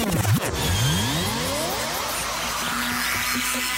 Thank you.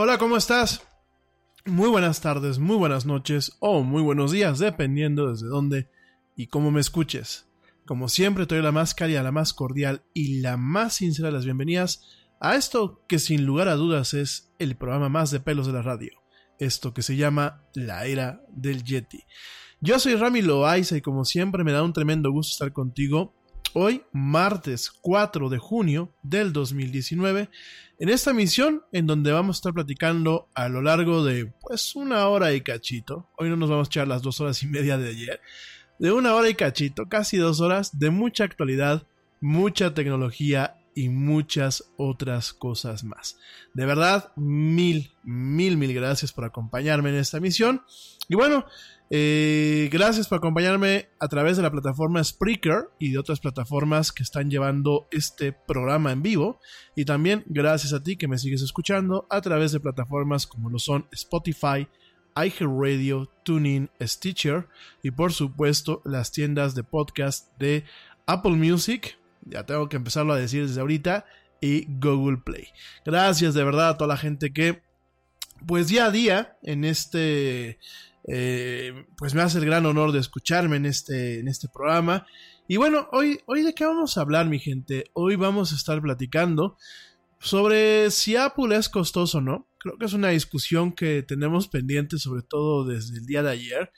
Hola, ¿cómo estás? Muy buenas tardes, muy buenas noches o muy buenos días, dependiendo desde dónde y cómo me escuches. Como siempre, te doy la más cálida, la más cordial y la más sincera de las bienvenidas a esto que sin lugar a dudas es el programa más de pelos de la radio. Esto que se llama La Era del Yeti. Yo soy Rami Loaiza y como siempre me da un tremendo gusto estar contigo hoy, martes 4 de junio del 2019, en esta misión en donde vamos a estar platicando a lo largo de pues una hora y cachito. Hoy no nos vamos a echar las dos horas y media de ayer. De una hora y cachito, casi dos horas de mucha actualidad, mucha tecnología y muchas otras cosas más. De verdad, mil, mil, mil gracias por acompañarme en esta misión. Y bueno, eh, gracias por acompañarme a través de la plataforma Spreaker y de otras plataformas que están llevando este programa en vivo. Y también gracias a ti que me sigues escuchando a través de plataformas como lo son Spotify, iHeartRadio, TuneIn, Stitcher y por supuesto las tiendas de podcast de Apple Music. Ya tengo que empezarlo a decir desde ahorita. Y Google Play. Gracias de verdad a toda la gente que pues día a día en este eh, pues me hace el gran honor de escucharme en este, en este programa. Y bueno, hoy, hoy de qué vamos a hablar, mi gente. Hoy vamos a estar platicando sobre si Apple es costoso o no. Creo que es una discusión que tenemos pendiente, sobre todo desde el día de ayer.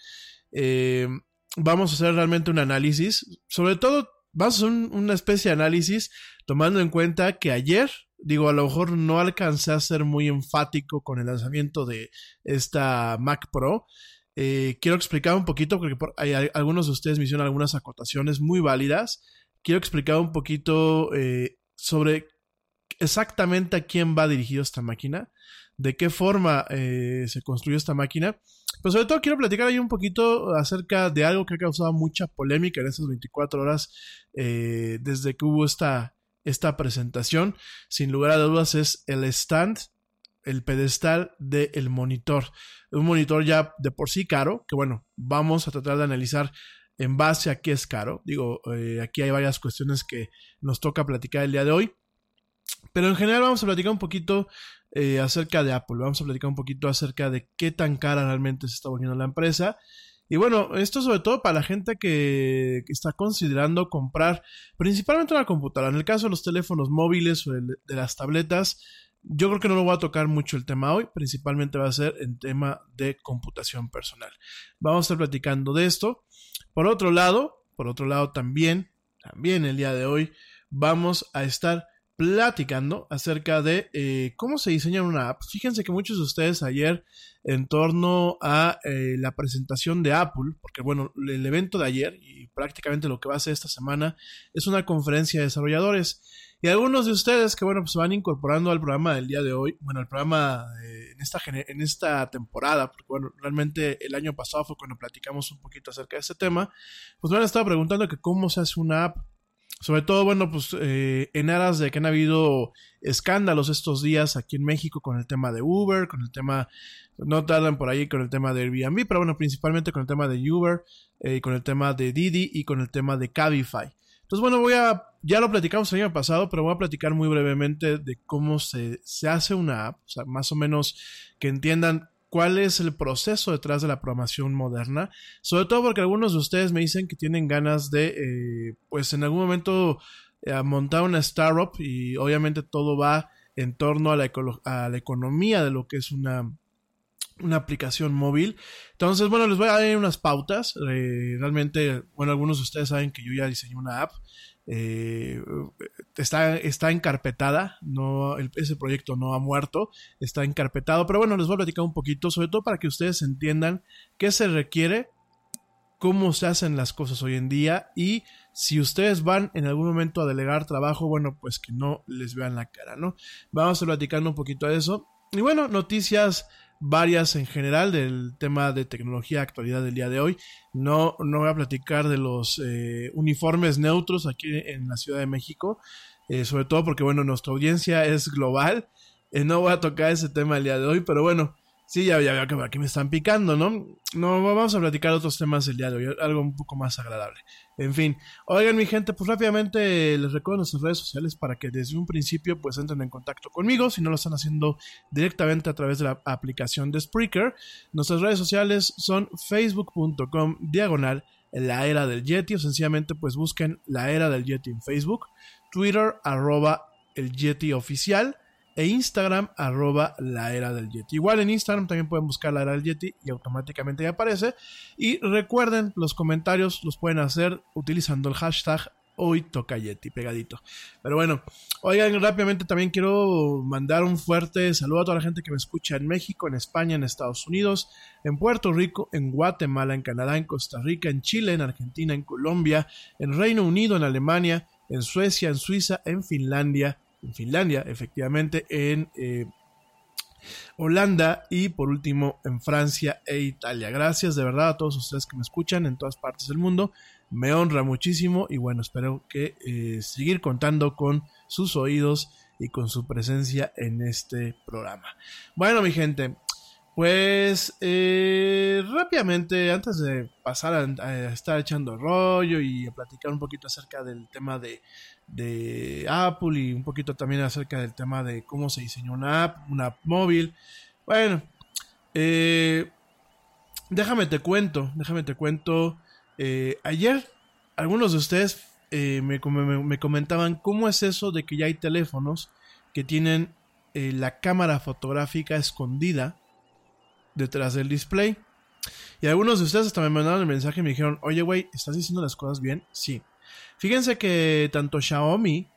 Eh, vamos a hacer realmente un análisis. Sobre todo, vamos a hacer una especie de análisis tomando en cuenta que ayer, digo, a lo mejor no alcancé a ser muy enfático con el lanzamiento de esta Mac Pro. Eh, quiero explicar un poquito, porque hay, algunos de ustedes me hicieron algunas acotaciones muy válidas. Quiero explicar un poquito eh, sobre exactamente a quién va dirigido esta máquina, de qué forma eh, se construyó esta máquina. Pero sobre todo quiero platicar ahí un poquito acerca de algo que ha causado mucha polémica en estas 24 horas desde que hubo esta, esta presentación. Sin lugar a dudas es el stand el pedestal del monitor. Un monitor ya de por sí caro, que bueno, vamos a tratar de analizar en base a qué es caro. Digo, eh, aquí hay varias cuestiones que nos toca platicar el día de hoy. Pero en general vamos a platicar un poquito eh, acerca de Apple. Vamos a platicar un poquito acerca de qué tan cara realmente se está volviendo la empresa. Y bueno, esto sobre todo para la gente que, está considerando comprar principalmente una computadora. En el caso de los teléfonos móviles o de las tabletas, yo creo que no lo voy a tocar mucho el tema hoy, principalmente va a ser en tema de computación personal. Vamos a estar platicando de esto. Por otro lado, por otro lado también, también el día de hoy vamos a estar platicando acerca de eh, cómo se diseña una app. Fíjense que muchos de ustedes ayer en torno a eh, la presentación de Apple, porque bueno, el evento de ayer y prácticamente lo que va a ser esta semana es una conferencia de desarrolladores. Y algunos de ustedes que, bueno, pues van incorporando al programa del día de hoy, bueno, el programa en, esta, en esta temporada, porque, bueno, realmente el año pasado fue cuando platicamos un poquito acerca de este tema, pues me han estado preguntando que cómo se hace una app. Sobre todo, bueno, pues eh, en aras de que han habido escándalos estos días aquí en México con el tema de Uber, con el tema, no tardan por ahí con el tema de Airbnb, pero bueno, principalmente con el tema de Uber, eh, con el tema de Didi y con el tema de Cabify. Entonces, bueno, voy a, ya lo platicamos el año pasado, pero voy a platicar muy brevemente de cómo se, hace una app, o sea, más o menos que entiendan cuál es el proceso detrás de la programación moderna, sobre todo porque algunos de ustedes me dicen que tienen ganas de, eh, pues en algún momento, eh, montar una startup y obviamente todo va en torno a la, economía de lo que es una, una aplicación móvil. Entonces, bueno, les voy a dar unas pautas. Eh, realmente, bueno, algunos de ustedes saben que yo ya diseñé una app. Eh, está, está encarpetada, no, ese proyecto no ha muerto, está encarpetado, pero bueno, les voy a platicar un poquito, sobre todo para que ustedes entiendan qué se requiere, cómo se hacen las cosas hoy en día y si ustedes van en algún momento a delegar trabajo, bueno, pues que no les vean la cara, ¿no? Vamos a platicando un poquito de eso. Y bueno, noticias varias en general del tema de tecnología actualidad del día de hoy. No, no voy a platicar de los eh, uniformes neutros aquí en la Ciudad de México, eh, sobre todo porque, bueno, nuestra audiencia es global. Eh, no voy a tocar ese tema el día de hoy, pero bueno, Sí, ya, ya veo que aquí me están picando, ¿no? No, vamos a platicar otros temas el día de hoy, algo un poco más agradable. En fin, oigan mi gente, pues rápidamente les recuerdo nuestras redes sociales para que desde un principio pues entren en contacto conmigo, si no lo están haciendo directamente a través de la aplicación de Spreaker. Nuestras redes sociales son facebook.com diagonal la era del Yeti o sencillamente pues busquen la era del Yeti en Facebook, Twitter arroba el Yeti oficial e Instagram arroba la era del Yeti. Igual en Instagram también pueden buscar la era del Yeti y automáticamente ya aparece. Y recuerden, los comentarios los pueden hacer utilizando el hashtag hoy pegadito. Pero bueno, oigan, rápidamente también quiero mandar un fuerte saludo a toda la gente que me escucha en México, en España, en Estados Unidos, en Puerto Rico, en Guatemala, en Canadá, en Costa Rica, en Chile, en Argentina, en Colombia, en Reino Unido, en Alemania, en Suecia, en Suiza, en Finlandia, en Finlandia, efectivamente, en eh, Holanda y por último en Francia e Italia. Gracias de verdad a todos ustedes que me escuchan en todas partes del mundo. Me honra muchísimo y bueno, espero que eh, seguir contando con sus oídos y con su presencia en este programa. Bueno, mi gente, pues eh, rápidamente, antes de pasar a, estar echando rollo y a platicar un poquito acerca del tema de, de, Apple y un poquito también acerca del tema de cómo se diseñó una app, una app móvil. Bueno, eh, déjame te cuento, déjame te cuento. Eh, ayer algunos de ustedes me, me, comentaban cómo es eso de que ya hay teléfonos que tienen la cámara fotográfica escondida detrás del display. Y algunos de ustedes hasta me mandaron el mensaje y me dijeron, oye, güey, ¿estás diciendo las cosas bien? Sí. Fíjense que tanto Xiaomi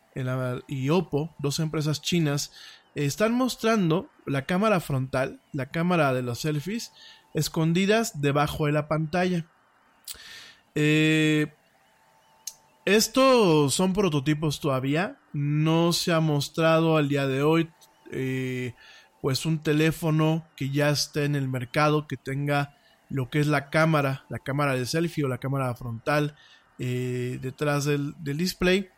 y Oppo, dos empresas chinas, están mostrando la cámara frontal, la cámara de los selfies, escondidas debajo de la pantalla. Eh, estos son prototipos todavía, no se ha mostrado al día de hoy. Eh, pues un teléfono que ya esté en el mercado, que tenga lo que es la cámara, la cámara de selfie o la cámara frontal eh, detrás del, display.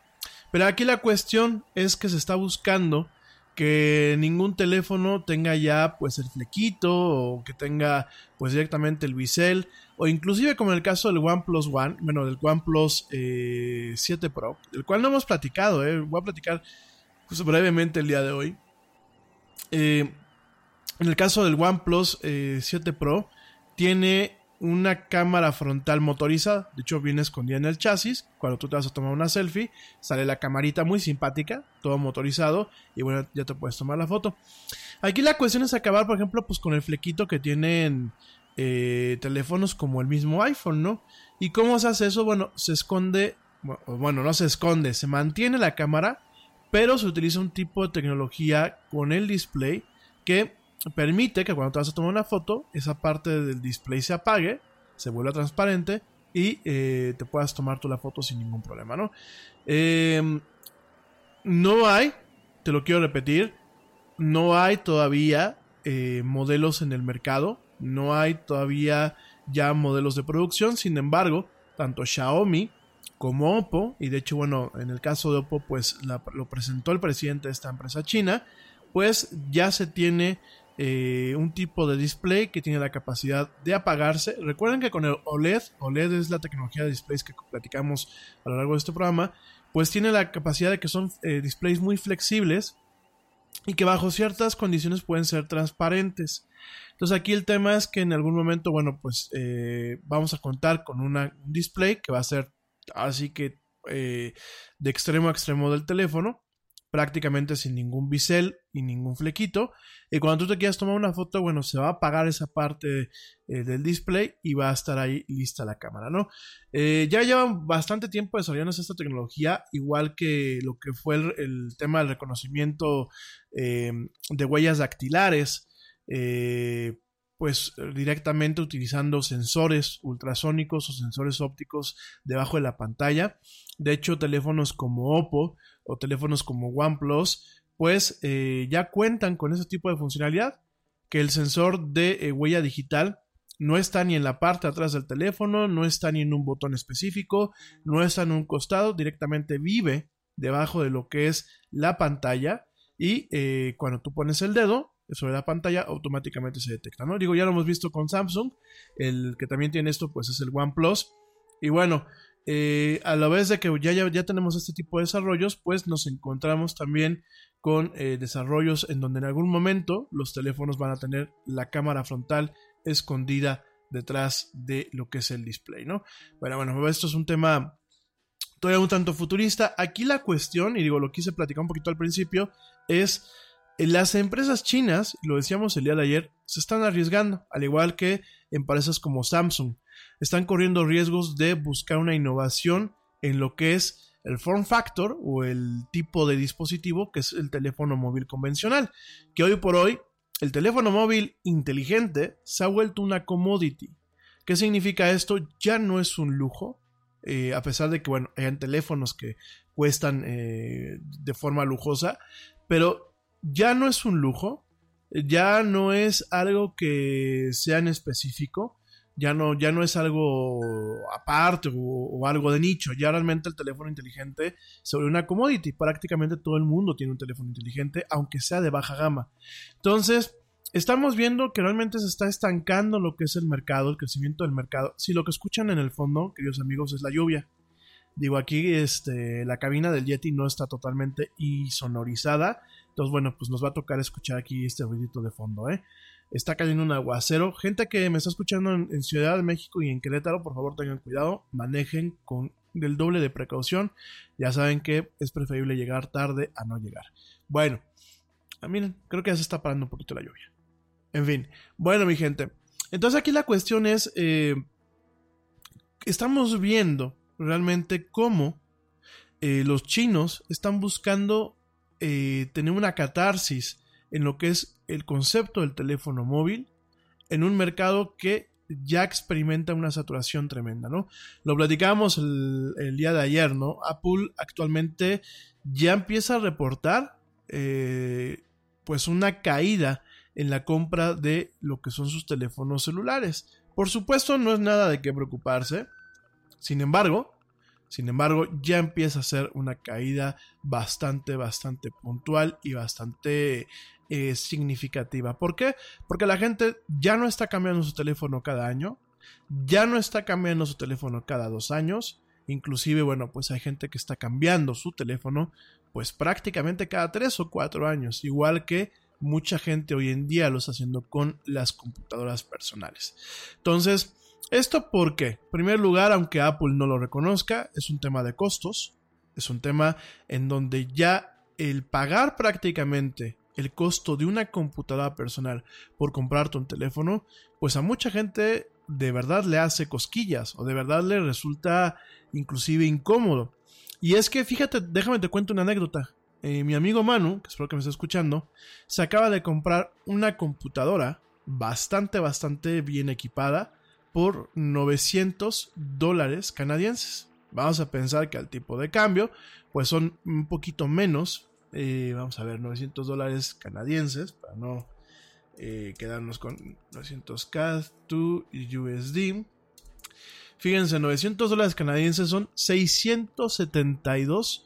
Pero aquí la cuestión es que se está buscando que ningún teléfono tenga ya pues el flequito o que tenga pues directamente el bisel o inclusive como en el caso del OnePlus One, bueno del OnePlus 7 eh, Pro, del cual no hemos platicado, eh, voy a platicar pues, brevemente el día de hoy. Eh, en el caso del OnePlus 7 eh, Pro, tiene una cámara frontal motorizada. De hecho, viene escondida en el chasis. Cuando tú te vas a tomar una selfie, sale la camarita muy simpática, todo motorizado. Y bueno, ya te puedes tomar la foto. Aquí la cuestión es acabar, por ejemplo, pues con el flequito que tienen eh, teléfonos como el mismo iPhone, ¿no? ¿Y cómo se hace eso? Bueno, se esconde. Bueno, no se esconde, se mantiene la cámara pero se utiliza un tipo de tecnología con el display que permite que cuando te vas a tomar una foto, esa parte del display se apague, se vuelva transparente y eh, te puedas tomar la foto sin ningún problema, ¿no? Em, no hay, te lo quiero repetir, no hay todavía eh, modelos en el mercado, no hay todavía ya modelos de producción, sin embargo, tanto Xiaomi como Oppo, y de hecho, bueno, en el caso de Oppo, pues lo presentó el presidente de esta empresa china, pues ya se tiene eh, un tipo de display que tiene la capacidad de apagarse. Recuerden que con el OLED, OLED es la tecnología de displays que platicamos a lo largo de este programa, pues tiene la capacidad de que son eh, displays muy flexibles y que bajo ciertas condiciones pueden ser transparentes. Entonces aquí el tema es que en algún momento, bueno, pues eh, vamos a contar con un display que va a ser así que eh, de extremo a extremo del teléfono, prácticamente sin ningún bisel y ningún flequito. Y cuando tú te quieras tomar una foto, bueno, se va a apagar esa parte eh, del display y va a estar ahí lista la cámara, ¿no? Eh, ya llevan bastante tiempo desarrollando esta tecnología, igual que lo que fue el, tema del reconocimiento de huellas dactilares pues directamente utilizando sensores ultrasónicos o sensores ópticos debajo de la pantalla. De hecho, teléfonos como Oppo o teléfonos como OnePlus, pues eh, ya cuentan con ese tipo de funcionalidad, que el sensor de eh, huella digital no está ni en la parte atrás del teléfono, no está ni en un botón específico, no está en un costado, directamente vive debajo de lo que es la pantalla y eh, cuando tú pones el dedo, sobre la pantalla, automáticamente se detecta, ¿no? Digo, ya lo hemos visto con Samsung, el que también tiene esto, pues es el OnePlus. Y bueno, eh, a la vez de que ya, ya, tenemos este tipo de desarrollos, pues nos encontramos también con eh, desarrollos en donde en algún momento los teléfonos van a tener la cámara frontal escondida detrás de lo que es el display, ¿no? Bueno, bueno, esto es un tema todavía un tanto futurista. Aquí la cuestión, y digo, lo quise platicar un poquito al principio, es las empresas chinas, lo decíamos el día de ayer, se están arriesgando, al igual que empresas como Samsung, están corriendo riesgos de buscar una innovación en lo que es el form factor o el tipo de dispositivo que es el teléfono móvil convencional, que hoy por hoy el teléfono móvil inteligente se ha vuelto una commodity. ¿Qué significa esto? Ya no es un lujo, eh, a pesar de que, bueno, hayan teléfonos que cuestan eh, de forma lujosa, pero ya no es un lujo, ya no es algo que sea en específico, ya no, ya no es algo aparte o, algo de nicho, ya realmente el teléfono inteligente sobre una commodity, prácticamente todo el mundo tiene un teléfono inteligente, aunque sea de baja gama. Entonces, estamos viendo que realmente se está estancando lo que es el mercado, el crecimiento del mercado. Si lo que escuchan en el fondo, queridos amigos, es la lluvia. Digo, aquí este, la cabina del Yeti no está totalmente insonorizada. Entonces, bueno, pues nos va a tocar escuchar aquí este ruidito de fondo, ¿eh? Está cayendo un aguacero. Gente que me está escuchando en, Ciudad de México y en Querétaro, por favor tengan cuidado. Manejen con el doble de precaución. Ya saben que es preferible llegar tarde a no llegar. Bueno, ah, miren, creo que ya se está parando un poquito la lluvia. En fin, bueno, mi gente. Entonces aquí la cuestión es, eh, estamos viendo realmente cómo eh, los chinos están buscando eh, tener una catarsis en lo que es el concepto del teléfono móvil en un mercado que ya experimenta una saturación tremenda, ¿no? Lo platicábamos el, día de ayer, ¿no? Apple actualmente ya empieza a reportar pues una caída en la compra de lo que son sus teléfonos celulares. Por supuesto, no es nada de qué preocuparse. Sin embargo, sin embargo, ya empieza a ser una caída bastante, bastante puntual y bastante eh, significativa. ¿Por qué? Porque la gente ya no está cambiando su teléfono cada año, ya no está cambiando su teléfono cada dos años. Inclusive, bueno, pues hay gente que está cambiando su teléfono pues prácticamente cada tres o cuatro años, igual que mucha gente hoy en día lo está haciendo con las computadoras personales. Entonces, ¿esto por qué? En primer lugar, aunque Apple no lo reconozca, es un tema de costos, es un tema en donde ya el pagar prácticamente el costo de una computadora personal por comprarte un teléfono, pues a mucha gente de verdad le hace cosquillas o de verdad le resulta inclusive incómodo. Y es que fíjate, déjame te cuento una anécdota. Eh, mi amigo Manu, que espero que me esté escuchando, se acaba de comprar una computadora bastante, bastante bien equipada por 900 dólares canadienses. Vamos a pensar que al tipo de cambio, pues son un poquito menos. Eh, vamos a ver, 900 dólares canadienses, para no eh, quedarnos con 900K to USD. Fíjense, 900 dólares canadienses son 672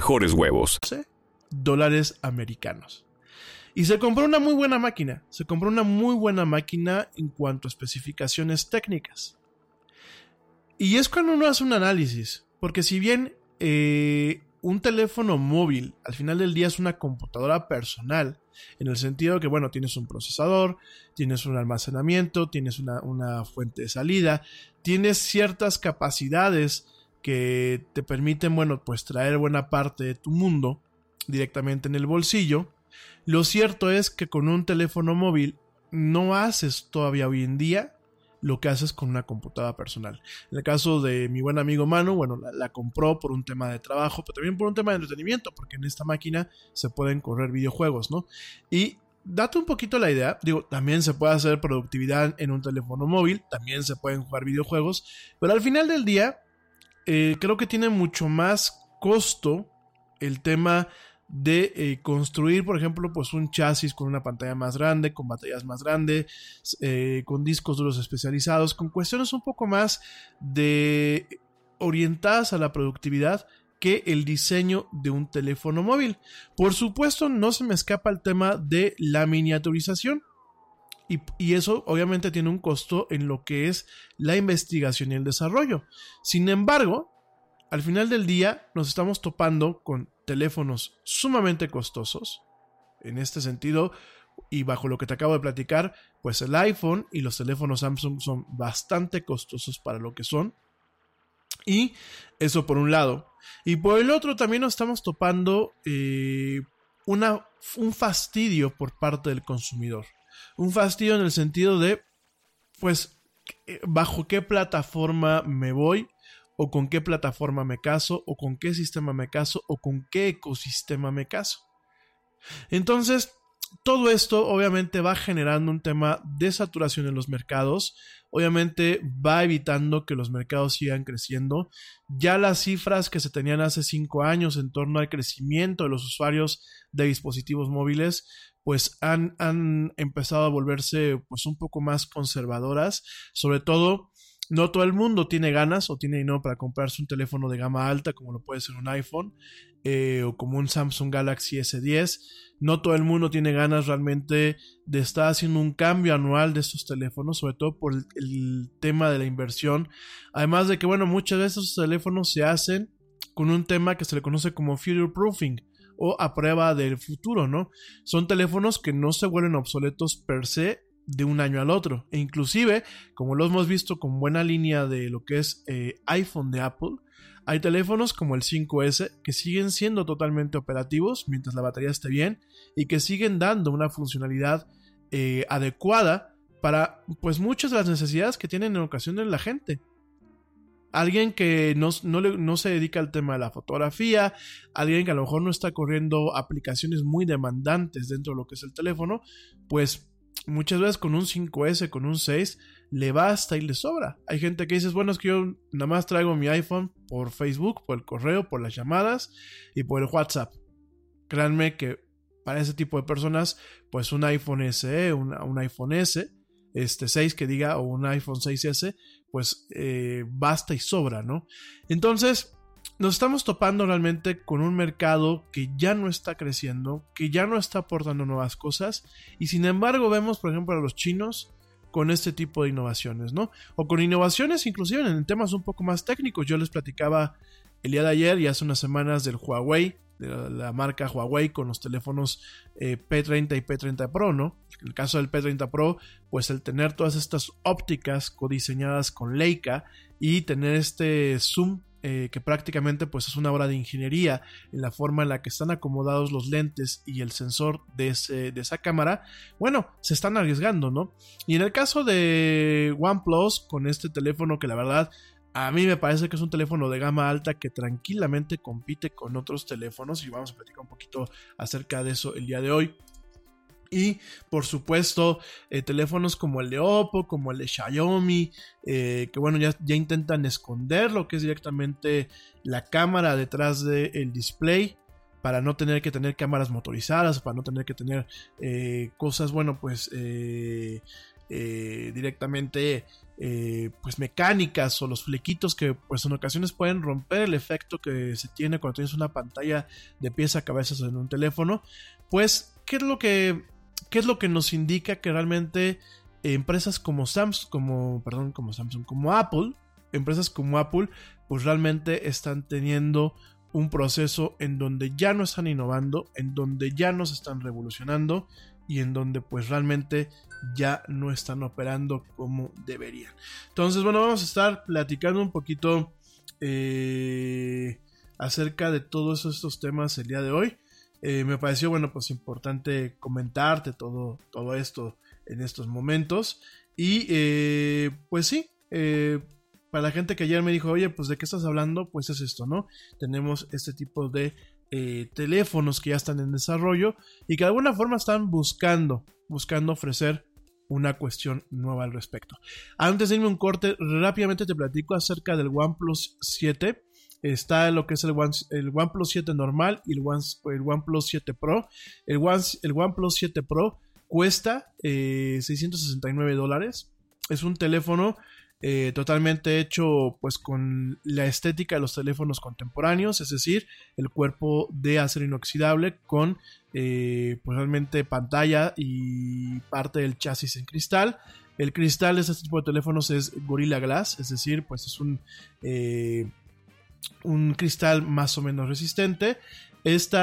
mejores huevos. Dólares americanos. Y se compró una muy buena máquina. Se compró una muy buena máquina en cuanto a especificaciones técnicas. Y es cuando uno hace un análisis. Porque si bien eh, un teléfono móvil al final del día es una computadora personal, en el sentido que, bueno, tienes un procesador, tienes un almacenamiento, tienes una, una fuente de salida, tienes ciertas capacidades que te permiten, bueno, pues traer buena parte de tu mundo directamente en el bolsillo. Lo cierto es que con un teléfono móvil no haces todavía hoy en día lo que haces con una computadora personal. En el caso de mi buen amigo Manu, bueno, la, la, compró por un tema de trabajo, pero también por un tema de entretenimiento, porque en esta máquina se pueden correr videojuegos, ¿no? Y date un poquito la idea. Digo, también se puede hacer productividad en un teléfono móvil, también se pueden jugar videojuegos, pero al final del día, eh, creo que tiene mucho más costo el tema de eh, construir, por ejemplo, pues un chasis con una pantalla más grande, con baterías más grandes, eh, con discos duros especializados, con cuestiones un poco más de orientadas a la productividad que el diseño de un teléfono móvil. Por supuesto, no se me escapa el tema de la miniaturización. Y, eso obviamente tiene un costo en lo que es la investigación y el desarrollo. Sin embargo, al final del día nos estamos topando con teléfonos sumamente costosos. En este sentido, y bajo lo que te acabo de platicar, pues el iPhone y los teléfonos Samsung son bastante costosos para lo que son. Y eso por un lado. Y por el otro también nos estamos topando eh, una, un fastidio por parte del consumidor. Un fastidio en el sentido de, pues, eh, bajo qué plataforma me voy, o con qué plataforma me caso, o con qué sistema me caso, o con qué ecosistema me caso. Entonces, todo esto obviamente va generando un tema de saturación en los mercados, obviamente va evitando que los mercados sigan creciendo. Ya las cifras que se tenían hace cinco años en torno al crecimiento de los usuarios de dispositivos móviles, pues han, han empezado a volverse pues un poco más conservadoras, sobre todo no todo el mundo tiene ganas o tiene dinero para comprarse un teléfono de gama alta, como lo puede ser un iPhone eh, o como un Samsung Galaxy S10. No todo el mundo tiene ganas realmente de estar haciendo un cambio anual de estos teléfonos, sobre todo por el, tema de la inversión. Además de que, bueno, muchas veces estos teléfonos se hacen con un tema que se le conoce como future proofing o a prueba del futuro, ¿no? Son teléfonos que no se vuelven obsoletos per se de un año al otro. E inclusive, como lo hemos visto con buena línea de lo que es eh, iPhone de Apple, hay teléfonos como el 5S que siguen siendo totalmente operativos mientras la batería esté bien y que siguen dando una funcionalidad eh, adecuada para pues muchas de las necesidades que tienen en ocasiones la gente. Alguien que no, no, se dedica al tema de la fotografía, alguien que a lo mejor no está corriendo aplicaciones muy demandantes dentro de lo que es el teléfono, pues muchas veces con un 5S, con un 6, le basta y le sobra. Hay gente que dice, bueno, es que yo nada más traigo mi iPhone por Facebook, por el correo, por las llamadas y por el WhatsApp. Créanme que para ese tipo de personas, pues un iPhone SE, un iPhone S, este 6 que diga, o un iPhone 6S, pues eh, basta y sobra, ¿no? Entonces, nos estamos topando realmente con un mercado que ya no está creciendo, que ya no está aportando nuevas cosas y sin embargo vemos por ejemplo a los chinos con este tipo de innovaciones, ¿no? O con innovaciones inclusive en temas un poco más técnicos. Yo les platicaba el día de ayer y hace unas semanas del Huawei, de la, marca Huawei con los teléfonos eh, P30 y P30 Pro, ¿no? En el caso del P30 Pro, pues el tener todas estas ópticas codiseñadas con Leica y tener este zoom eh, que prácticamente pues es una obra de ingeniería en la forma en la que están acomodados los lentes y el sensor de, de esa cámara, bueno, se están arriesgando, ¿no? Y en el caso de OnePlus, con este teléfono que la verdad a mí me parece que es un teléfono de gama alta que tranquilamente compite con otros teléfonos y vamos a platicar un poquito acerca de eso el día de hoy. Y por supuesto, eh, teléfonos como el de Oppo, como el de Xiaomi, eh, que bueno, ya, ya, intentan esconder lo que es directamente la cámara detrás del display para no tener que tener cámaras motorizadas, para no tener que tener eh, cosas, bueno, pues directamente pues mecánicas o los flequitos que pues en ocasiones pueden romper el efecto que se tiene cuando tienes una pantalla de pieza a cabeza en un teléfono pues qué es lo que ¿Qué es lo que nos indica que realmente empresas como Samsung, como, perdón, como Samsung, como Apple, empresas como Apple, pues realmente están teniendo un proceso en donde ya no están innovando, en donde ya no se están revolucionando y en donde pues realmente ya no están operando como deberían. Entonces, bueno, vamos a estar platicando un poquito eh, acerca de todos estos temas el día de hoy. Eh, me pareció, bueno, pues importante comentarte todo, todo esto en estos momentos. Y eh, pues sí, para la gente que ayer me dijo, oye, pues de qué estás hablando, pues es esto, ¿no? Tenemos este tipo de eh, teléfonos que ya están en desarrollo y que de alguna forma están buscando, buscando ofrecer una cuestión nueva al respecto. Antes de irme un corte, rápidamente te platico acerca del OnePlus 7. Está lo que es el, One, el OnePlus 7 normal y el, One, el OnePlus 7 Pro. El, One, el OnePlus 7 Pro cuesta 669 dólares. Es un teléfono eh, totalmente hecho pues con la estética de los teléfonos contemporáneos, es decir, el cuerpo de acero inoxidable con eh, pues realmente pantalla y parte del chasis en cristal. El cristal de este tipo de teléfonos es Gorilla Glass, es decir, pues es un, eh, un cristal más o menos resistente. Este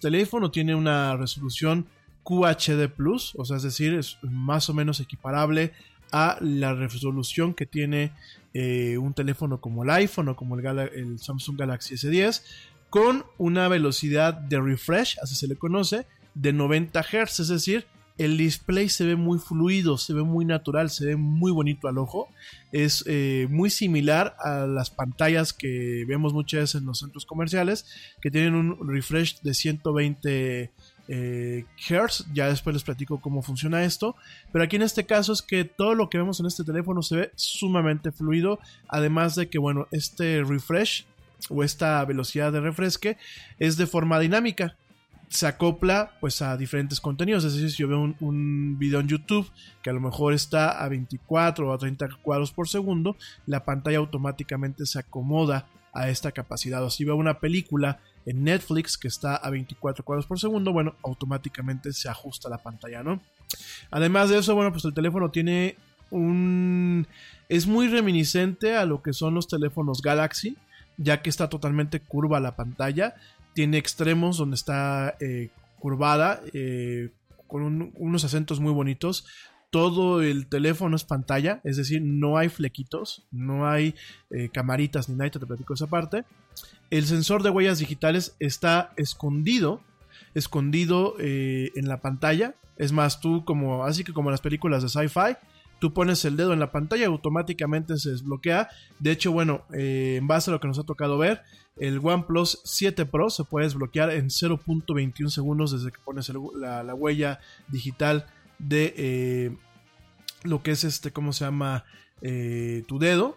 teléfono tiene una resolución QHD Plus, o sea, es decir, es más o menos equiparable a la resolución que tiene eh, un teléfono como el iPhone o como el, Samsung Galaxy S10 con una velocidad de refresh, así se le conoce, de 90 Hz, es decir, el display se ve muy fluido, se ve muy natural, se ve muy bonito al ojo. Es eh, muy similar a las pantallas que vemos muchas veces en los centros comerciales, que tienen un refresh de 120 eh, Hertz. Ya después les platico cómo funciona esto. Pero aquí en este caso es que todo lo que vemos en este teléfono se ve sumamente fluido. Además de que, bueno, este refresh o esta velocidad de refresque es de forma dinámica. Se acopla pues a diferentes contenidos. Es decir, si yo veo un, un, video en YouTube que a lo mejor está a 24 o a 30 cuadros por segundo, la pantalla automáticamente se acomoda a esta capacidad. O si veo una película en Netflix que está a 24 cuadros por segundo, bueno, automáticamente se ajusta la pantalla, ¿no? Además de eso, bueno, pues el teléfono tiene un... es muy reminiscente a lo que son los teléfonos Galaxy, ya que está totalmente curva la pantalla, tiene extremos donde está eh, curvada, eh, con un, unos acentos muy bonitos, todo el teléfono es pantalla, es decir, no hay flequitos, no hay eh, camaritas ni nada, te platico esa parte. El sensor de huellas digitales está escondido, escondido eh, en la pantalla. Es más, tú como, así que como las películas de sci-fi, tú pones el dedo en la pantalla y automáticamente se desbloquea. De hecho, bueno, eh, en base a lo que nos ha tocado ver, el OnePlus 7 Pro se puede desbloquear en 0.21 segundos desde que pones la, la, huella digital de eh, lo que es este, ¿cómo se llama? Eh, tu dedo.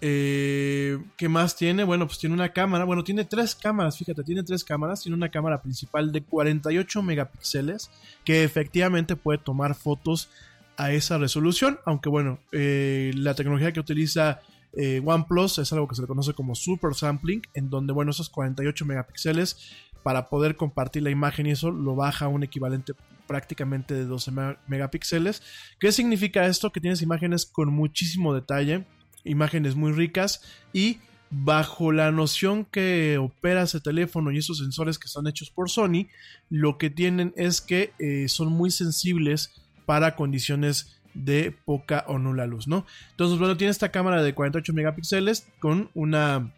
Eh, ¿Qué más tiene? Bueno, pues tiene una cámara. Bueno, tiene tres cámaras, fíjate, tiene tres cámaras. Tiene una cámara principal de 48 megapíxeles que efectivamente puede tomar fotos a esa resolución. Aunque bueno, eh, la tecnología que utiliza OnePlus es algo que se le conoce como super sampling, en donde, bueno, esos 48 megapíxeles para poder compartir la imagen y eso lo baja a un equivalente prácticamente de 12 megapíxeles. ¿Qué significa esto? Que tienes imágenes con muchísimo detalle, imágenes muy ricas y bajo la noción que opera ese teléfono y esos sensores que están hechos por Sony, lo que tienen es que eh, son muy sensibles para condiciones de poca o nula luz, ¿no? Entonces, bueno, tiene esta cámara de 48 megapíxeles con una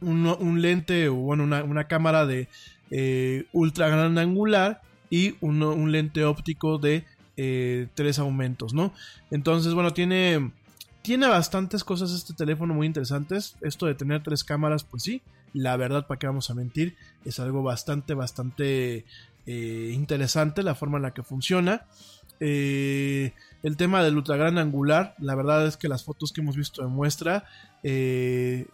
un, lente o bueno, una, una cámara de eh, ultra gran angular y un lente óptico de eh, tres aumentos, ¿no? Entonces, bueno, tiene, tiene bastantes cosas este teléfono muy interesantes. Esto de tener tres cámaras, pues sí, la verdad, para qué vamos a mentir, es algo bastante, bastante eh, interesante la forma en la que funciona. Eh, el tema del ultra gran angular, la verdad es que las fotos que hemos visto de muestra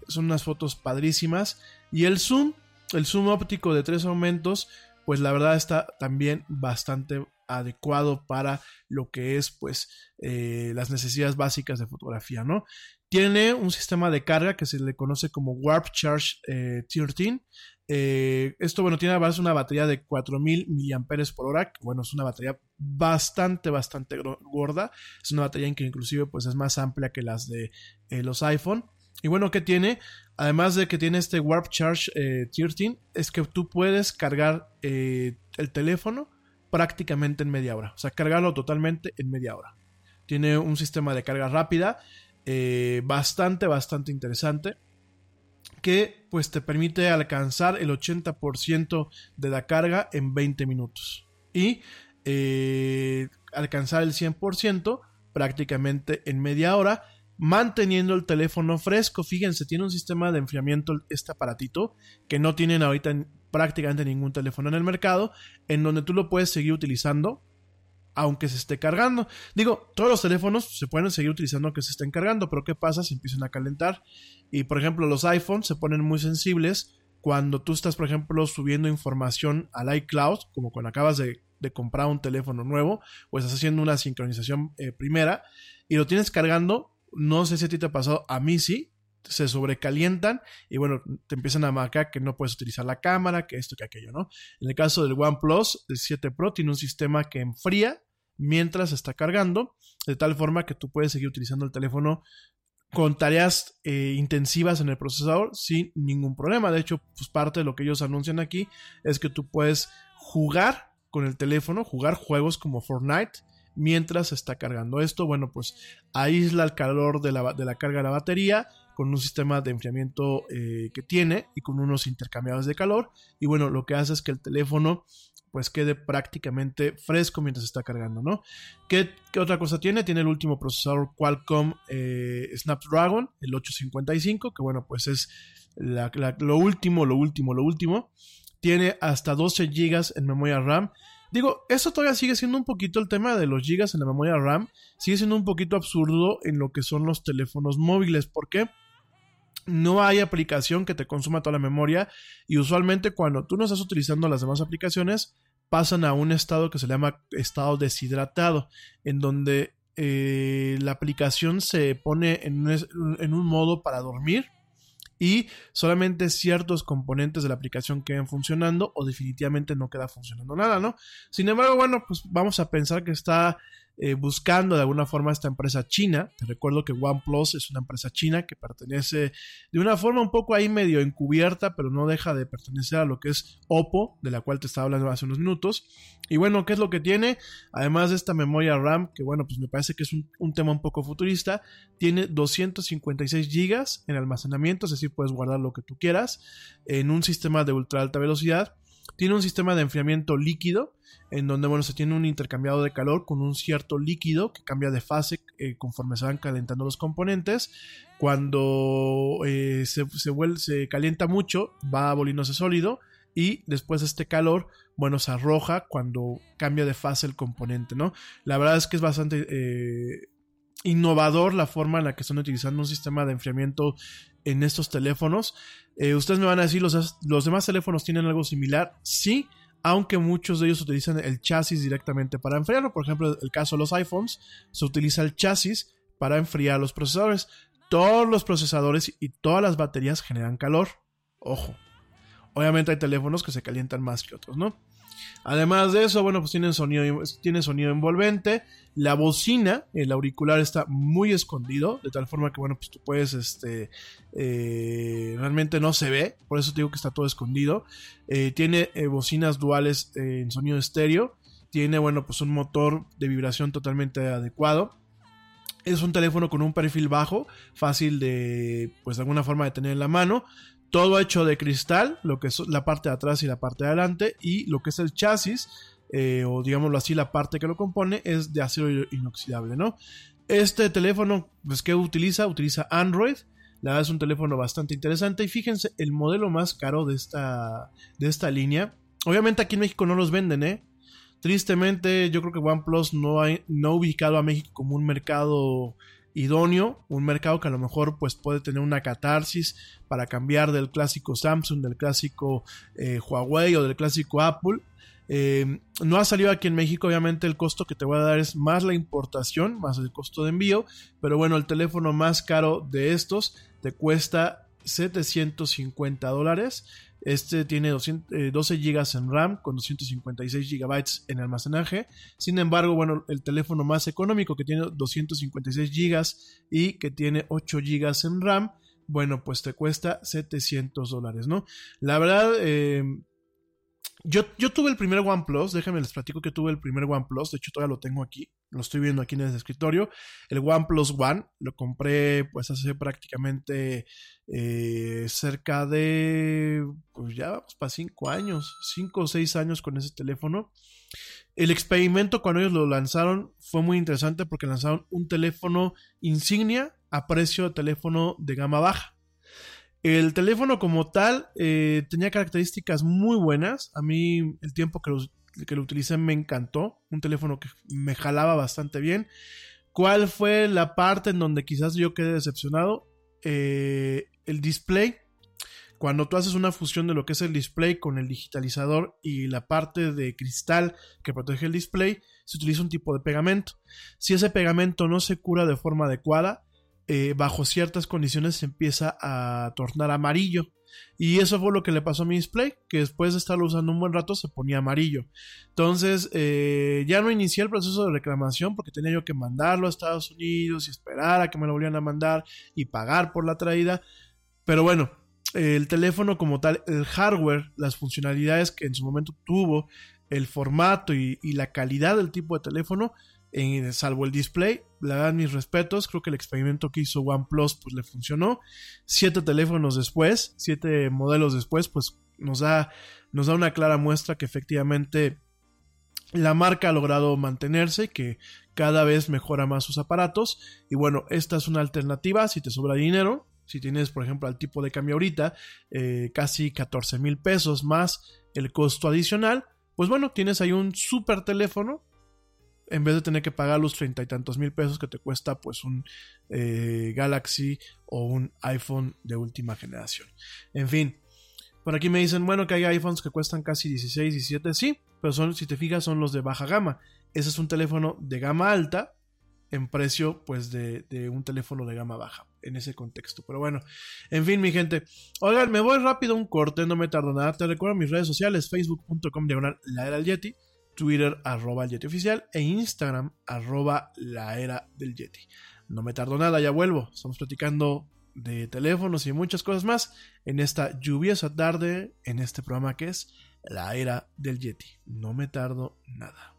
son unas fotos padrísimas. Y el zoom, el zoom óptico de tres aumentos, pues la verdad está también bastante adecuado para lo que es pues eh, las necesidades básicas de fotografía, ¿no? Tiene un sistema de carga que se le conoce como Warp Charge eh, 13. Eh, esto, bueno, tiene base una batería de 4000 mAh por hora. Bueno, es una batería bastante, bastante gorda. Es una batería que inclusive pues es más amplia que las de eh, los iPhone. Y bueno, ¿qué tiene? Además de que tiene este Warp Charge eh, 13, es que tú puedes cargar eh, el teléfono prácticamente en media hora. O sea, cargarlo totalmente en media hora. Tiene un sistema de carga rápida eh, bastante, bastante interesante que pues te permite alcanzar el 80% de la carga en 20 minutos y eh, alcanzar el 100% prácticamente en media hora manteniendo el teléfono fresco. Fíjense, tiene un sistema de enfriamiento este aparatito que no tienen ahorita en prácticamente ningún teléfono en el mercado, en donde tú lo puedes seguir utilizando aunque se esté cargando. Digo, todos los teléfonos se pueden seguir utilizando aunque se estén cargando, pero ¿qué pasa si empiezan a calentar? Y por ejemplo, los iPhones se ponen muy sensibles cuando tú estás, por ejemplo, subiendo información al iCloud, como cuando acabas de, comprar un teléfono nuevo o estás haciendo una sincronización eh, primera y lo tienes cargando, no sé si a ti te ha pasado, a mí sí, se sobrecalientan y bueno, te empiezan a marcar que no puedes utilizar la cámara, que esto, que aquello, ¿no? En el caso del OnePlus, el 7 Pro tiene un sistema que enfría mientras está cargando, de tal forma que tú puedes seguir utilizando el teléfono con tareas eh, intensivas en el procesador sin ningún problema. De hecho, pues parte de lo que ellos anuncian aquí es que tú puedes jugar con el teléfono, jugar juegos como Fortnite mientras está cargando esto. Bueno, pues aísla el calor de la, de la carga de la batería con un sistema de enfriamiento eh, que tiene y con unos intercambiadores de calor. Y bueno, lo que hace es que el teléfono pues quede prácticamente fresco mientras está cargando, ¿no? ¿Qué, otra cosa tiene? Tiene el último procesador Qualcomm eh, Snapdragon, el 855, que bueno, pues es lo último, lo último, lo último. Tiene hasta 12 GB en memoria RAM. Digo, eso todavía sigue siendo un poquito el tema de los gigas en la memoria RAM. Sigue siendo un poquito absurdo en lo que son los teléfonos móviles. ¿Por qué? no hay aplicación que te consuma toda la memoria y usualmente cuando tú no estás utilizando las demás aplicaciones pasan a un estado que se llama estado deshidratado en donde eh, la aplicación se pone en un, modo para dormir y solamente ciertos componentes de la aplicación quedan funcionando o definitivamente no queda funcionando nada, ¿no? Sin embargo, bueno, pues vamos a pensar que está eh, buscando de alguna forma esta empresa china. Te recuerdo que OnePlus es una empresa china que pertenece de una forma un poco ahí medio encubierta, pero no deja de pertenecer a lo que es Oppo, de la cual te estaba hablando hace unos minutos. Y bueno, ¿qué es lo que tiene? Además de esta memoria RAM, que bueno, pues me parece que es un, un tema un poco futurista, tiene 256 GB en almacenamiento, es decir, puedes guardar lo que tú quieras en un sistema de ultra alta velocidad tiene un sistema de enfriamiento líquido, en donde bueno, se tiene un intercambiado de calor con un cierto líquido que cambia de fase eh, conforme se van calentando los componentes. Cuando eh, se, se calienta mucho, va volviéndose sólido y después este calor, bueno, se arroja cuando cambia de fase el componente, ¿no? La verdad es que es bastante eh, innovador la forma en la que están utilizando un sistema de enfriamiento en estos teléfonos. Eh, ustedes me van a decir, ¿los, ¿los demás teléfonos tienen algo similar? Sí, aunque muchos de ellos utilizan el chasis directamente para enfriarlo. Por ejemplo, el caso de los iPhones, se utiliza el chasis para enfriar los procesadores. Todos los procesadores y todas las baterías generan calor. Ojo. Obviamente hay teléfonos que se calientan más que otros, ¿no? Además de eso, bueno, pues tiene sonido, tiene sonido envolvente. La bocina, el auricular está muy escondido, de tal forma que, bueno, pues tú puedes, este, eh, realmente no se ve, por eso te digo que está todo escondido. Eh, tiene eh, bocinas duales en sonido estéreo. Tiene, bueno, pues un motor de vibración totalmente adecuado. Es un teléfono con un perfil bajo, fácil de, pues de alguna forma de tener en la mano todo hecho de cristal, lo que es la parte de atrás y la parte de adelante, y lo que es el chasis, eh, o digámoslo así, la parte que lo compone, es de acero inoxidable, ¿no? Este teléfono, pues, ¿qué utiliza? Utiliza Android. La verdad es un teléfono bastante interesante. Y fíjense, el modelo más caro de esta, de esta línea. Obviamente aquí en México no los venden, ¿eh? Tristemente, yo creo que OnePlus no ha, no ha ubicado a México como un mercado idóneo, un mercado que a lo mejor pues puede tener una catarsis para cambiar del clásico Samsung, del clásico eh, Huawei o del clásico Apple. Eh, no ha salido aquí en México, obviamente el costo que te voy a dar es más la importación, más el costo de envío, pero bueno, el teléfono más caro de estos te cuesta 750 dólares este tiene 12 GB en RAM con 256 GB en almacenaje. Sin embargo, bueno, el teléfono más económico que tiene 256 GB y que tiene 8 GB en RAM, bueno, pues te cuesta 700 dólares, ¿no? La verdad, eh, yo, yo, tuve el primer OnePlus, déjenme les platico que tuve el primer OnePlus, de hecho todavía lo tengo aquí, lo estoy viendo aquí en el escritorio, el OnePlus One, lo compré pues hace prácticamente eh, cerca de, pues ya vamos para 5 años, 5 o 6 años con ese teléfono. El experimento cuando ellos lo lanzaron fue muy interesante porque lanzaron un teléfono insignia a precio de teléfono de gama baja. El teléfono como tal eh, tenía características muy buenas. A mí el tiempo que lo, que lo utilicé me encantó. Un teléfono que me jalaba bastante bien. ¿Cuál fue la parte en donde quizás yo quedé decepcionado? Eh, el display. Cuando tú haces una fusión de lo que es el display con el digitalizador y la parte de cristal que protege el display, se utiliza un tipo de pegamento. Si ese pegamento no se cura de forma adecuada, eh, bajo ciertas condiciones se empieza a tornar amarillo. Y eso fue lo que le pasó a mi display, que después de estarlo usando un buen rato se ponía amarillo. Entonces eh, ya no inicié el proceso de reclamación porque tenía yo que mandarlo a Estados Unidos y esperar a que me lo volvieran a mandar y pagar por la traída. Pero bueno, el teléfono como tal, el hardware, las funcionalidades que en su momento tuvo, el formato y, y la calidad del tipo de teléfono, salvo el display, le dan mis respetos, creo que el experimento que hizo OnePlus pues le funcionó. Siete teléfonos después, siete modelos después, pues nos da, nos da una clara muestra que efectivamente la marca ha logrado mantenerse y que cada vez mejora más sus aparatos. Y bueno, esta es una alternativa si te sobra dinero. Si tienes, por ejemplo, al tipo de cambio ahorita, eh, casi 14 mil pesos más el costo adicional, pues bueno, tienes ahí un super teléfono en vez de tener que pagar los treinta y tantos mil pesos que te cuesta pues un eh, Galaxy o un iPhone de última generación. En fin, por aquí me dicen, bueno, que hay iPhones que cuestan casi 16, 17, sí, pero son, si te fijas, son los de baja gama. Ese es un teléfono de gama alta en precio pues de, de, un teléfono de gama baja en ese contexto. Pero bueno, en fin, mi gente. Oigan, me voy rápido un corte, no me tardo nada. Te recuerdo mis redes sociales, facebook.com diagonal la era Yeti. Twitter arroba el Yeti oficial e Instagram arroba la era del Yeti. No me tardo nada, ya vuelvo. Estamos platicando de teléfonos y muchas cosas más en esta lluviosa tarde en este programa que es la era del Yeti. No me tardo nada.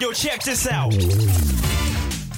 Yo, check this out.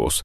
Magos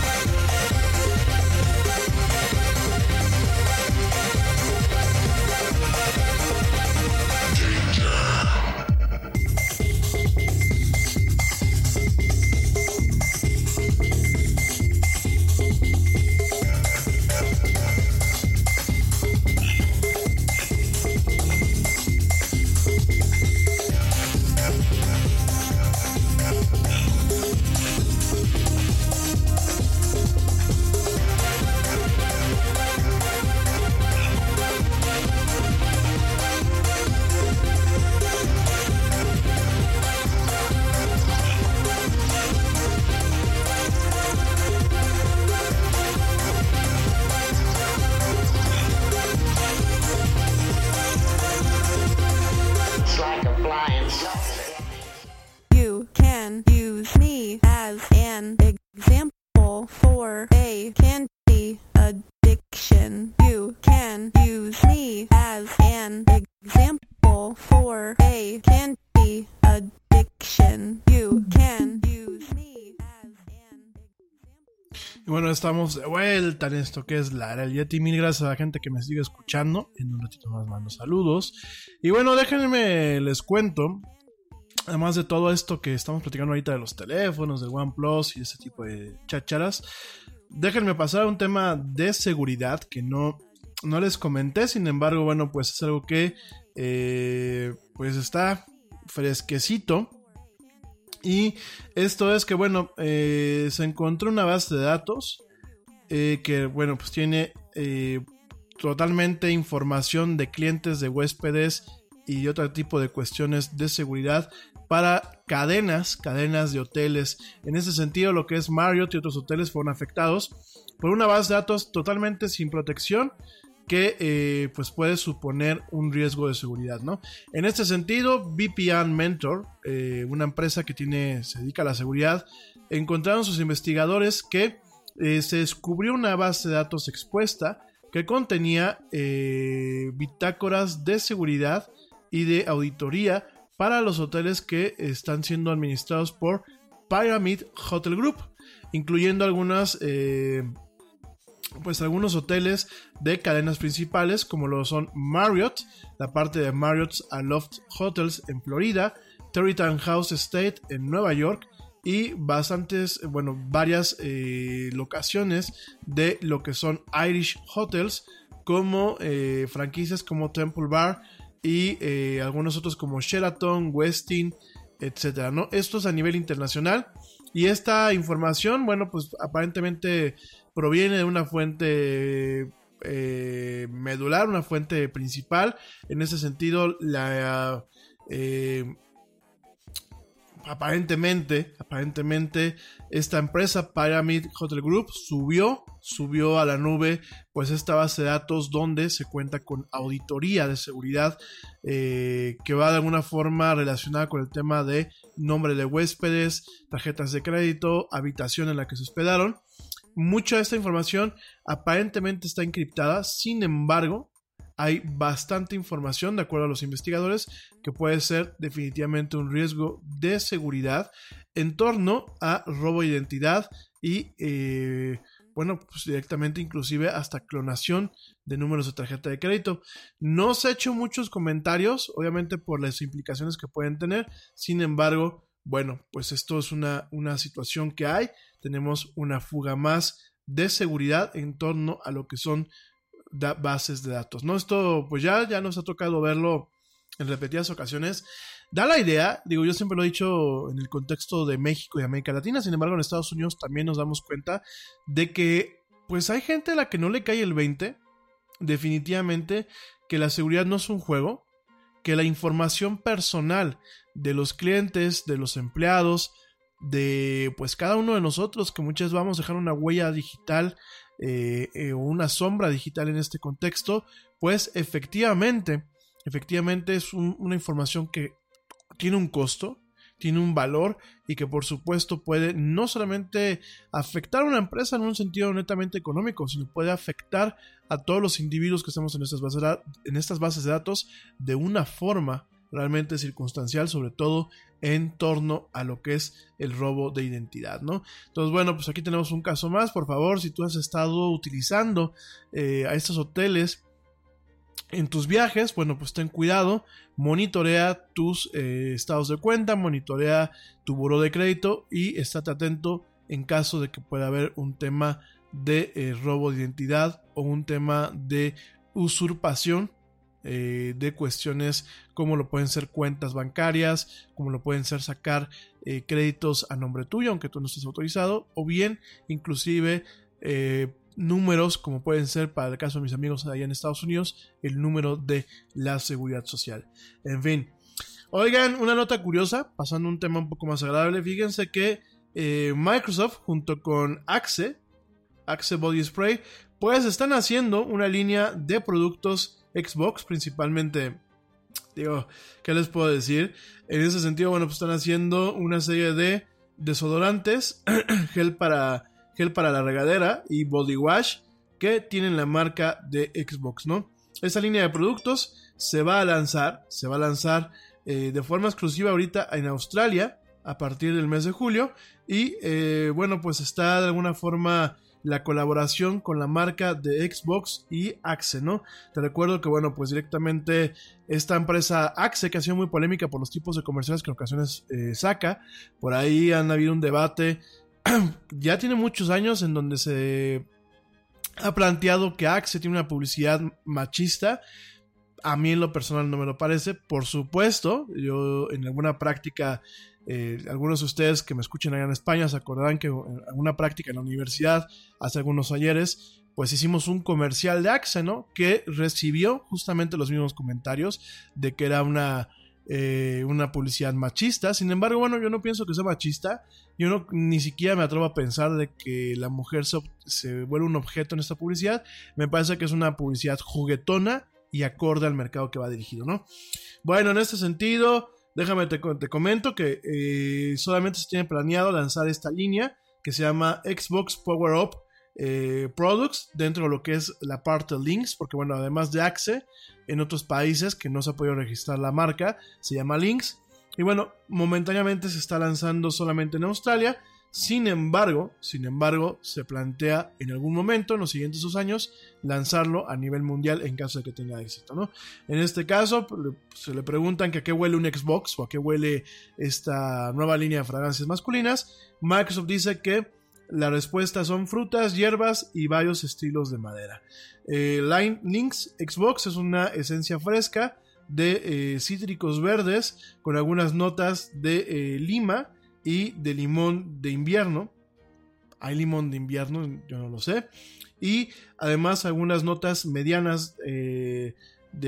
Bueno, estamos de vuelta en esto que es la del Yeti. Mil gracias a la gente que me sigue escuchando. En un ratito más mando saludos. Y bueno, déjenme les cuento. Además de todo esto que estamos platicando ahorita de los teléfonos, del OnePlus y ese tipo de chacharas, déjenme pasar a un tema de seguridad que no, no les comenté. Sin embargo, bueno, pues es algo que eh, pues está fresquecito. Y esto es que, bueno, eh, se encontró una base de datos eh, que, bueno, pues tiene eh, totalmente información de clientes, de huéspedes y otro tipo de cuestiones de seguridad para cadenas, cadenas de hoteles. En ese sentido, lo que es Marriott y otros hoteles fueron afectados por una base de datos totalmente sin protección que eh, pues puede suponer un riesgo de seguridad, ¿no? En este sentido, VPN Mentor, eh, una empresa que tiene, se dedica a la seguridad, encontraron sus investigadores que eh, se descubrió una base de datos expuesta que contenía bitácoras de seguridad y de auditoría para los hoteles que están siendo administrados por Pyramid Hotel Group, incluyendo algunas pues algunos hoteles de cadenas principales como lo son Marriott, la parte de Marriott's Aloft Hotels en Florida, Territon House Estate en Nueva York y bastantes, bueno, varias eh, locaciones de lo que son Irish Hotels como eh, franquicias como Temple Bar y eh, algunos otros como Sheraton, Westin, etcétera, ¿no? Esto es a nivel internacional y esta información, bueno, pues aparentemente proviene de una fuente eh, medular, una fuente principal. En ese sentido, la eh, aparentemente, aparentemente, esta empresa Pyramid Hotel Group subió, subió a la nube, pues esta base de datos donde se cuenta con auditoría de seguridad eh, que va de alguna forma relacionada con el tema de nombre de huéspedes, tarjetas de crédito, habitación en la que se hospedaron mucha de esta información aparentemente está encriptada, sin embargo, hay bastante información, de acuerdo a los investigadores, que puede ser definitivamente un riesgo de seguridad en torno a robo de identidad y, eh, bueno, pues directamente inclusive hasta clonación de números de tarjeta de crédito. No se ha hecho muchos comentarios, obviamente por las implicaciones que pueden tener, sin embargo, bueno, pues esto es una, una situación que hay tenemos una fuga más de seguridad en torno a lo que son bases de datos. ¿no? Esto pues ya, ya nos ha tocado verlo en repetidas ocasiones. Da la idea, digo, yo siempre lo he dicho en el contexto de México y América Latina, sin embargo en Estados Unidos también nos damos cuenta de que pues hay gente a la que no le cae el 20, definitivamente que la seguridad no es un juego, que la información personal de los clientes, de los empleados, de pues cada uno de nosotros que muchas vamos a dejar una huella digital eh, eh, o una sombra digital en este contexto pues efectivamente efectivamente es una información que tiene un costo tiene un valor y que por supuesto puede no solamente afectar a una empresa en un sentido netamente económico, sino puede afectar a todos los individuos que estamos en estas bases en estas bases de datos de una forma realmente circunstancial, sobre todo en torno a lo que es el robo de identidad, ¿no? Entonces, bueno, pues aquí tenemos un caso más, por favor, si tú has estado utilizando eh, a estos hoteles en tus viajes, bueno, pues ten cuidado, monitorea tus eh, estados de cuenta, monitorea tu buro de crédito y estate atento en caso de que pueda haber un tema de eh, robo de identidad o un tema de usurpación eh, de cuestiones como lo pueden ser cuentas bancarias, como lo pueden ser sacar eh, créditos a nombre tuyo, aunque tú no estés autorizado, o bien inclusive eh, números como pueden ser para el caso de mis amigos allá en Estados Unidos, el número de la seguridad social. En fin. Oigan, una nota curiosa, pasando un tema un poco más agradable, fíjense que Microsoft junto con Axe, Axe Body Spray, pues están haciendo una línea de productos Xbox principalmente. Digo, ¿qué les puedo decir? En ese sentido, bueno, pues están haciendo una serie de desodorantes, gel para, gel para la regadera y body wash que tienen la marca de Xbox, ¿no? Esa línea de productos se va a lanzar, se va a lanzar eh, de forma exclusiva ahorita en Australia a partir del mes de julio y eh, bueno, pues está de alguna forma la colaboración con la marca de Xbox y Axe, ¿no? Te recuerdo que, bueno, pues directamente esta empresa Axe, que ha sido muy polémica por los tipos de comerciales que en ocasiones eh, saca, por ahí han habido un debate, ya tiene muchos años en donde se ha planteado que Axe tiene una publicidad machista. A mí en lo personal no me lo parece. Por supuesto, yo en alguna práctica eh, algunos de ustedes que me escuchen allá en España se acordarán que en alguna práctica en la universidad, hace algunos ayeres, pues hicimos un comercial de Axe, ¿no? Que recibió justamente los mismos comentarios de que era una, eh, una publicidad machista. Sin embargo, bueno, yo no pienso que sea machista. Yo no, ni siquiera me atrevo a pensar de que la mujer se, se vuelve un objeto en esta publicidad. Me parece que es una publicidad juguetona y acorde al mercado que va dirigido, ¿no? Bueno, en este sentido, Déjame te, comento que eh, solamente se tiene planeado lanzar esta línea que se llama Xbox Power Up eh, Products dentro de lo que es la parte Links, porque bueno, además de Axe, en otros países que no se ha podido registrar la marca, se llama Links. Y bueno, momentáneamente se está lanzando solamente en Australia. Sin embargo, sin embargo, se plantea en algún momento, en los siguientes dos años, lanzarlo a nivel mundial en caso de que tenga éxito, ¿no? En este caso, se le preguntan que a qué huele un Xbox o a qué huele esta nueva línea de fragancias masculinas. Microsoft dice que la respuesta son frutas, hierbas y varios estilos de madera. Eh, Line Links Xbox es una esencia fresca de eh, cítricos verdes con algunas notas de eh, lima y de limón de invierno. Hay limón de invierno, yo no lo sé. Y además algunas notas medianas de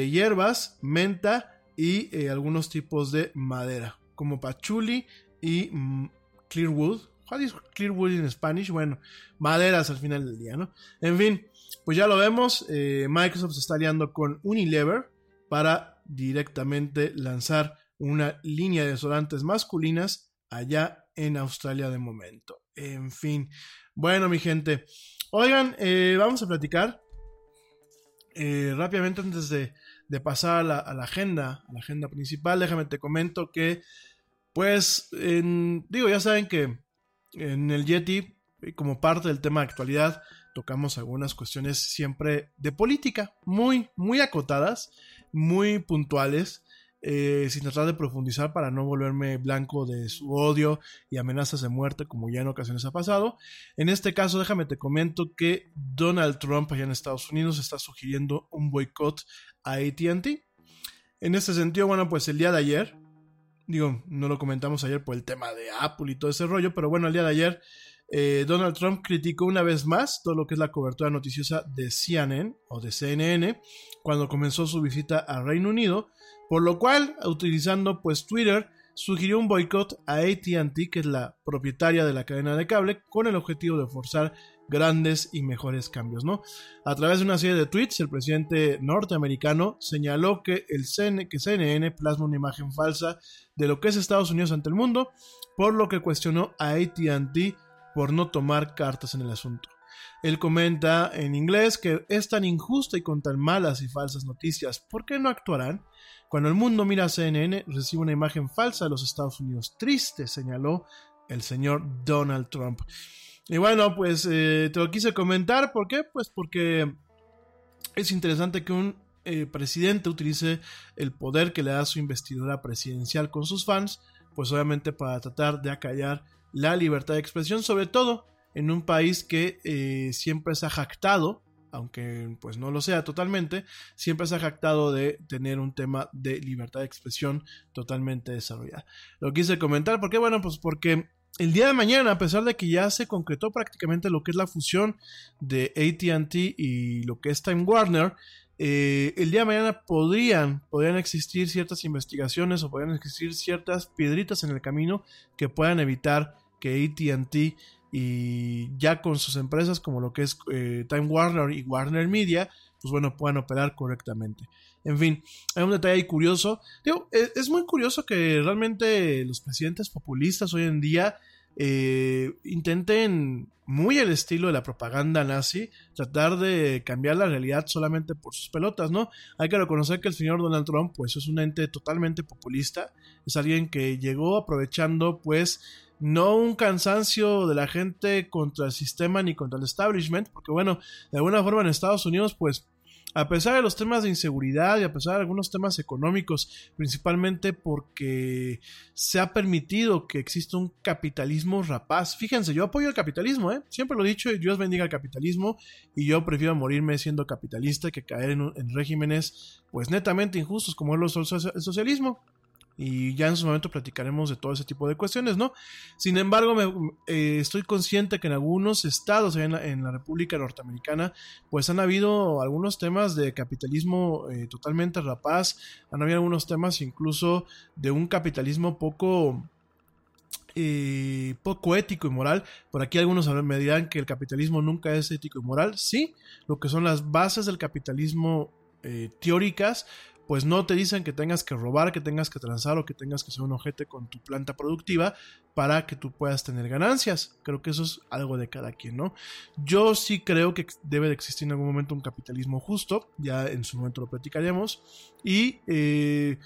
hierbas, menta y algunos tipos de madera, como pachuli y mm, clearwood, Clearwood en Spanish, bueno, maderas al final del día, ¿no? En fin, pues ya lo vemos, eh, Microsoft se está aliando con Unilever para directamente lanzar una línea de desodorantes masculinas allá en Australia de momento. En fin, bueno, mi gente, oigan, eh, vamos a platicar eh, rápidamente antes de, pasar a la, agenda, a la agenda principal. Déjame te comento que, pues, digo, ya saben que en el Yeti, como parte del tema de actualidad, tocamos algunas cuestiones siempre de política, muy, muy acotadas, muy puntuales, eh, sin tratar de profundizar para no volverme blanco de su odio y amenazas de muerte como ya en ocasiones ha pasado. En este caso, déjame te comento que Donald Trump allá en Estados Unidos está sugiriendo un boicot a ATT. En este sentido, bueno, pues el día de ayer, Digo, no lo comentamos ayer por el tema de Apple y todo ese rollo, pero bueno, el día de ayer eh, Donald Trump criticó una vez más todo lo que es la cobertura noticiosa de CNN o de CNN cuando comenzó su visita al Reino Unido, por lo cual, utilizando pues Twitter, sugirió un boicot a ATT, que es la propietaria de la cadena de cable, con el objetivo de forzar grandes y mejores cambios, ¿no? A través de una serie de tweets, el presidente norteamericano señaló que el que CNN plasma una imagen falsa de lo que es Estados Unidos ante el mundo, por lo que cuestionó a AT&T por no tomar cartas en el asunto. Él comenta en inglés que es tan injusta y con tan malas y falsas noticias, ¿por qué no actuarán? Cuando el mundo mira a CNN, recibe una imagen falsa de los Estados Unidos. Triste, señaló el señor Donald Trump. Y bueno, pues eh, te lo quise comentar. ¿Por qué? Pues porque es interesante que un eh, presidente utilice el poder que le da su investidura presidencial con sus fans, pues obviamente para tratar de acallar la libertad de expresión, sobre todo en un país que eh, siempre se ha jactado, aunque pues no lo sea totalmente, siempre se ha jactado de tener un tema de libertad de expresión totalmente desarrollado. Lo quise comentar porque, bueno, pues porque el día de mañana, a pesar de que ya se concretó prácticamente lo que es la fusión de ATT y lo que es Time Warner, eh, el día de mañana podrían, podrían existir ciertas investigaciones o podrían existir ciertas piedritas en el camino que puedan evitar que ATT y ya con sus empresas como lo que es eh, Time Warner y Warner Media, pues bueno, puedan operar correctamente. En fin, hay un detalle curioso. Digo, e, es, muy curioso que realmente los presidentes populistas hoy en día eh, intenten, muy el estilo de la propaganda nazi, tratar de cambiar la realidad solamente por sus pelotas, ¿no? Hay que reconocer que el señor Donald Trump, pues es un ente totalmente populista, es alguien que llegó aprovechando, pues, no un cansancio de la gente contra el sistema ni contra el establishment, porque bueno, de alguna forma en Estados Unidos, pues a pesar de los temas de inseguridad y a pesar de algunos temas económicos, principalmente porque se ha permitido que exista un capitalismo rapaz. Fíjense, yo apoyo el capitalismo, ¿eh? siempre lo he dicho, Dios bendiga el capitalismo y yo prefiero morirme siendo capitalista que caer en, en regímenes pues netamente injustos como es el socialismo y ya en su momento platicaremos de todo ese tipo de cuestiones, ¿no? Sin embargo, eh, estoy consciente que en algunos estados en la, República Norteamericana, pues han habido algunos temas de capitalismo eh, totalmente rapaz, han habido algunos temas incluso de un capitalismo poco... Eh, poco ético y moral. Por aquí algunos me dirán que el capitalismo nunca es ético y moral. Sí, lo que son las bases del capitalismo teóricas, pues no te dicen que tengas que robar, que tengas que transar o que tengas que ser un ojete con tu planta productiva para que tú puedas tener ganancias. Creo que eso es algo de cada quien, ¿no? Yo sí creo que debe de existir en algún momento un capitalismo justo, ya en su momento lo platicaremos, y... Eh,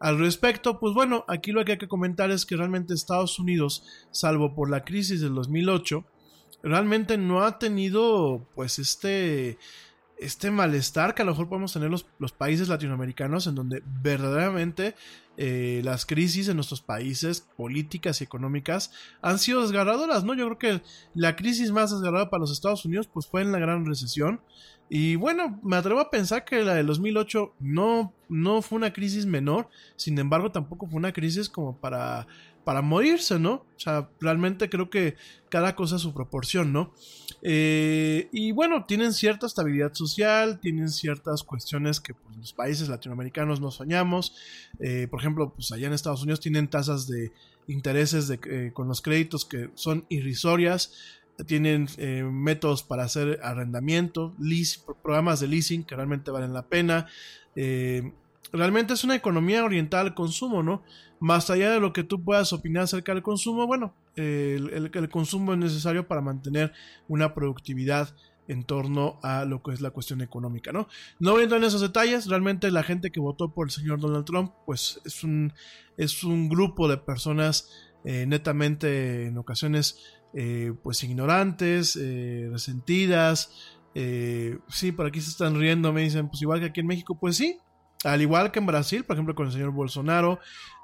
al respecto, pues bueno, aquí lo que hay que comentar es que realmente Estados Unidos, salvo por la crisis del 2008, realmente no ha tenido pues este este malestar que a lo mejor podemos tener los, los países latinoamericanos en donde verdaderamente eh, las crisis en nuestros países políticas y económicas han sido desgarradoras, ¿no? Yo creo que la crisis más desgarradora para los Estados Unidos pues fue en la gran recesión y bueno, me atrevo a pensar que la del 2008 no, no fue una crisis menor, sin embargo tampoco fue una crisis como para para morirse, ¿no? O sea, realmente creo que cada cosa a su proporción, ¿no? Eh, y bueno, tienen cierta estabilidad social, tienen ciertas cuestiones que pues, los países latinoamericanos no soñamos. Eh, por ejemplo, pues allá en Estados Unidos tienen tasas de intereses de, eh, con los créditos que son irrisorias. Tienen métodos para hacer arrendamiento, programas de leasing que realmente valen la pena realmente es una economía orientada al consumo, ¿no? Más allá de lo que tú puedas opinar acerca del consumo, bueno, el, consumo es necesario para mantener una productividad en torno a lo que es la cuestión económica, ¿no? No voy a entrar en esos detalles, realmente la gente que votó por el señor Donald Trump, pues es un, es un grupo de personas eh, netamente en ocasiones eh, pues ignorantes, eh, resentidas, sí, por aquí se están riendo, me dicen, pues igual que aquí en México, pues sí, al igual que en Brasil, por ejemplo, con el señor Bolsonaro,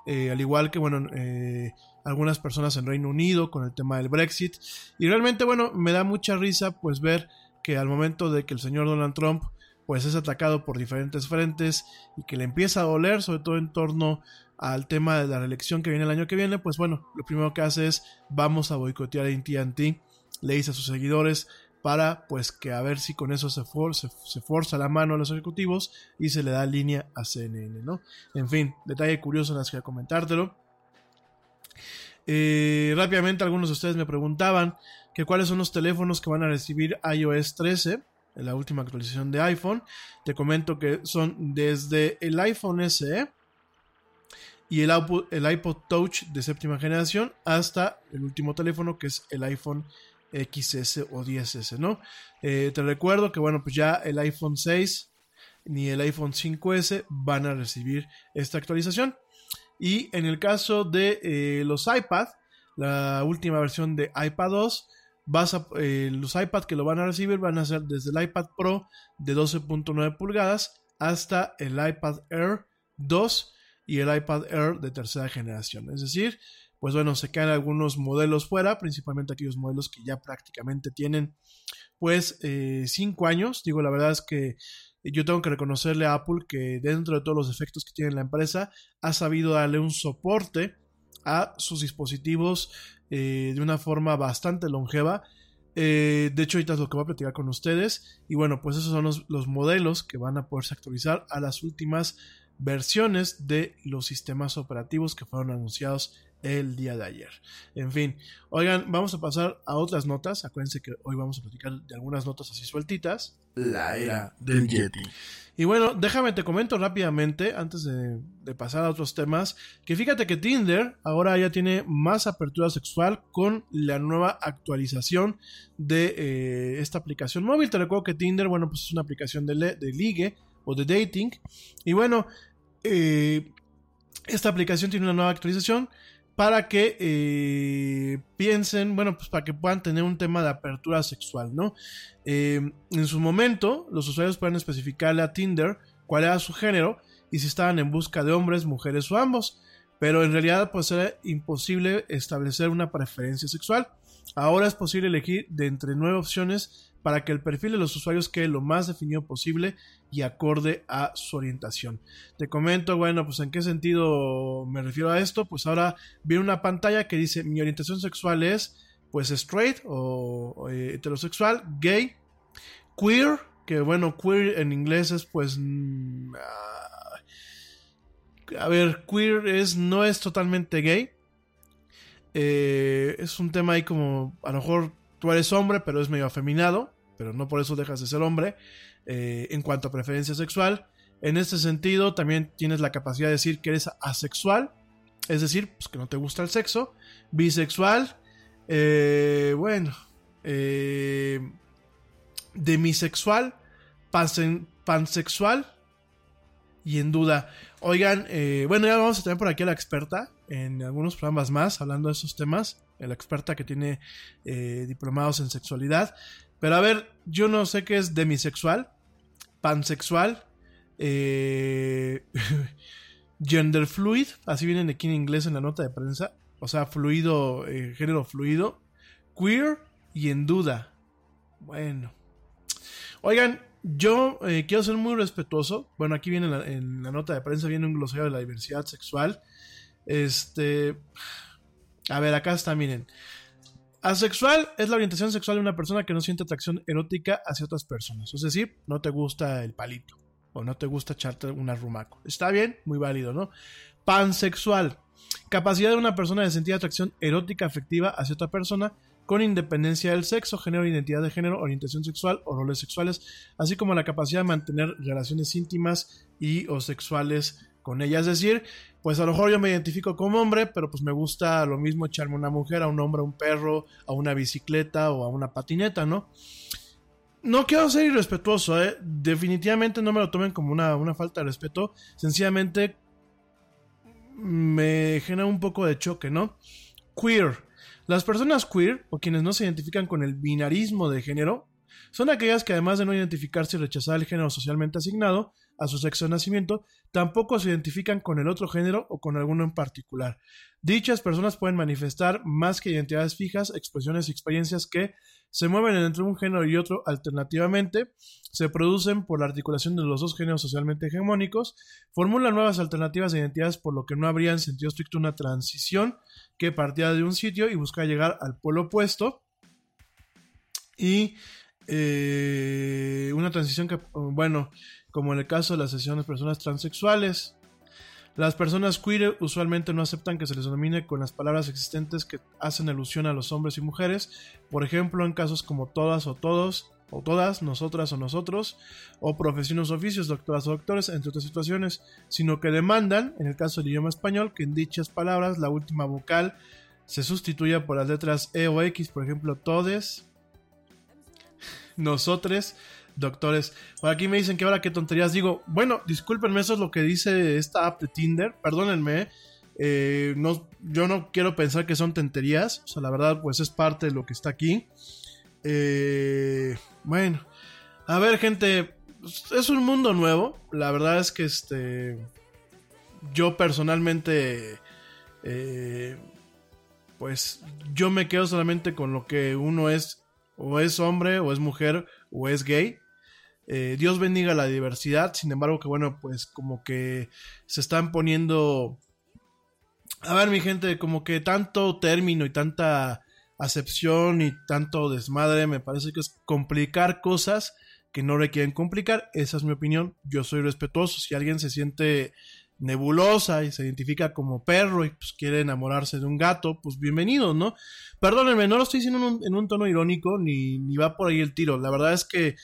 eh, al igual que, bueno, eh, algunas personas en Reino Unido con el tema del Brexit. Y realmente, bueno, me da mucha risa pues ver que al momento de que el señor Donald Trump pues es atacado por diferentes frentes y que le empieza a doler, sobre todo en torno al tema de la reelección que viene el año que viene, pues bueno, lo primero que hace es vamos a boicotear a AT&T, le dice a sus seguidores, para pues que a ver si con eso se, se, forza la mano a los ejecutivos y se le da línea a CNN, ¿no? En fin, detalle curioso, las que comentártelo. Eh, rápidamente algunos de ustedes me preguntaban que cuáles son los teléfonos que van a recibir iOS 13, en la última actualización de iPhone. Te comento que son desde el iPhone SE y el, el iPod Touch de séptima generación hasta el último teléfono que es el iPhone XS o 10S, ¿no? Eh, te recuerdo que, bueno, pues ya el iPhone 6 ni el iPhone 5S van a recibir esta actualización. Y en el caso de eh, los iPad, la última versión de iPad 2, vas a, eh, los iPad que lo van a recibir van a ser desde el iPad Pro de 12.9 pulgadas hasta el iPad Air 2 y el iPad Air de tercera generación. Es decir, pues bueno, se quedan algunos modelos fuera, principalmente aquellos modelos que ya prácticamente tienen pues 5 eh, años. Digo, la verdad es que yo tengo que reconocerle a Apple que dentro de todos los efectos que tiene la empresa, ha sabido darle un soporte a sus dispositivos eh, de una forma bastante longeva. Eh, de hecho, ahorita es lo que voy a platicar con ustedes. Y bueno, pues esos son los, los modelos que van a poderse actualizar a las últimas versiones de los sistemas operativos que fueron anunciados el día de ayer. En fin, oigan, vamos a pasar a otras notas. Acuérdense que hoy vamos a platicar de algunas notas así sueltitas. La era del Yeti. Y bueno, déjame te comento rápidamente, antes de, pasar a otros temas, que fíjate que Tinder ahora ya tiene más apertura sexual con la nueva actualización de eh, esta aplicación móvil. Te recuerdo que Tinder, bueno, pues es una aplicación de, de ligue o de dating. Y bueno, eh, esta aplicación tiene una nueva actualización para que eh, piensen, bueno, pues para que puedan tener un tema de apertura sexual, ¿no? Eh, en su momento, los usuarios pueden especificarle a Tinder cuál era su género y si estaban en busca de hombres, mujeres o ambos, pero en realidad pues era imposible establecer una preferencia sexual. Ahora es posible elegir de entre nueve opciones para que el perfil de los usuarios quede lo más definido posible y acorde a su orientación. Te comento, bueno, pues en qué sentido me refiero a esto, pues ahora viene una pantalla que dice mi orientación sexual es pues straight o, eh, heterosexual, gay, queer, que bueno, queer en inglés es pues... Ah, a ver, queer es, no es totalmente gay. Eh, es un tema ahí como, a lo mejor tú eres hombre, pero es medio afeminado, pero no por eso dejas de ser hombre. Eh, en cuanto a preferencia sexual, En este sentido, también tienes la capacidad de decir que eres asexual, es decir, pues que no te gusta el sexo, bisexual, eh, bueno, eh, demisexual, pansexual y en duda. Oigan, bueno, ya vamos a tener por aquí a la experta en algunos programas más hablando de esos temas, la experta que tiene eh, diplomados en sexualidad. Pero a ver, yo no sé qué es demisexual, pansexual, eh, gender fluid, así vienen aquí en inglés en la nota de prensa, o sea, fluido, eh, género fluido, queer y en duda. Bueno. Oigan, yo eh, quiero ser muy respetuoso. Bueno, aquí viene en la, nota de prensa, viene un glosario de la diversidad sexual. Este... A ver, acá está, miren. Asexual es la orientación sexual de una persona que no siente atracción erótica hacia otras personas. Es decir, no te gusta el palito o no te gusta echarte un arrumaco. Está bien, muy válido, ¿no? Pansexual. Capacidad de una persona de sentir atracción erótica afectiva hacia otra persona con independencia del sexo, género, identidad de género, orientación sexual o roles sexuales, así como la capacidad de mantener relaciones íntimas y o sexuales con ella. Es decir, pues a lo mejor yo me identifico como hombre, pero pues me gusta lo mismo echarme a una mujer, a un hombre, a un perro, a una bicicleta o a una patineta, ¿no? No quiero ser irrespetuoso, ¿eh? definitivamente no me lo tomen como una, una falta de respeto, sencillamente me genera un poco de choque, ¿no? Queer. Las personas queer, o quienes no se identifican con el binarismo de género, son aquellas que además de no identificarse y rechazar el género socialmente asignado a su sexo de nacimiento, tampoco se identifican con el otro género o con alguno en particular. Dichas personas pueden manifestar más que identidades fijas, expresiones y experiencias que se mueven entre un género y otro alternativamente, se producen por la articulación de los dos géneros socialmente hegemónicos, formulan nuevas alternativas de identidades por lo que no habría en sentido estricto una transición que partía de un sitio y buscaba llegar al polo opuesto. Y eh, una transición que, bueno, como en el caso de las sesiones personas transexuales. Las personas queer usualmente no aceptan que se les denomine con las palabras existentes que hacen alusión a los hombres y mujeres, por ejemplo en casos como todas o todos, o todas, nosotras o nosotros, o profesiones o oficios, doctoras o doctores, entre otras situaciones, sino que demandan, en el caso del idioma español, que en dichas palabras la última vocal se sustituya por las letras E o X, por ejemplo, todes, nosotres, doctores. Por aquí me dicen que ahora qué tonterías digo. Bueno, discúlpenme, eso es lo que dice esta app de Tinder. Perdónenme. eh, no, yo no quiero pensar que son tonterías. O sea, la verdad, pues es parte de lo que está aquí. Eh, bueno. A ver, gente. Es un mundo nuevo. La verdad es que este. Yo personalmente. eh, pues yo me quedo solamente con lo que uno es. O es hombre, o es mujer, o es gay. Eh, Dios bendiga la diversidad, sin embargo que bueno, pues como que se están poniendo... A ver mi gente, como que tanto término y tanta acepción y tanto desmadre me parece que es complicar cosas que no requieren complicar. Esa es mi opinión. Yo soy respetuoso. Si alguien se siente nebulosa y se identifica como perro y pues quiere enamorarse de un gato, pues bienvenido, ¿no? Perdónenme, no lo estoy diciendo en un, en un tono irónico ni, ni va por ahí el tiro. La verdad es que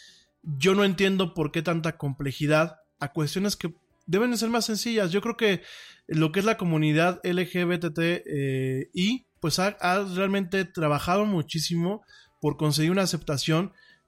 yo no entiendo por qué tanta complejidad a cuestiones que deben de ser más sencillas. Yo creo que lo que es la comunidad LGBTI, pues ha, ha realmente trabajado muchísimo por conseguir una aceptación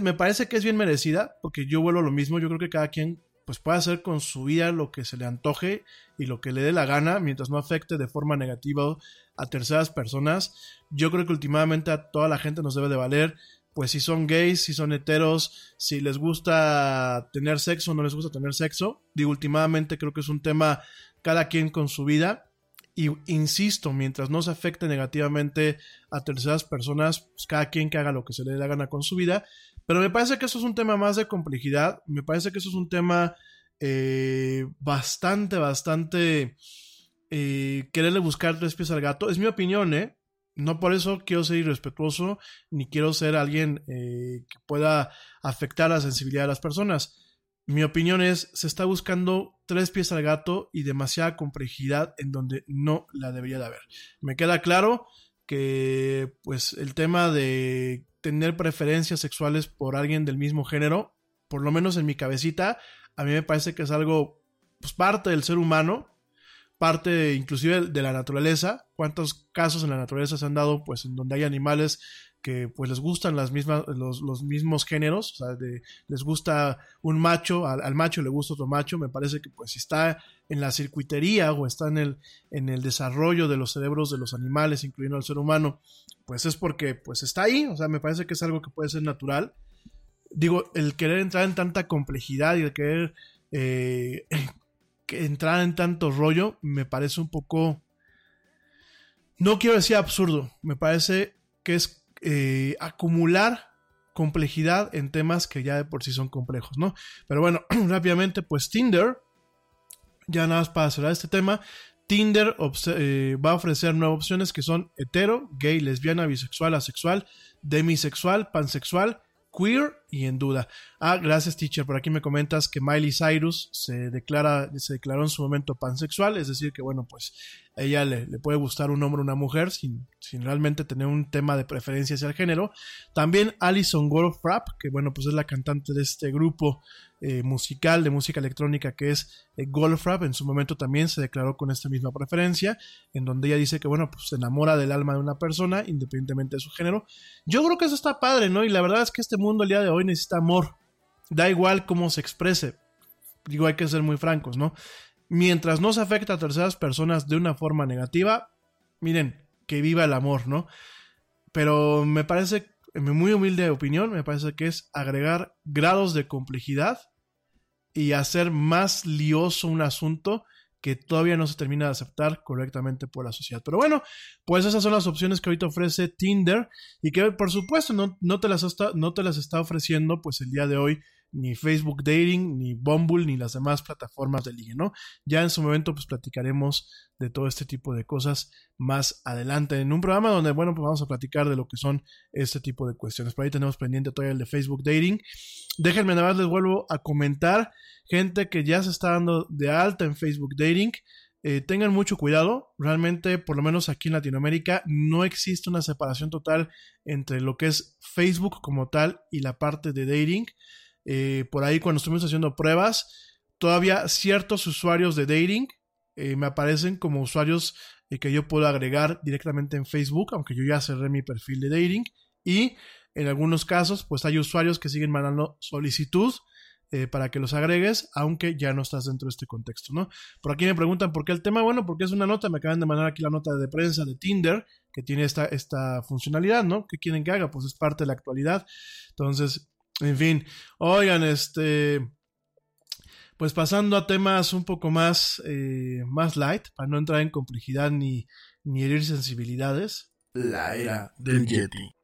Me parece que es bien merecida, porque yo vuelo lo mismo. Yo creo que cada quien pues puede hacer con su vida lo que se le antoje y lo que le dé la gana mientras no afecte de forma negativa a terceras personas. Yo creo que últimamente a toda la gente nos debe de valer pues si son gays, si son heteros, si les gusta tener sexo o no les gusta tener sexo. Digo, últimamente creo que es un tema cada quien con su vida. Y insisto, mientras no se afecte negativamente a terceras personas, pues cada quien que haga lo que se le dé la gana con su vida. Pero me parece que eso es un tema más de complejidad. Me parece que eso es un tema eh, bastante, bastante... Eh, quererle buscar tres pies al gato. Es mi opinión, ¿eh? No por eso quiero ser irrespetuoso, ni quiero ser alguien eh, que pueda afectar la sensibilidad de las personas. Mi opinión es, se está buscando tres pies al gato y demasiada complejidad en donde no la debería de haber. Me queda claro que pues el tema de tener preferencias sexuales por alguien del mismo género, por lo menos en mi cabecita, a mí me parece que es algo pues parte del ser humano parte inclusive de la naturaleza. ¿Cuántos casos en la naturaleza se han dado pues en donde hay animales que pues les gustan las mismas, los, mismos géneros? O sea, les gusta un macho, al, macho le gusta otro macho. Me parece que pues si está en la circuitería o está en el, en el desarrollo de los cerebros de los animales, incluyendo al ser humano, pues es porque pues está ahí. O sea, me parece que es algo que puede ser natural. Digo, el querer entrar en tanta complejidad y el querer eh, entrar en tanto rollo me parece un poco... No quiero decir absurdo, me parece que es eh, acumular complejidad en temas que ya de por sí son complejos, ¿no? Pero bueno, rápidamente, pues Tinder, ya nada más para cerrar este tema, Tinder eh, va a ofrecer nuevas opciones que son hetero, gay, lesbiana, bisexual, asexual, demisexual, pansexual queer y en duda. Ah, gracias teacher, por aquí me comentas que Miley Cyrus se declara, se declaró en su momento pansexual, es decir que bueno, pues a ella le, puede gustar un hombre o una mujer sin, sin, realmente tener un tema de preferencia hacia el género. También Alison Goldfrapp, que bueno, pues es la cantante de este grupo eh, musical de música electrónica que es eh, en su momento también se declaró con esta misma preferencia, en donde ella dice que bueno, pues se enamora del alma de una persona independientemente de su género. Yo creo que eso está padre, ¿no? Y la verdad es que este mundo el día de hoy necesita amor. Da igual cómo se exprese. Digo, hay que ser muy francos, ¿no? Mientras no se afecta a terceras personas de una forma negativa, miren, que viva el amor, ¿no? Pero me parece en mi muy humilde opinión, me parece que es agregar grados de complejidad y hacer más lioso un asunto que todavía no se termina de aceptar correctamente por la sociedad. Pero bueno, pues esas son las opciones que ahorita ofrece Tinder y que por supuesto no, no, te, las está, no te las está ofreciendo pues el día de hoy ni Facebook Dating, ni Bumble, ni las demás plataformas de ligue, ¿no? Ya en su momento pues platicaremos de todo este tipo de cosas más adelante en un programa donde, bueno, pues vamos a platicar de lo que son este tipo de cuestiones. Por ahí tenemos pendiente todavía el de Facebook Dating. Déjenme nada más les vuelvo a comentar, gente que ya se está dando de alta en Facebook Dating. Eh, tengan mucho cuidado, realmente por lo menos aquí en Latinoamérica no existe una separación total entre lo que es Facebook como tal y la parte de dating. Eh, por ahí cuando estuvimos haciendo pruebas, todavía ciertos usuarios de dating eh, me aparecen como usuarios eh, que yo puedo agregar directamente en Facebook, aunque yo ya cerré mi perfil de dating. Y en algunos casos, pues hay usuarios que siguen mandando solicitud para que los agregues, aunque ya no estás dentro de este contexto, ¿no? Por aquí me preguntan por qué el tema, bueno, porque es una nota, me acaban de mandar aquí la nota de prensa de Tinder, que tiene esta, esta funcionalidad, ¿no? ¿Qué quieren que haga? Pues es parte de la actualidad. Entonces, en fin, oigan, este, pues pasando a temas un poco más, eh, más light, para no entrar en complejidad ni, ni herir sensibilidades. La era del Yeti.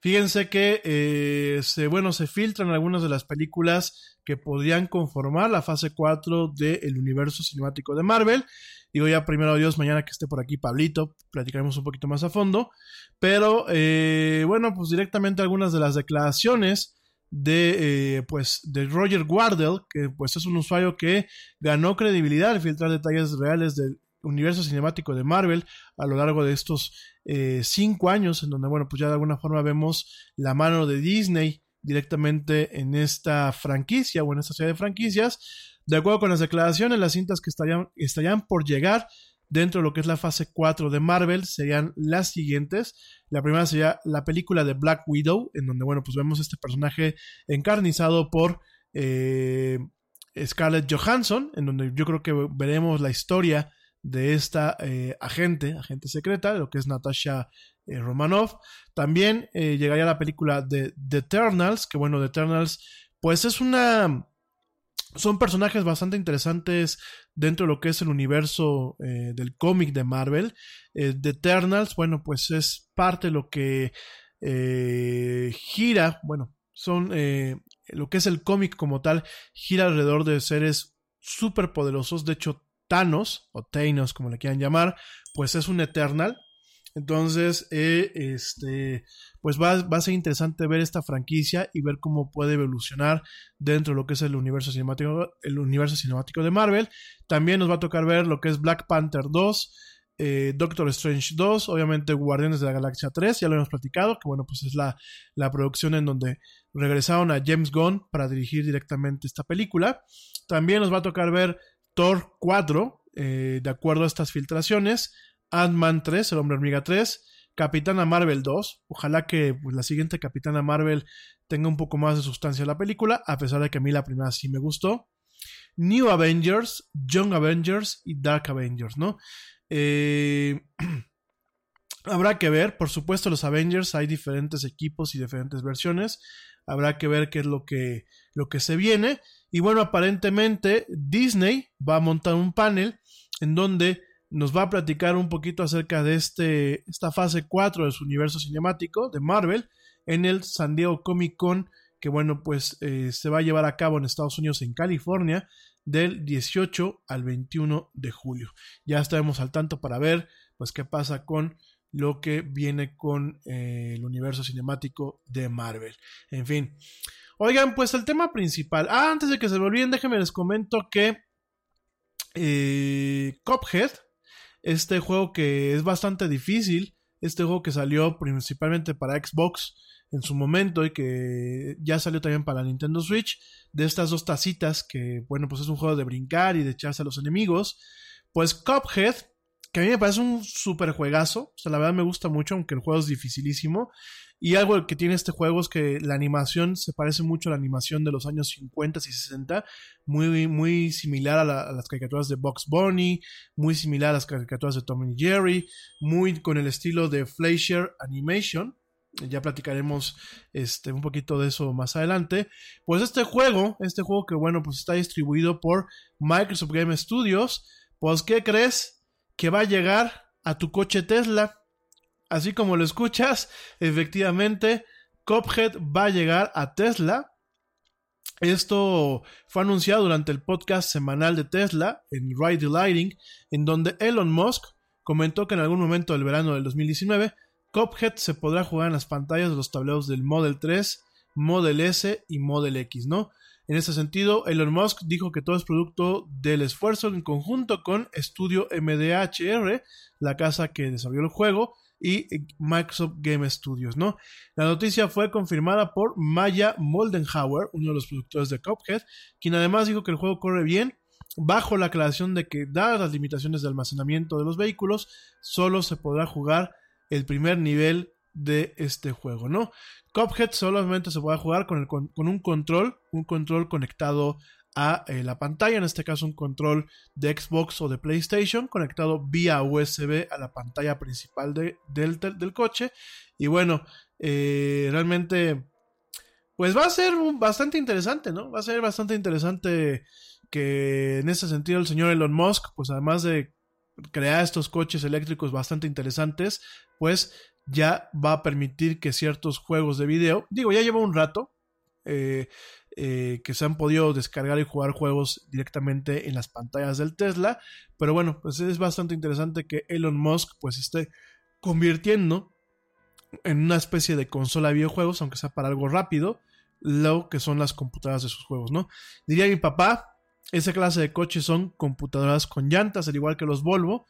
Fíjense que eh, se, bueno, se filtran algunas de las películas que podrían conformar la fase 4 del universo cinemático de Marvel. Digo ya primero Dios, mañana que esté por aquí Pablito, platicaremos un poquito más a fondo. Pero eh, bueno, pues directamente algunas de las declaraciones de, eh, pues, de Roger Wardell, que pues es un usuario que ganó credibilidad al filtrar detalles reales del universo cinemático de Marvel a lo largo de estos eh, cinco años, en donde, bueno, pues ya de alguna forma vemos la mano de Disney directamente en esta franquicia o en esta serie de franquicias. De acuerdo con las declaraciones, las cintas que estarían, estarían por llegar dentro de lo que es la fase 4 de Marvel serían las siguientes. La primera sería la película de Black Widow, en donde, bueno, pues vemos este personaje encarnizado por eh, Scarlett Johansson, en donde yo creo que veremos la historia de esta eh, agente, agente secreta, lo que es Natasha eh, Romanoff. También eh, llegaría la película de The Eternals, que bueno, The Eternals, pues es una... Son personajes bastante interesantes dentro de lo que es el universo del cómic de Marvel. The Eternals, bueno, pues es parte de lo que gira, bueno, son lo que es el cómic como tal, gira alrededor de seres súper poderosos. De hecho, Thanos, o Thanos como le quieran llamar, pues es un Eternal. Entonces, eh, este, pues va, va, a ser interesante ver esta franquicia y ver cómo puede evolucionar dentro de lo que es el universo cinemático, el universo cinemático de Marvel. También nos va a tocar ver lo que es Black Panther 2, eh, Doctor Strange 2, obviamente Guardianes de la Galaxia 3, ya lo hemos platicado, que bueno, pues es la, la producción en donde regresaron a James Gunn para dirigir directamente esta película. También nos va a tocar ver Thor 4, eh, de acuerdo a estas filtraciones, Ant-Man 3, el hombre hormiga 3, Capitana Marvel 2, ojalá que pues, la siguiente Capitana Marvel tenga un poco más de sustancia en la película, a pesar de que a mí la primera sí me gustó. New Avengers, Young Avengers y Dark Avengers, ¿no? Eh, habrá que ver, por supuesto, los Avengers hay diferentes equipos y diferentes versiones. Habrá que ver qué es lo que, lo que se viene. Y bueno, aparentemente Disney va a montar un panel en donde nos va a platicar un poquito acerca de este, esta fase 4 de su universo cinemático de Marvel en el San Diego Comic Con, que bueno, pues eh, se va a llevar a cabo en Estados Unidos, en California, del 18 al 21 de julio. Ya estaremos al tanto para ver pues qué pasa con lo que viene con eh, el universo cinemático de Marvel. En fin, Oigan, pues el tema principal. Ah, antes de que se me olviden, déjenme les comento que eh, Cophead, este juego que es bastante difícil, este juego que salió principalmente para Xbox en su momento y que ya salió también para Nintendo Switch, de estas dos tacitas que, bueno, pues es un juego de brincar y de echarse a los enemigos, pues Cophead, que a mí me parece un super juegazo, o sea, la verdad me gusta mucho, aunque el juego es dificilísimo, y algo que tiene este juego es que la animación se parece mucho a la animación de los años 50 y 60, muy, muy similar a, las caricaturas de Box Bunny, muy similar a las caricaturas de Tom y Jerry, muy con el estilo de Fleischer Animation. Ya platicaremos este, un poquito de eso más adelante. Pues este juego, este juego que bueno, pues está distribuido por Microsoft Game Studios, pues ¿qué crees? Que va a llegar a tu coche Tesla así como lo escuchas, efectivamente, Cophead va a llegar a Tesla. Esto fue anunciado durante el podcast semanal de Tesla en Ride the Lighting, en donde Elon Musk comentó que en algún momento del verano del 2019, Cophead se podrá jugar en las pantallas de los tableros del Model 3, Model S y Model X, ¿no? En ese sentido, Elon Musk dijo que todo es producto del esfuerzo en conjunto con Estudio MDHR, la casa que desarrolló el juego, y Microsoft Game Studios, ¿no? La noticia fue confirmada por Maya Moldenhauer, uno de los productores de Cuphead, quien además dijo que el juego corre bien bajo la aclaración de que, dadas las limitaciones de almacenamiento de los vehículos, solo se podrá jugar el primer nivel de este juego, ¿no? Cuphead solamente se podrá jugar con, el, con, un control, un control conectado a eh, la pantalla, en este caso un control de Xbox o de PlayStation conectado vía USB a la pantalla principal de, del, del, coche. Y bueno, eh, realmente, pues va a ser bastante interesante, ¿no? Va a ser bastante interesante que en ese sentido el señor Elon Musk, pues además de crear estos coches eléctricos bastante interesantes, pues ya va a permitir que ciertos juegos de video, digo, ya lleva un rato, eh, eh, que se han podido descargar y jugar juegos directamente en las pantallas del Tesla. Pero bueno, pues es bastante interesante que Elon Musk pues esté convirtiendo en una especie de consola de videojuegos, aunque sea para algo rápido, lo que son las computadoras de sus juegos, ¿no? Diría mi papá, esa clase de coches son computadoras con llantas, al igual que los Volvo,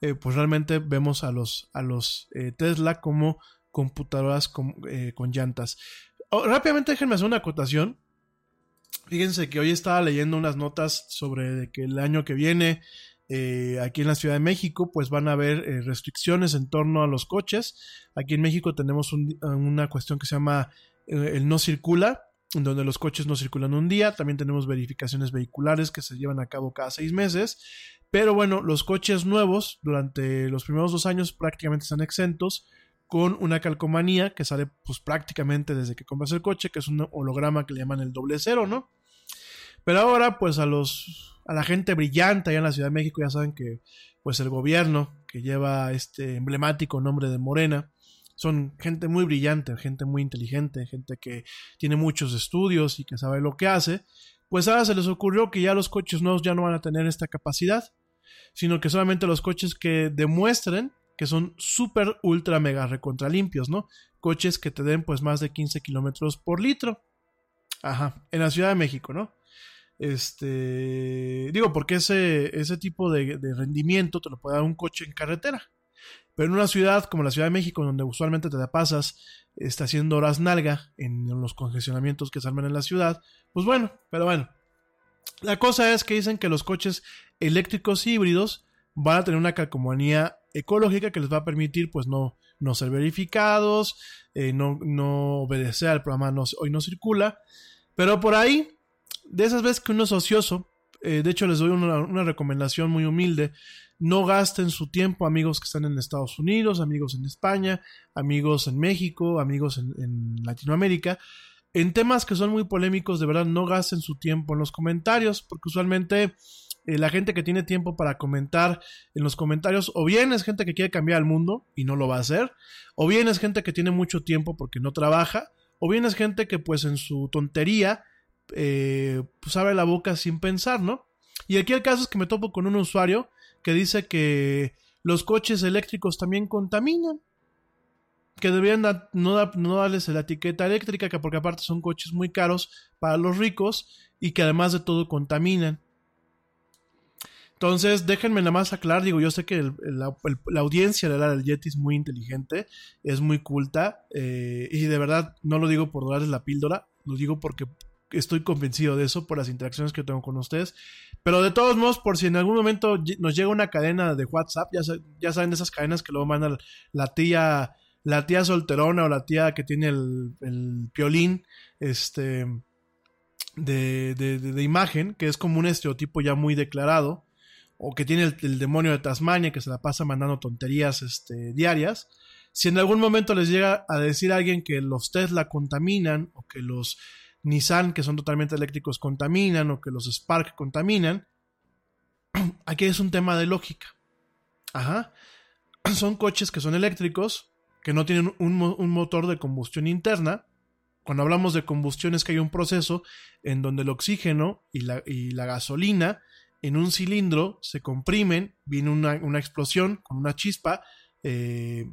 eh, pues realmente vemos a los, a los eh, Tesla como computadoras con, con llantas. Oh, rápidamente déjenme hacer una acotación. Fíjense que hoy estaba leyendo unas notas sobre que el año que viene eh, aquí en la Ciudad de México pues van a haber eh, restricciones en torno a los coches. Aquí en México tenemos una cuestión que se llama eh, el no circula, en donde los coches no circulan un día. También tenemos verificaciones vehiculares que se llevan a cabo cada seis meses. Pero bueno, los coches nuevos durante los primeros dos años prácticamente están exentos con una calcomanía que sale pues prácticamente desde que compras el coche, que es un holograma que le llaman el doble cero, ¿no? Pero ahora pues a los a la gente brillante allá en la Ciudad de México ya saben que pues el gobierno que lleva este emblemático nombre de Morena son gente muy brillante, gente muy inteligente, gente que tiene muchos estudios y que sabe lo que hace, pues ahora se les ocurrió que ya los coches nuevos ya no van a tener esta capacidad, sino que solamente los coches que demuestren que son súper, ultra, mega recontra limpios, ¿no? Coches que te den pues más de 15 kilómetros por litro. Ajá, en la Ciudad de México, ¿no? Este, digo, porque ese, ese tipo de, de rendimiento te lo puede dar un coche en carretera. Pero en una ciudad como la Ciudad de México, donde usualmente te pasas, está haciendo horas nalga en los congestionamientos que se arman en la ciudad, pues bueno, pero bueno. La cosa es que dicen que los coches eléctricos híbridos van a tener una calcomanía ecológica que les va a permitir pues no, no ser verificados, eh, no, no, obedecer al programa hoy no circula, pero por ahí, de esas veces que uno es ocioso, eh, de hecho les doy una, recomendación muy humilde, no gasten su tiempo amigos que están en Estados Unidos, amigos en España, amigos en México, amigos en Latinoamérica, en temas que son muy polémicos, de verdad no gasten su tiempo en los comentarios, porque usualmente eh, la gente que tiene tiempo para comentar en los comentarios, o bien es gente que quiere cambiar el mundo y no lo va a hacer, o bien es gente que tiene mucho tiempo porque no trabaja, o bien es gente que pues en su tontería eh, pues abre la boca sin pensar, ¿no? Y aquí el caso es que me topo con un usuario que dice que los coches eléctricos también contaminan, que deberían no, no darles la etiqueta eléctrica, que porque aparte son coches muy caros para los ricos y que además de todo contaminan. Entonces, déjenme nada más aclarar, digo, yo sé que el, la, audiencia de la del Yeti es muy inteligente, es muy culta, eh, y de verdad no lo digo por darles la píldora, lo digo porque estoy convencido de eso por las interacciones que tengo con ustedes. Pero de todos modos, por si en algún momento nos llega una cadena de WhatsApp, ya, ya saben esas cadenas que luego mandan la tía, la tía solterona o la tía que tiene el, el piolín, este, de, de imagen, que es como un estereotipo ya muy declarado o que tiene el, demonio de Tasmania que se la pasa mandando tonterías este, diarias, si en algún momento les llega a decir a alguien que los Tesla contaminan o que los Nissan que son totalmente eléctricos contaminan o que los Spark contaminan, aquí es un tema de lógica. Ajá. Son coches que son eléctricos, que no tienen un, un motor de combustión interna. Cuando hablamos de combustión es que hay un proceso en donde el oxígeno y la, y la gasolina en un cilindro, se comprimen, viene una, una explosión con una chispa, eh,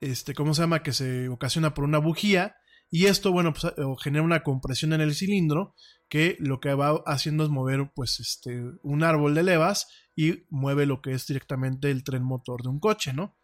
este, ¿cómo se llama? Que se ocasiona por una bujía, y esto, bueno, pues genera una compresión en el cilindro, que lo que va haciendo es mover, pues, este, un árbol de levas y mueve lo que es directamente el tren motor de un coche, ¿no?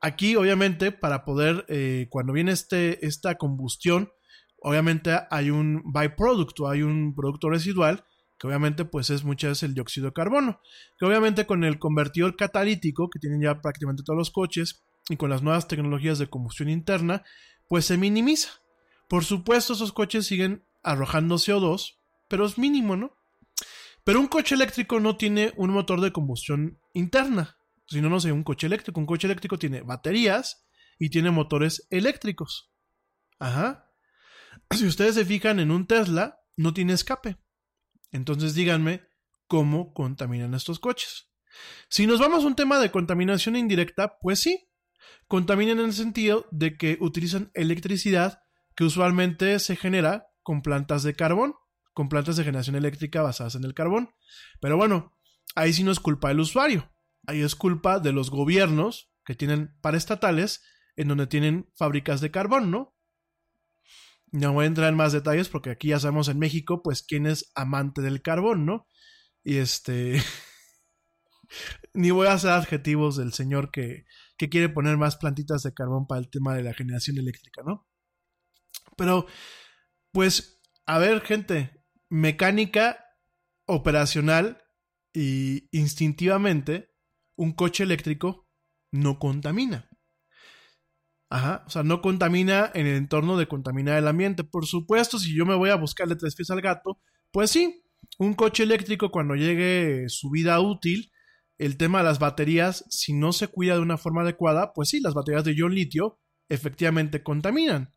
Aquí, obviamente, para poder, eh, cuando viene este, esta combustión, obviamente hay un byproduct, hay un producto residual, que obviamente pues es muchas veces el dióxido de carbono, que obviamente con el convertidor catalítico que tienen ya prácticamente todos los coches y con las nuevas tecnologías de combustión interna, pues se minimiza. Por supuesto esos coches siguen arrojando CO2, pero es mínimo, ¿no? Pero un coche eléctrico no tiene un motor de combustión interna, si no, no sé, un coche eléctrico. Un coche eléctrico tiene baterías y tiene motores eléctricos. Ajá. Si ustedes se fijan en un Tesla, no tiene escape. Entonces díganme cómo contaminan estos coches. Si nos vamos a un tema de contaminación indirecta, pues sí, contaminan en el sentido de que utilizan electricidad que usualmente se genera con plantas de carbón, con plantas de generación eléctrica basadas en el carbón. Pero bueno, ahí sí no es culpa del usuario, ahí es culpa de los gobiernos que tienen paraestatales en donde tienen fábricas de carbón, ¿no? No voy a entrar en más detalles porque aquí ya sabemos en México, pues, quién es amante del carbón, ¿no? Y este. Ni voy a hacer adjetivos del señor que, que quiere poner más plantitas de carbón para el tema de la generación eléctrica, ¿no? Pero, pues, a ver, gente, mecánica operacional y instintivamente, un coche eléctrico no contamina. Ajá, o sea, no contamina en el entorno de contaminar el ambiente. Por supuesto, si yo me voy a buscarle tres pies al gato, pues sí, un coche eléctrico cuando llegue su vida útil, el tema de las baterías, si no se cuida de una forma adecuada, pues sí, las baterías de ion litio efectivamente contaminan.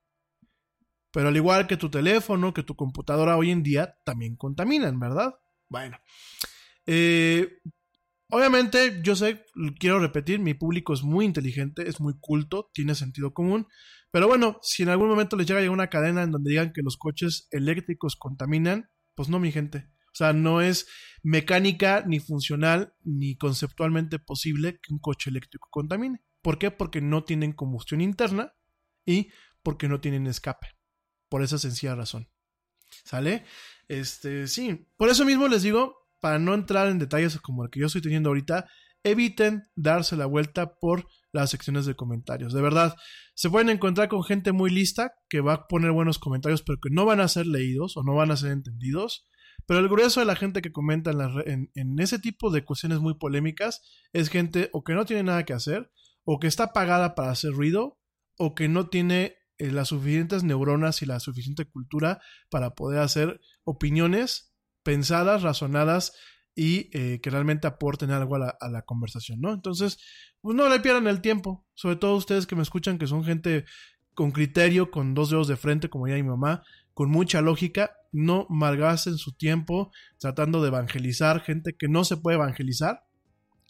Pero al igual que tu teléfono, que tu computadora hoy en día, también contaminan, ¿verdad? Bueno. Eh, obviamente, yo sé, quiero repetir, mi público es muy inteligente, es muy culto, tiene sentido común. Pero bueno, si en algún momento les llega a una cadena en donde digan que los coches eléctricos contaminan, pues no, mi gente. O sea, no es mecánica, ni funcional, ni conceptualmente posible que un coche eléctrico contamine. ¿Por qué? Porque no tienen combustión interna y porque no tienen escape. Por esa sencilla razón. ¿Sale? Este, sí. Por eso mismo les digo, para no entrar en detalles como el que yo estoy teniendo ahorita, eviten darse la vuelta por las secciones de comentarios. De verdad, se pueden encontrar con gente muy lista que va a poner buenos comentarios, pero que no van a ser leídos o no van a ser entendidos. Pero el grueso de la gente que comenta en, ese tipo de cuestiones muy polémicas es gente o que no tiene nada que hacer, o que está pagada para hacer ruido, o que no tiene eh, las suficientes neuronas y la suficiente cultura para poder hacer opiniones pensadas, razonadas y eh, que realmente aporten algo a la, conversación, ¿no? Entonces, pues no le pierdan el tiempo, sobre todo ustedes que me escuchan, que son gente con criterio, con dos dedos de frente, como ya mi mamá, con mucha lógica, no malgasten su tiempo tratando de evangelizar gente que no se puede evangelizar,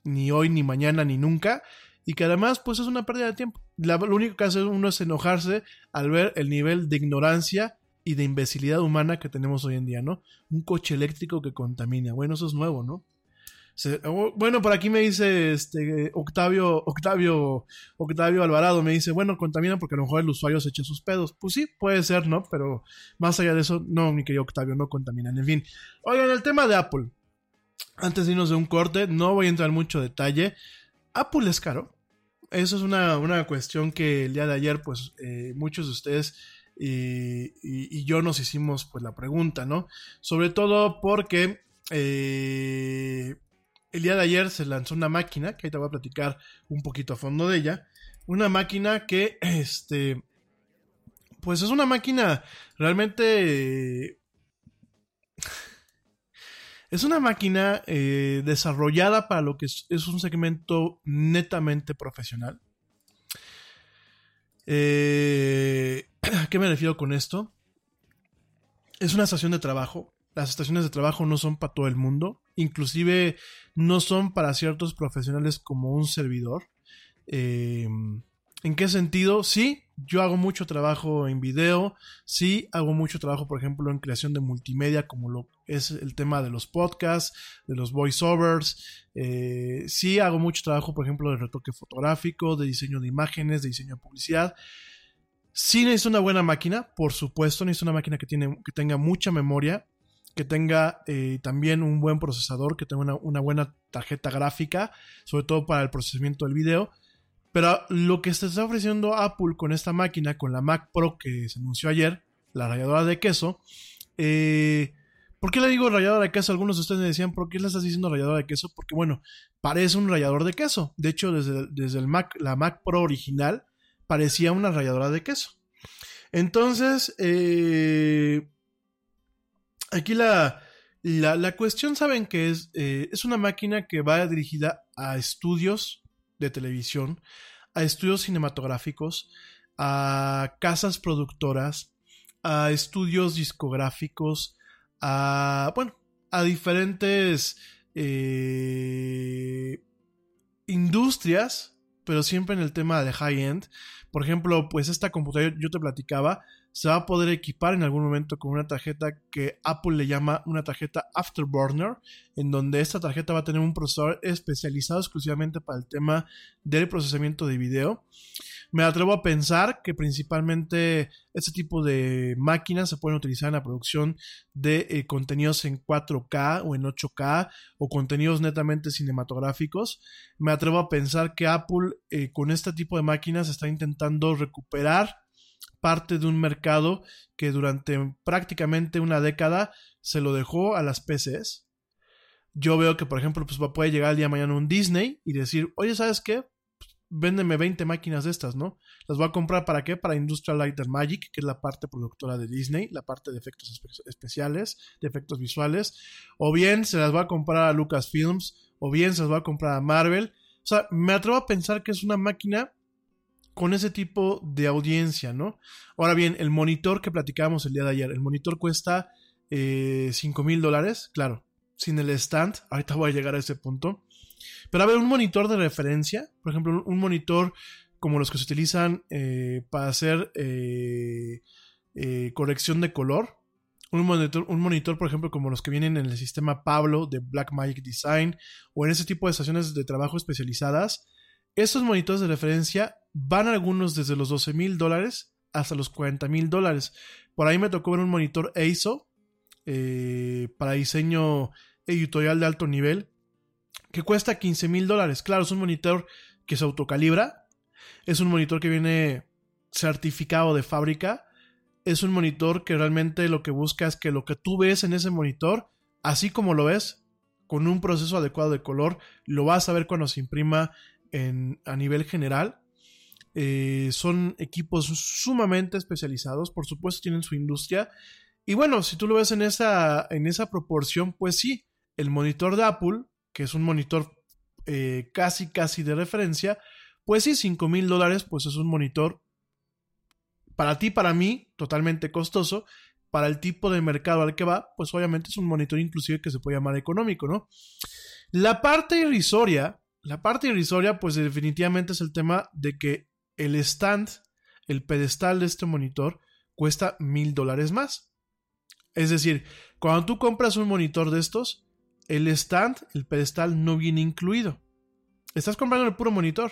ni hoy, ni mañana, ni nunca, y que además pues es una pérdida de tiempo. lo único que hace uno es enojarse al ver el nivel de ignorancia y de imbecilidad humana que tenemos hoy en día, ¿no? Un coche eléctrico que contamina. Bueno, eso es nuevo, ¿no? Oh, bueno, por aquí me dice este Octavio, Octavio, Octavio Alvarado, me dice, bueno, contamina porque a lo mejor el usuario se echa sus pedos. Pues sí, puede ser, ¿no? Pero más allá de eso, no, mi querido Octavio, no contaminan. En fin. Oigan, el tema de Apple. Antes de irnos de un corte, no voy a entrar en mucho detalle. Apple es caro. Eso es una, una cuestión que el día de ayer, pues, eh, muchos de ustedes y, yo nos hicimos, pues, la pregunta, ¿no? Sobre todo porque eh, el día de ayer se lanzó una máquina, que te voy a platicar un poquito a fondo de ella. Una máquina que, este, pues es una máquina realmente... Es una máquina eh, desarrollada para lo que es, un segmento netamente profesional. Eh, ¿A qué me refiero con esto? Es una estación de trabajo las estaciones de trabajo no son para todo el mundo, inclusive no son para ciertos profesionales como un servidor. Eh, ¿En qué sentido? Sí, yo hago mucho trabajo en video, sí, hago mucho trabajo, por ejemplo, en creación de multimedia, como lo es el tema de los podcasts, de los voiceovers, eh, sí, hago mucho trabajo, por ejemplo, de retoque fotográfico, de diseño de imágenes, de diseño de publicidad. Sí necesito una buena máquina, por supuesto, necesito una máquina que, tiene, que tenga mucha memoria, que tenga eh, también un buen procesador, que tenga una, buena tarjeta gráfica, sobre todo para el procesamiento del video. Pero lo que se está ofreciendo Apple con esta máquina, con la Mac Pro que se anunció ayer, la ralladora de queso, eh, ¿por qué le digo ralladora de queso? Algunos de ustedes me decían, ¿por qué le estás diciendo ralladora de queso? Porque bueno, parece un rallador de queso. De hecho, desde, desde el Mac, la Mac Pro original parecía una ralladora de queso. Entonces, eh, Aquí la, la, cuestión, saben que es, eh, es una máquina que va dirigida a estudios de televisión, a estudios cinematográficos, a casas productoras, a estudios discográficos, a, bueno, a diferentes eh, industrias, pero siempre en el tema de high-end. Por ejemplo, pues esta computadora yo te platicaba, se va a poder equipar en algún momento con una tarjeta que Apple le llama una tarjeta Afterburner, en donde esta tarjeta va a tener un procesador especializado exclusivamente para el tema del procesamiento de video. Me atrevo a pensar que principalmente este tipo de máquinas se pueden utilizar en la producción de eh, contenidos en 4K o en 8K o contenidos netamente cinematográficos. Me atrevo a pensar que Apple eh, con este tipo de máquinas está intentando recuperar parte de un mercado que durante prácticamente una década se lo dejó a las PCs. Yo veo que, por ejemplo, pues puede llegar el día de mañana un Disney y decir, oye, ¿sabes qué? Véndeme 20 máquinas de estas, ¿no? Las voy a comprar para qué? Para Industrial Light and Magic, que es la parte productora de Disney, la parte de efectos espe- especiales, de efectos visuales. O bien se las va a comprar a Lucasfilms, o bien se las va a comprar a Marvel. O sea, me atrevo a pensar que es una máquina con ese tipo de audiencia, ¿no? Ahora bien, el monitor que platicábamos el día de ayer, el monitor cuesta eh, 5 mil dólares, claro, sin el stand, ahorita voy a llegar a ese punto. Pero a ver, un monitor de referencia, por ejemplo, un, monitor como los que se utilizan eh, para hacer eh, eh, corrección de color, un monitor, un monitor, por ejemplo, como los que vienen en el sistema Pablo de Blackmagic Design o en ese tipo de estaciones de trabajo especializadas, estos monitores de referencia van algunos desde los 12 mil dólares hasta los 40 mil dólares. Por ahí me tocó ver un monitor AISO eh, para diseño editorial de alto nivel que cuesta 15 mil dólares. Claro, es un monitor que se autocalibra, es un monitor que viene certificado de fábrica, es un monitor que realmente lo que busca es que lo que tú ves en ese monitor, así como lo ves, con un proceso adecuado de color, lo vas a ver cuando se imprima en, a nivel general. Eh, son equipos sumamente especializados, por supuesto tienen su industria. Y bueno, si tú lo ves en esa, en esa proporción, pues sí, el monitor de Apple, que es un monitor eh, casi, casi de referencia, pues sí, 5 mil dólares, pues es un monitor para ti, para mí, totalmente costoso. Para el tipo de mercado al que va, pues obviamente es un monitor inclusive que se puede llamar económico, ¿no? La parte irrisoria, la parte irrisoria, pues definitivamente es el tema de que el stand, el pedestal de este monitor, cuesta mil dólares más. Es decir, cuando tú compras un monitor de estos, el stand, el pedestal no viene incluido. Estás comprando el puro monitor.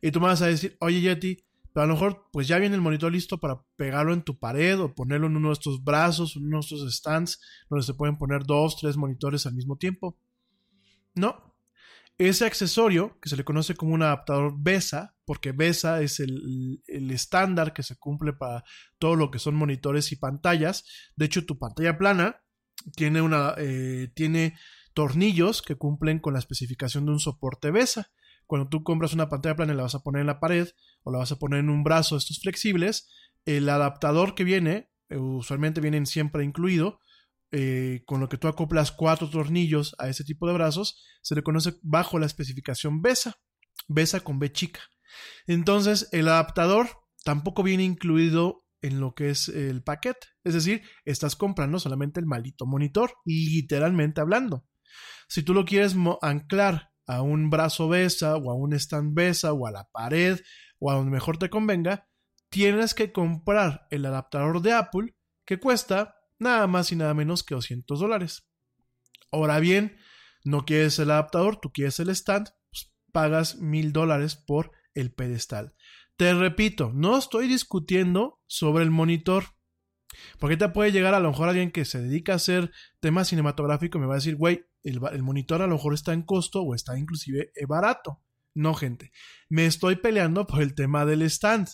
Y tú me vas a decir, oye Yeti, pero a lo mejor pues ya viene el monitor listo para pegarlo en tu pared o ponerlo en uno de estos brazos, en uno de estos stands donde se pueden poner dos, tres monitores al mismo tiempo. No. Ese accesorio, que se le conoce como un adaptador BESA, porque BESA es el, el estándar que se cumple para todo lo que son monitores y pantallas. De hecho, tu pantalla plana tiene, una, eh, tiene tornillos que cumplen con la especificación de un soporte BESA. Cuando tú compras una pantalla plana y la vas a poner en la pared o la vas a poner en un brazo estos flexibles, el adaptador que viene, eh, usualmente vienen siempre incluido, eh, con lo que tú acoplas cuatro tornillos a ese tipo de brazos, se le conoce bajo la especificación BESA, BESA con B chica. Entonces, el adaptador tampoco viene incluido en lo que es el paquete, es decir, estás comprando solamente el maldito monitor, literalmente hablando. Si tú lo quieres anclar a un brazo BESA o a un stand BESA o a la pared o a donde mejor te convenga, tienes que comprar el adaptador de Apple que cuesta nada más y nada menos que 200 dólares. Ahora bien, no quieres el adaptador, tú quieres el stand, pues pagas mil dólares por el pedestal. Te repito, no estoy discutiendo sobre el monitor. Porque te puede llegar a lo mejor alguien que se dedica a hacer temas cinematográficos y me va a decir, güey, el, el, monitor a lo mejor está en costo o está inclusive barato. No, gente. Me estoy peleando por el tema del stand.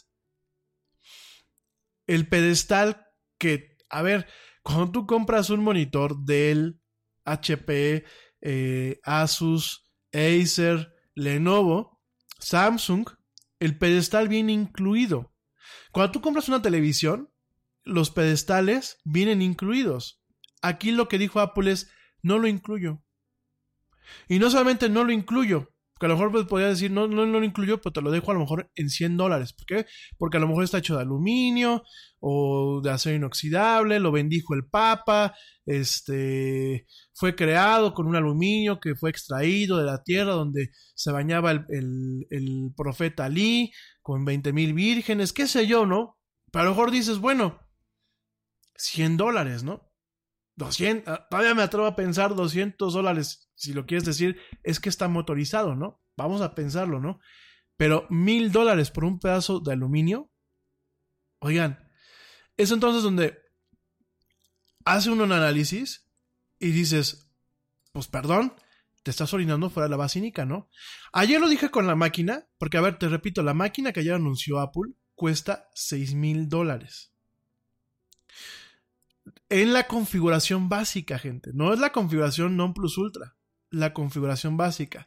El pedestal que, a ver, cuando tú compras un monitor Dell, HP, eh, Asus, Acer, Lenovo, Samsung, el pedestal viene incluido. Cuando tú compras una televisión, los pedestales vienen incluidos. Aquí lo que dijo Apple es, no lo incluyo. Y no solamente no lo incluyo, porque a lo mejor pues, podría decir, no, no, no lo incluyo, pero te lo dejo a lo mejor en 100 dólares. ¿Por qué? Porque a lo mejor está hecho de aluminio o de acero inoxidable, lo bendijo el Papa, este, fue creado con un aluminio que fue extraído de la tierra donde se bañaba el, el, profeta Ali con 20 mil vírgenes, qué sé yo, ¿no? Pero a lo mejor dices, bueno, 100 dólares, ¿no? 200, todavía me atrevo a pensar 200 dólares, si lo quieres decir, es que está motorizado, ¿no? Vamos a pensarlo, ¿no? Pero mil dólares por un pedazo de aluminio, oigan, es entonces donde hace uno un análisis y dices, pues perdón, te estás orinando fuera de la basínica, ¿no? Ayer lo dije con la máquina, porque a ver, te repito, la máquina que ayer anunció Apple cuesta 6 mil dólares en la configuración básica, gente. No es la configuración non plus ultra, la configuración básica.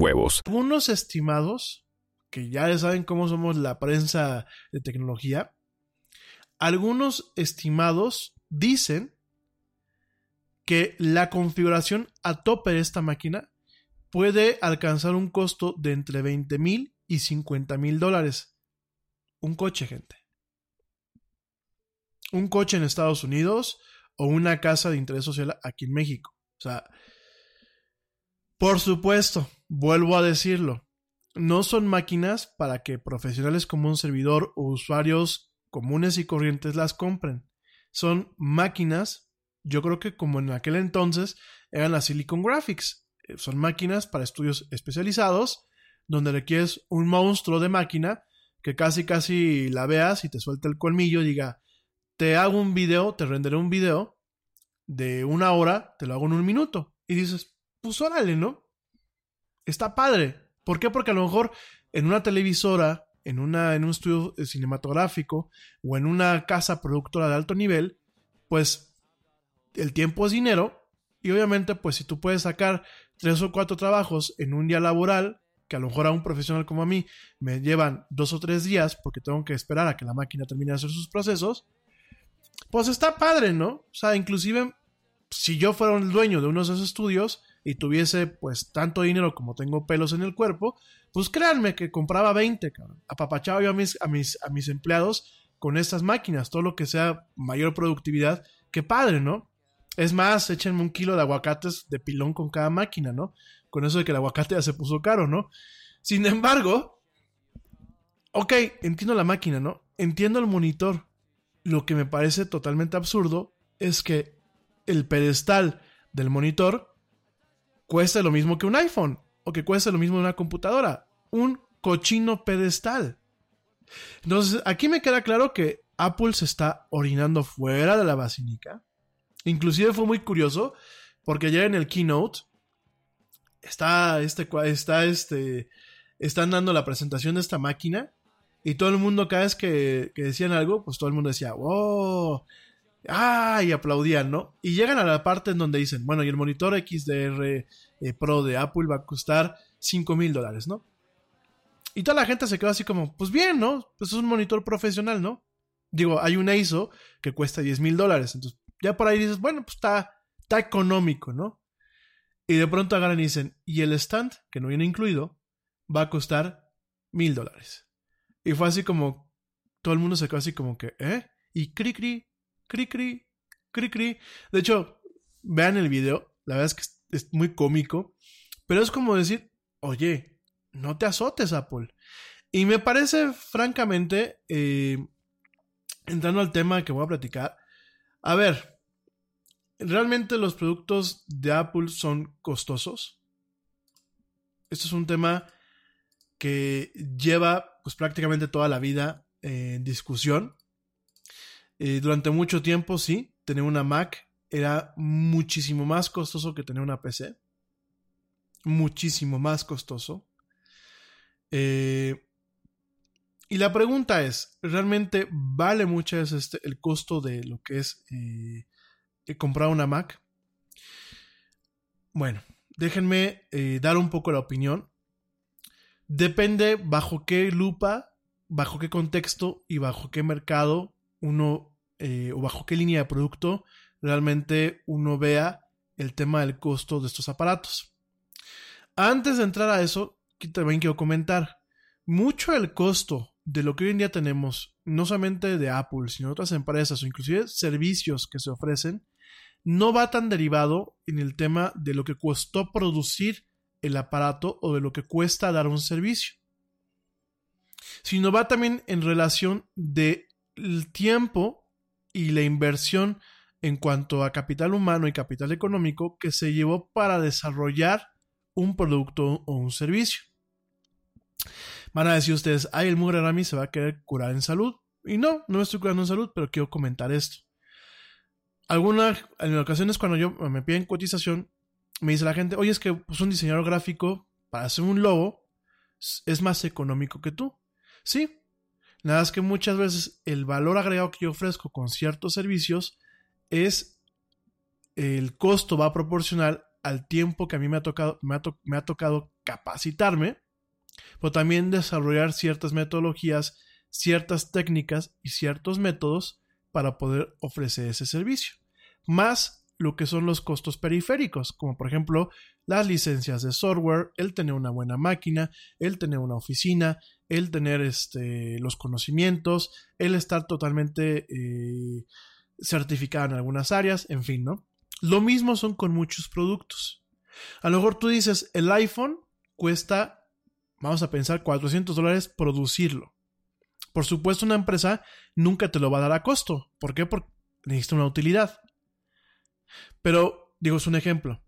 huevos. Algunos estimados, que ya saben cómo somos la prensa de tecnología, algunos estimados dicen que la configuración a tope de esta máquina puede alcanzar un costo de entre 20 mil y 50 mil dólares. Un coche, gente. Un coche en Estados Unidos o una casa de interés social aquí en México. O sea, por supuesto, vuelvo a decirlo, no son máquinas para que profesionales como un servidor o usuarios comunes y corrientes las compren. Son máquinas, yo creo que como en aquel entonces eran las Silicon Graphics. Eh, Son máquinas para estudios especializados, donde requieres un monstruo de máquina que casi casi la veas y te suelta el colmillo y diga, te hago un video, te renderé un video de una hora, te lo hago en un minuto. Y dices, pues órale, ¿no? Está padre. ¿Por qué? Porque a lo mejor en una televisora, en, una, en un estudio cinematográfico o en una casa productora de alto nivel, pues el tiempo es dinero y obviamente pues si tú puedes sacar tres o cuatro trabajos en un día laboral, que a lo mejor a un profesional como a mí me llevan dos o tres días porque tengo que esperar a que la máquina termine de hacer sus procesos, pues está padre, ¿no? O sea, inclusive si yo fuera el dueño de uno de esos estudios y tuviese pues tanto dinero como tengo pelos en el cuerpo, pues créanme que compraba 20, cabrón. Apapachaba yo a mis, a mis, a mis empleados con estas máquinas, todo lo que sea mayor productividad, qué padre, ¿no? Es más, échenme un kilo de aguacates de pilón con cada máquina, ¿no? Con eso de que el aguacate ya se puso caro, ¿no? Sin embargo, ok, entiendo la máquina, ¿no? Entiendo el monitor. Lo que me parece totalmente absurdo es que el pedestal del monitor cueste lo mismo que un iPhone o que cueste lo mismo que una computadora. Un cochino pedestal. Entonces, aquí me queda claro que Apple se está orinando fuera de la basílica. Inclusive fue muy curioso porque ayer en el keynote está este está este están dando la presentación de esta máquina y todo el mundo cada vez que, que decían algo, pues todo el mundo decía, "Wow, ¡Ah! Y aplaudían, ¿no? Y llegan a la parte en donde dicen, bueno, y el monitor XDR eh, Pro de Apple va a costar 5 mil dólares, ¿no? Y toda la gente se quedó así como, pues bien, ¿no? Pues es un monitor profesional, ¿no? Digo, hay un ISO que cuesta 10 mil dólares, entonces ya por ahí dices, bueno, pues está, está económico, ¿no? Y de pronto agarran y dicen, y el stand, que no viene incluido, va a costar mil dólares. Y fue así como, todo el mundo se quedó así como que, ¿eh? Y cri cri, cri cri, cri cri. De hecho, vean el video, la verdad es que es, muy cómico, pero es como decir, oye, no te azotes, Apple. Y me parece, francamente, eh, entrando al tema que voy a platicar, a ver, ¿realmente los productos de Apple son costosos? Esto es un tema que lleva pues prácticamente toda la vida en discusión. Eh, durante mucho tiempo, sí, tener una Mac era muchísimo más costoso que tener una PC. Muchísimo más costoso. Eh, y la pregunta es, ¿realmente vale mucho este, el costo de lo que es eh, comprar una Mac? Bueno, déjenme dar un poco la opinión. Depende bajo qué lupa, bajo qué contexto y bajo qué mercado uno eh, o bajo qué línea de producto realmente uno vea el tema del costo de estos aparatos. Antes de entrar a eso, también quiero comentar, mucho el costo de lo que hoy en día tenemos, no solamente de Apple, sino de otras empresas o inclusive servicios que se ofrecen, no va tan derivado en el tema de lo que costó producir el aparato o de lo que cuesta dar un servicio, sino va también en relación del tiempo y la inversión en cuanto a capital humano y capital económico que se llevó para desarrollar un producto o un servicio. Van a decir ustedes, ay, el Mugre Rami se va a querer curar en salud. Y no, no me estoy curando en salud, pero quiero comentar esto. Algunas, en ocasiones cuando yo me piden cotización, me dice la gente, oye, es que pues, un diseñador gráfico para hacer un logo es más económico que tú. Sí, nada más que muchas veces el valor agregado que yo ofrezco con ciertos servicios es el costo va proporcional al tiempo que a mí me ha tocado, me ha, me ha tocado capacitarme, pero también desarrollar ciertas metodologías, ciertas técnicas y ciertos métodos para poder ofrecer ese servicio. Más lo que son los costos periféricos, como por ejemplo las licencias de software, el tener una buena máquina, el tener una oficina, el tener este, los conocimientos, el estar totalmente eh, certificado en algunas áreas, en fin, ¿no? Lo mismo son con muchos productos. A lo mejor tú dices, el iPhone cuesta, vamos a pensar, 400 dólares producirlo. Por supuesto, una empresa nunca te lo va a dar a costo. ¿Por qué? Porque necesita una utilidad. Pero, digo, es un ejemplo.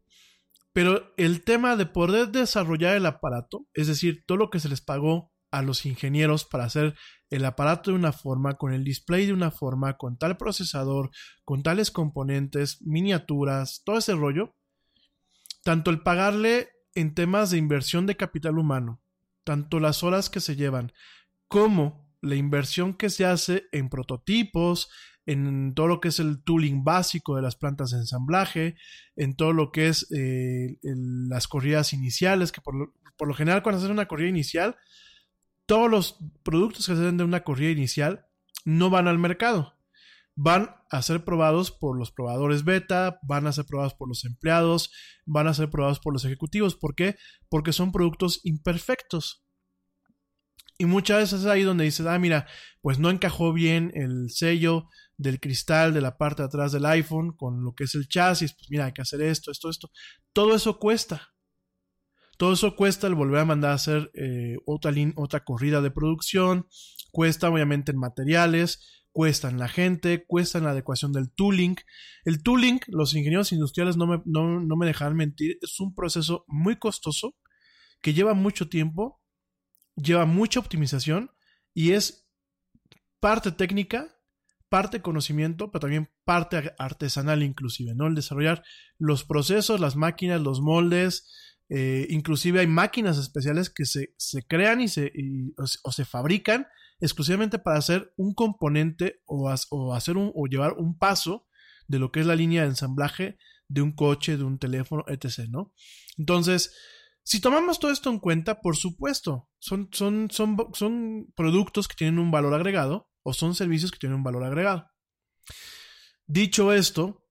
Pero el tema de poder desarrollar el aparato, es decir, todo lo que se les pagó a los ingenieros para hacer el aparato de una forma, con el display de una forma, con tal procesador, con tales componentes, miniaturas, todo ese rollo, tanto el pagarle en temas de inversión de capital humano, tanto las horas que se llevan, como la inversión que se hace en prototipos, en todo lo que es el tooling básico de las plantas de ensamblaje, en todo lo que es eh, las corridas iniciales, que por lo, por lo general cuando haces una corrida inicial, todos los productos que se venden de una corrida inicial no van al mercado. Van a ser probados por los probadores beta, van a ser probados por los empleados, van a ser probados por los ejecutivos. ¿Por qué? Porque son productos imperfectos. Y muchas veces es ahí donde dices, ah, mira, pues no encajó bien el sello del cristal de la parte de atrás del iPhone con lo que es el chasis. Pues mira, hay que hacer esto, esto, esto. Todo eso cuesta. Todo eso cuesta el volver a mandar a hacer eh, otra, otra corrida de producción, cuesta obviamente en materiales, cuesta en la gente, cuesta en la adecuación del tooling. El tooling, los ingenieros industriales no me, no, no me dejan mentir, es un proceso muy costoso que lleva mucho tiempo, lleva mucha optimización y es parte técnica, parte conocimiento, pero también parte artesanal inclusive, ¿no? El desarrollar los procesos, las máquinas, los moldes, eh, inclusive hay máquinas especiales que se, crean y se, o, se fabrican exclusivamente para hacer un componente o, hacer un, o llevar un paso de lo que es la línea de ensamblaje de un coche, de un teléfono, etc. ¿no? Entonces, si tomamos todo esto en cuenta, por supuesto, son, son, son, son productos que tienen un valor agregado o son servicios que tienen un valor agregado. Dicho esto,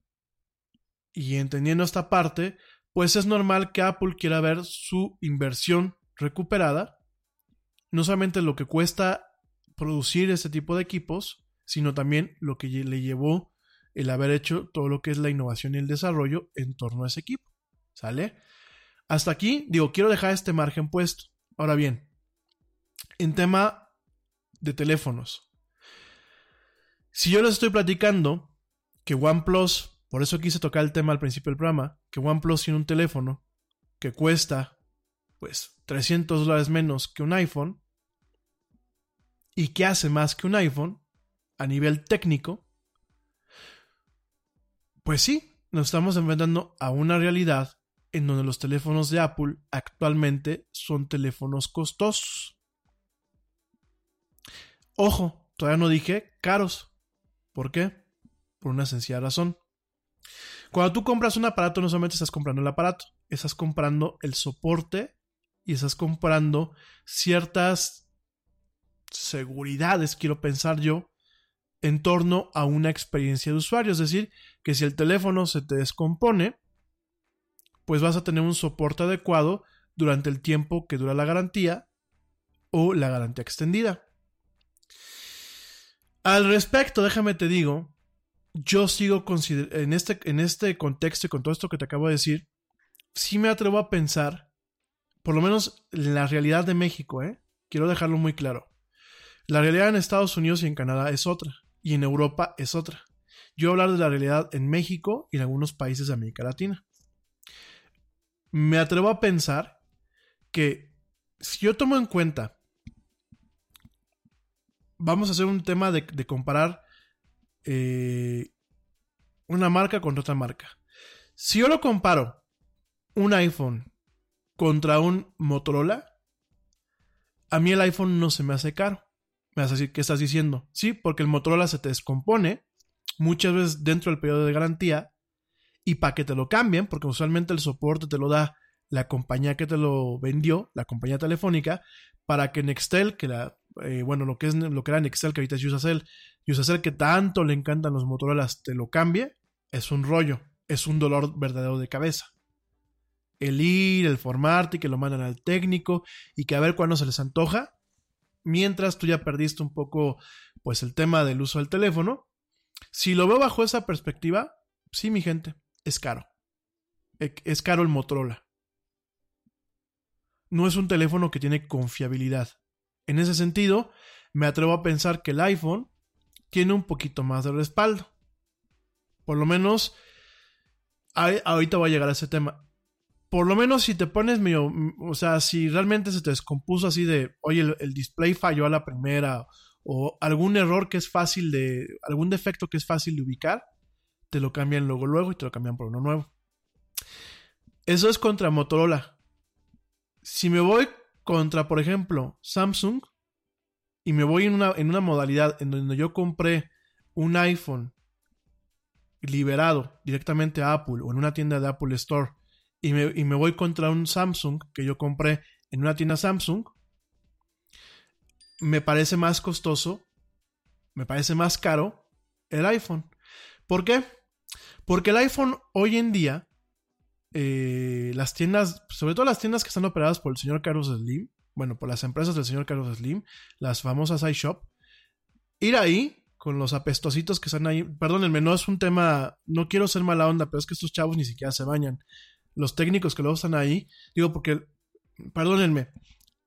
y entendiendo esta parte, pues es normal que Apple quiera ver su inversión recuperada, no solamente lo que cuesta producir este tipo de equipos, sino también lo que le llevó el haber hecho todo lo que es la innovación y el desarrollo en torno a ese equipo. ¿Sale? Hasta aquí, digo, quiero dejar este margen puesto. Ahora bien, en tema de teléfonos. Si yo les estoy platicando que OnePlus por eso quise tocar el tema al principio del programa, que OnePlus tiene un teléfono que cuesta pues 300 dólares menos que un iPhone y que hace más que un iPhone a nivel técnico, pues sí, nos estamos enfrentando a una realidad en donde los teléfonos de Apple actualmente son teléfonos costosos. Ojo, todavía no dije caros. ¿Por qué? Por una sencilla razón. Cuando tú compras un aparato, no solamente estás comprando el aparato, estás comprando el soporte y estás comprando ciertas seguridades, quiero pensar yo, en torno a una experiencia de usuario. Es decir, que si el teléfono se te descompone, pues vas a tener un soporte adecuado durante el tiempo que dura la garantía o la garantía extendida. Al respecto, déjame te digo, yo sigo en este, en este contexto y con todo esto que te acabo de decir, sí me atrevo a pensar, por lo menos en la realidad de México, ¿eh? quiero dejarlo muy claro. La realidad en Estados Unidos y en Canadá es otra, y en Europa es otra. Yo hablar de la realidad en México y en algunos países de América Latina. Me atrevo a pensar que si yo tomo en cuenta, vamos a hacer un tema de, comparar eh, una marca contra otra marca. Si yo lo comparo un iPhone contra un Motorola, a mí el iPhone no se me hace caro. Me vas decir, ¿qué estás diciendo? Sí, porque el Motorola se te descompone muchas veces dentro del periodo de garantía y para que te lo cambien, porque usualmente el soporte te lo da la compañía que te lo vendió, la compañía telefónica, para que Nextel, que la, eh, bueno, lo que es lo que era Nextel, que ahorita es Usacell, Usacell que tanto le encantan los Motorola, te lo cambie, es un rollo, es un dolor verdadero de cabeza. El ir, el formarte, que lo mandan al técnico y que a ver cuándo se les antoja, mientras tú ya perdiste un poco, pues el tema del uso del teléfono. Si lo veo bajo esa perspectiva, sí, mi gente, es caro. E, es caro el Motorola no es un teléfono que tiene confiabilidad. En ese sentido, me atrevo a pensar que el iPhone tiene un poquito más de respaldo. Por lo menos, ahorita voy a llegar a ese tema. Por lo menos si te pones medio, o sea, si realmente se te descompuso así de, oye, el, display falló a la primera, o algún error que es fácil de, algún defecto que es fácil de ubicar, te lo cambian luego, luego y te lo cambian por uno nuevo. Eso es contra Motorola. Si me voy contra, por ejemplo, Samsung y me voy en una, en una modalidad en donde yo compré un iPhone liberado directamente a Apple o en una tienda de Apple Store y me, y me voy contra un Samsung que yo compré en una tienda Samsung, me parece más costoso, me parece más caro el iPhone. ¿Por qué? Porque el iPhone hoy en día eh, las tiendas, sobre todo las tiendas que están operadas por el señor Carlos Slim, bueno, por las empresas del señor Carlos Slim, las famosas iShop, ir ahí con los apestositos que están ahí, perdónenme, no es un tema, no quiero ser mala onda, pero es que estos chavos ni siquiera se bañan. Los técnicos que luego están ahí, digo porque, perdónenme,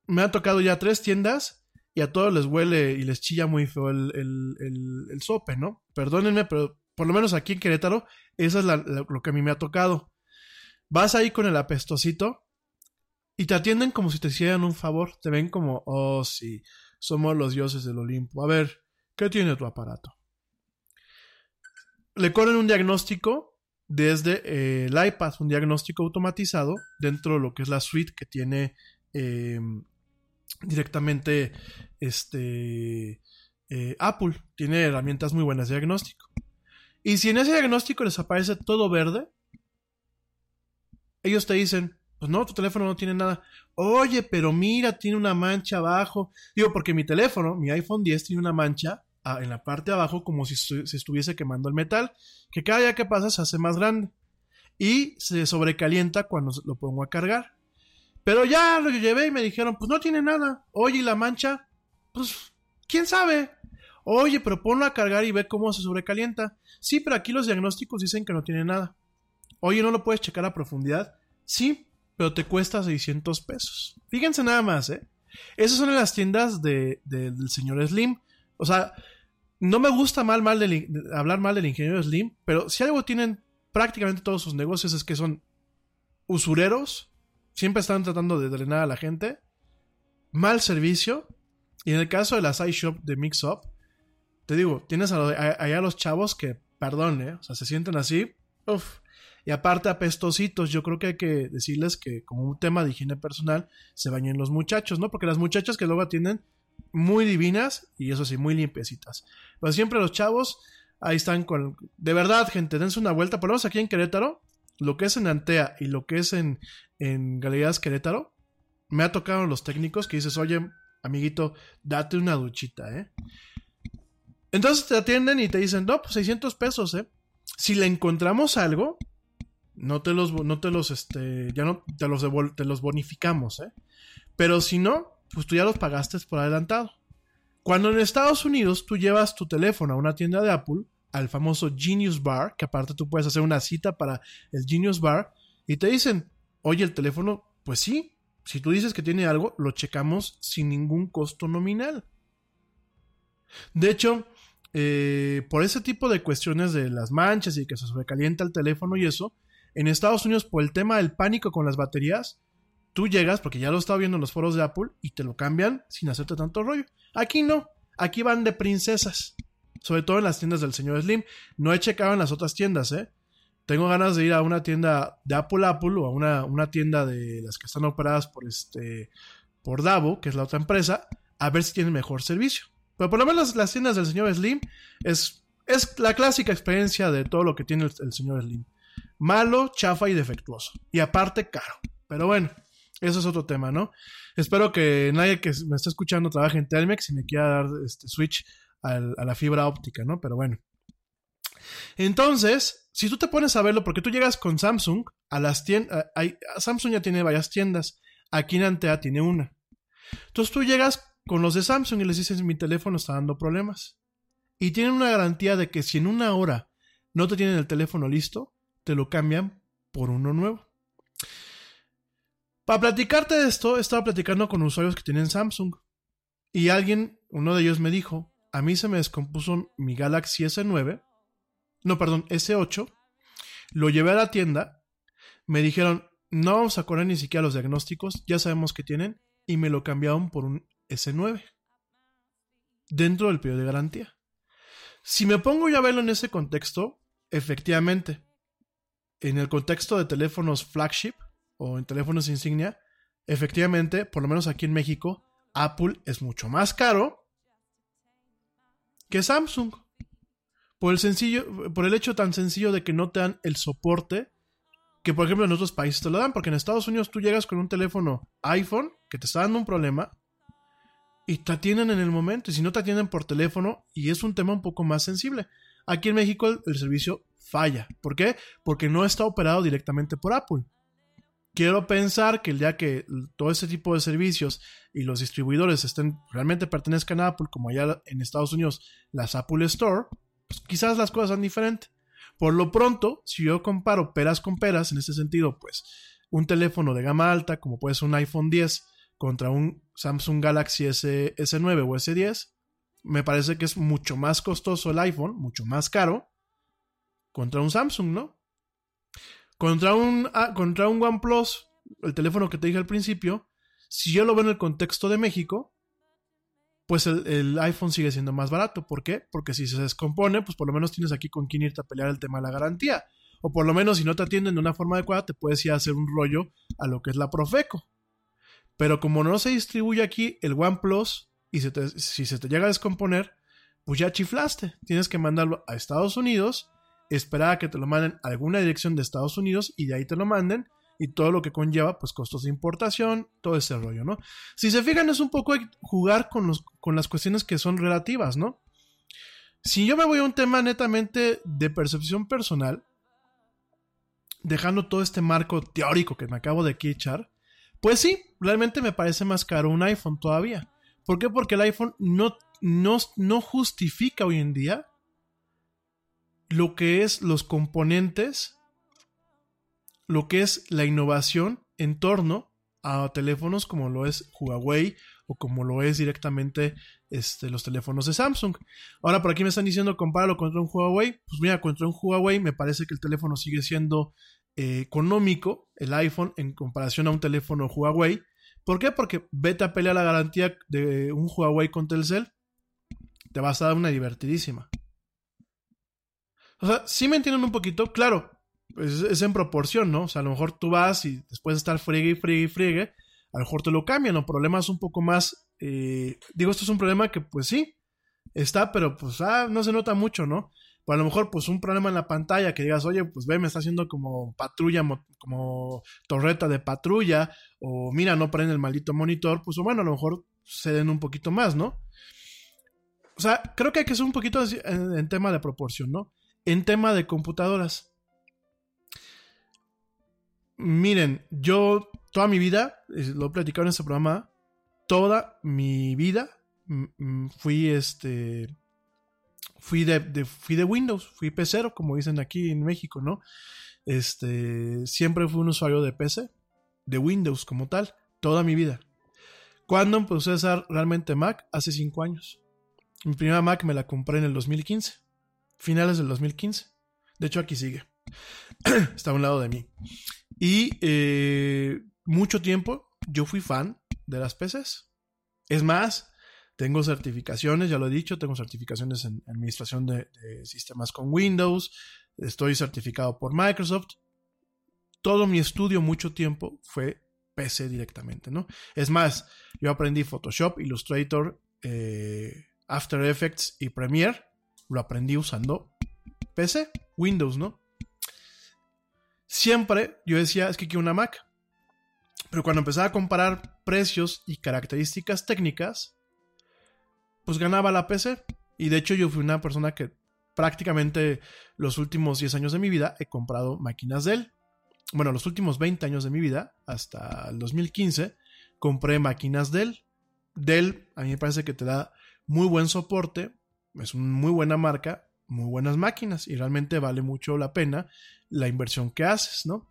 me han tocado ya tres tiendas y a todos les huele y les chilla muy feo el, el, sope, ¿no? Perdónenme, pero por lo menos aquí en Querétaro, eso es lo que a mí me ha tocado. Vas ahí con el apestosito y te atienden como si te hicieran un favor. Te ven como, oh sí, somos los dioses del Olimpo. A ver, ¿qué tiene tu aparato? Le corren un diagnóstico desde eh, el iPad, un diagnóstico automatizado dentro de lo que es la suite que tiene em, directamente este, eh, Apple. Tiene herramientas muy buenas de diagnóstico. Y si en ese diagnóstico les aparece todo verde, ellos te dicen, pues no, tu teléfono no tiene nada. Oye, pero mira, tiene una mancha abajo. Digo, porque mi teléfono, mi iPhone 10, tiene una mancha ah, en la parte de abajo como si se estuviese quemando el metal, que cada día que pasa se hace más grande y se sobrecalienta cuando lo pongo a cargar. Pero ya lo llevé y me dijeron, pues no tiene nada. Oye, ¿y la mancha? Pues, ¿quién sabe? Oye, pero ponlo a cargar y ve cómo se sobrecalienta. Sí, pero aquí los diagnósticos dicen que no tiene nada. Oye, ¿no lo puedes checar a profundidad? Sí, pero te cuesta 600 pesos. Fíjense nada más, ¿eh? Esas son las tiendas de, del señor Slim. O sea, no me gusta mal, mal hablar mal del ingeniero Slim, pero si algo tienen prácticamente todos sus negocios es que son usureros, siempre están tratando de drenar a la gente, mal servicio, y en el caso de las iShop de Mixup, te digo, tienes allá a, los chavos que, perdón, ¿eh? o sea, se sienten así, uff, y aparte, apestositos, yo creo que hay que decirles que como un tema de higiene personal, se bañen los muchachos, ¿no? Porque las muchachas que luego atienden, muy divinas y eso sí, muy limpiecitas. Pero siempre los chavos, ahí están con... De verdad, gente, dense una vuelta. Por lo menos aquí en Querétaro, lo que es en Antea y lo que es en, en Galerías Querétaro, me ha tocado los técnicos que dices, oye, amiguito, date una duchita, ¿eh? Entonces te atienden y te dicen, no, pues 600 pesos, ¿eh? Si le encontramos algo, no te los, no te los, este, ya no te los, te los bonificamos, ¿eh? Pero si no, pues tú ya los pagaste por adelantado. Cuando en Estados Unidos tú llevas tu teléfono a una tienda de Apple, al famoso Genius Bar, que aparte tú puedes hacer una cita para el Genius Bar, y te dicen, oye, el teléfono, pues sí, si tú dices que tiene algo, lo checamos sin ningún costo nominal. De hecho, eh, por ese tipo de cuestiones de las manchas y que se sobrecalienta el teléfono y eso, en Estados Unidos, por el tema del pánico con las baterías, tú llegas, porque ya lo estaba viendo en los foros de Apple, y te lo cambian sin hacerte tanto rollo. Aquí no, aquí van de princesas, sobre todo en las tiendas del señor Slim. No he checado en las otras tiendas, ¿eh? Tengo ganas de ir a una tienda de Apple Apple o a una, una tienda de las que están operadas por este por Davo, que es la otra empresa, a ver si tienen mejor servicio. Pero por lo menos las tiendas del señor Slim es, es la clásica experiencia de todo lo que tiene el, el señor Slim. Malo, chafa y defectuoso. Y aparte caro. Pero bueno, eso es otro tema, ¿no? Espero que nadie que me esté escuchando trabaje en Telmex y me quiera dar este switch a la fibra óptica, ¿no? Pero bueno. Entonces, si tú te pones a verlo, porque tú llegas con Samsung a las tiendas, Samsung ya tiene varias tiendas, aquí en Antea tiene una. Entonces tú llegas con los de Samsung y les dices, mi teléfono está dando problemas. Y tienen una garantía de que si en una hora no te tienen el teléfono listo, te lo cambian por uno nuevo. Para platicarte de esto, estaba platicando con usuarios que tienen Samsung. Y alguien, uno de ellos me dijo, a mí se me descompuso mi Galaxy S9, no, perdón, S8, lo llevé a la tienda, me dijeron, no vamos a correr ni siquiera los diagnósticos, ya sabemos que tienen, y me lo cambiaron por un S9, dentro del periodo de garantía. Si me pongo yo a verlo en ese contexto, efectivamente, en el contexto de teléfonos flagship o en teléfonos insignia, efectivamente, por lo menos aquí en México, Apple es mucho más caro que Samsung. Por el sencillo, por el hecho tan sencillo de que no te dan el soporte que, por ejemplo, en otros países te lo dan, porque en Estados Unidos tú llegas con un teléfono iPhone que te está dando un problema y te atienden en el momento, y si no te atienden por teléfono, y es un tema un poco más sensible. Aquí en México el, el servicio falla. ¿Por qué? Porque no está operado directamente por Apple. Quiero pensar que el día que todo ese tipo de servicios y los distribuidores estén realmente pertenezcan a Apple, como allá en Estados Unidos las Apple Store, pues quizás las cosas sean diferentes. Por lo pronto, si yo comparo peras con peras, en ese sentido, pues un teléfono de gama alta, como puede ser un iPhone 10, contra un Samsung Galaxy S, S9 o S10, me parece que es mucho más costoso el iPhone, mucho más caro, contra un Samsung, ¿no? Contra un, ah, contra un OnePlus, el teléfono que te dije al principio, si yo lo veo en el contexto de México, pues el, el, iPhone sigue siendo más barato. ¿Por qué? Porque si se descompone, pues por lo menos tienes aquí con quién irte a pelear el tema de la garantía. O por lo menos si no te atienden de una forma adecuada, te puedes ir a hacer un rollo a lo que es la Profeco. Pero como no se distribuye aquí el OnePlus, y si se te llega a descomponer, pues ya chiflaste. Tienes que mandarlo a Estados Unidos, esperar a que te lo manden a alguna dirección de Estados Unidos y de ahí te lo manden y todo lo que conlleva, pues costos de importación, todo ese rollo, ¿no? Si se fijan, es un poco jugar con, los, con las cuestiones que son relativas, ¿no? Si yo me voy a un tema netamente de percepción personal, dejando todo este marco teórico que me acabo de aquí echar, pues sí, realmente me parece más caro un iPhone todavía. ¿Por qué? Porque el iPhone no, no, no justifica hoy en día lo que es los componentes lo que es la innovación en torno a teléfonos como lo es Huawei o como lo es directamente este, los teléfonos de Samsung. Ahora por aquí me están diciendo compáralo contra un Huawei. Pues mira, contra un Huawei me parece que el teléfono sigue siendo eh, económico, el iPhone, en comparación a un teléfono Huawei. ¿Por qué? Porque vete a pelear la garantía de un Huawei con Telcel. Te vas a dar una divertidísima. O sea, si me entienden un poquito, claro, pues es en proporción, ¿no? O sea, a lo mejor tú vas y después de estar friegue y friegue y friegue, a lo mejor te lo cambian, o problemas un poco más. Eh, digo, esto es un problema que, pues sí, está, pero pues ah, no se nota mucho, ¿no? Pero a lo mejor, pues un problema en la pantalla que digas, oye, pues ve, me está haciendo como patrulla, como torreta de patrulla, o mira, no prende el maldito monitor, pues bueno, a lo mejor se den un poquito más, ¿no? O sea, creo que hay que ser un poquito en tema de proporción, ¿no? En tema de computadoras Miren, yo toda mi vida, lo he platicado en este programa, toda mi vida fui este fui de, fui de Windows, fui pecero, como dicen aquí en México, ¿no? Este, siempre fui un usuario de PC, de Windows como tal, toda mi vida. ¿Cuándo empecé a usar realmente Mac? Hace 5 años. Mi primera Mac me la compré en el 2015, finales del 2015. De hecho, aquí sigue. Está a un lado de mí. Y eh, mucho tiempo yo fui fan de las PCs. Es más, tengo certificaciones, ya lo he dicho, tengo certificaciones en administración de, de sistemas con Windows, estoy certificado por Microsoft. Todo mi estudio mucho tiempo fue PC directamente, ¿no? Es más, yo aprendí Photoshop, Illustrator, eh, After Effects y Premiere. Lo aprendí usando PC, Windows, ¿no? Siempre yo decía, es que quiero una Mac. Pero cuando empezaba a comparar precios y características técnicas, pues ganaba la PC. Y de hecho yo fui una persona que prácticamente los últimos 10 años de mi vida he comprado máquinas Dell. Bueno, los últimos 20 años de mi vida, hasta el 2015, compré máquinas Dell. Dell a mí me parece que te da muy buen soporte, es una muy buena marca, muy buenas máquinas y realmente vale mucho la pena la inversión que haces, ¿no?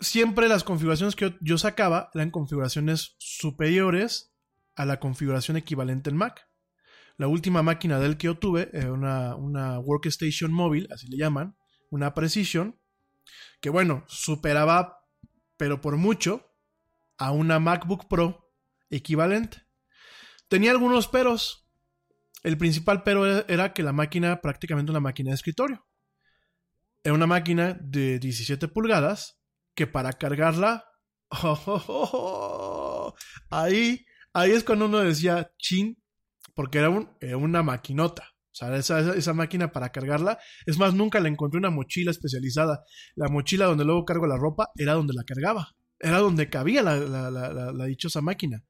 Siempre las configuraciones que yo, sacaba eran configuraciones superiores a la configuración equivalente en Mac. La última máquina Dell que yo tuve era una, una workstation móvil, así le llaman, una Precision, que bueno, superaba, pero por mucho, a una MacBook Pro equivalente. Tenía algunos peros. El principal pero era- que la máquina, prácticamente una máquina de escritorio. Era una máquina de 17 pulgadas que para cargarla, ahí, ahí es cuando uno decía chin, porque era, un- una maquinota. O sea, esa, esa- máquina para cargarla. Es más, nunca le encontré una mochila especializada. La mochila donde luego cargo la ropa era donde la cargaba. Era donde cabía la dichosa máquina.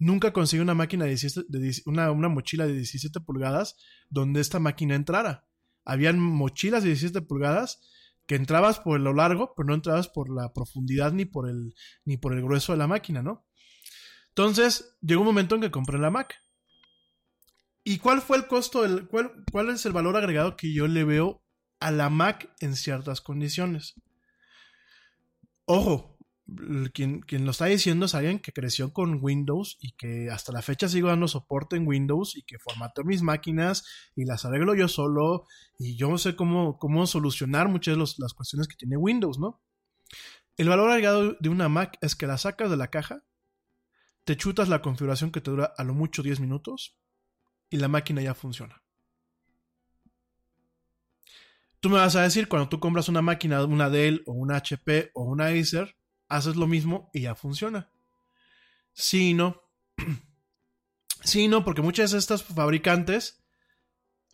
Nunca conseguí una máquina de 17 de 10 una, mochila de 17 pulgadas donde esta máquina entrara. Habían mochilas de 17 pulgadas que entrabas por lo largo, pero no entrabas por la profundidad ni por el, ni por el grueso de la máquina, ¿no? Entonces, llegó un momento en que compré la Mac. ¿Y cuál fue el costo? Cuál, ¿Cuál es el valor agregado que yo le veo a la Mac en ciertas condiciones? Ojo, quien, quien lo está diciendo es alguien que creció con Windows y que hasta la fecha sigo dando soporte en Windows y que formateo mis máquinas y las arreglo yo solo y yo sé cómo, cómo solucionar muchas de las cuestiones que tiene Windows, ¿no? El valor agregado de una Mac es que la sacas de la caja, te chutas la configuración que te dura a lo mucho 10 minutos y la máquina ya funciona. Tú me vas a decir, cuando tú compras una máquina, una Dell o una HP o una Acer, haces lo mismo y ya funciona. Sí no. sí no, porque muchas de estas fabricantes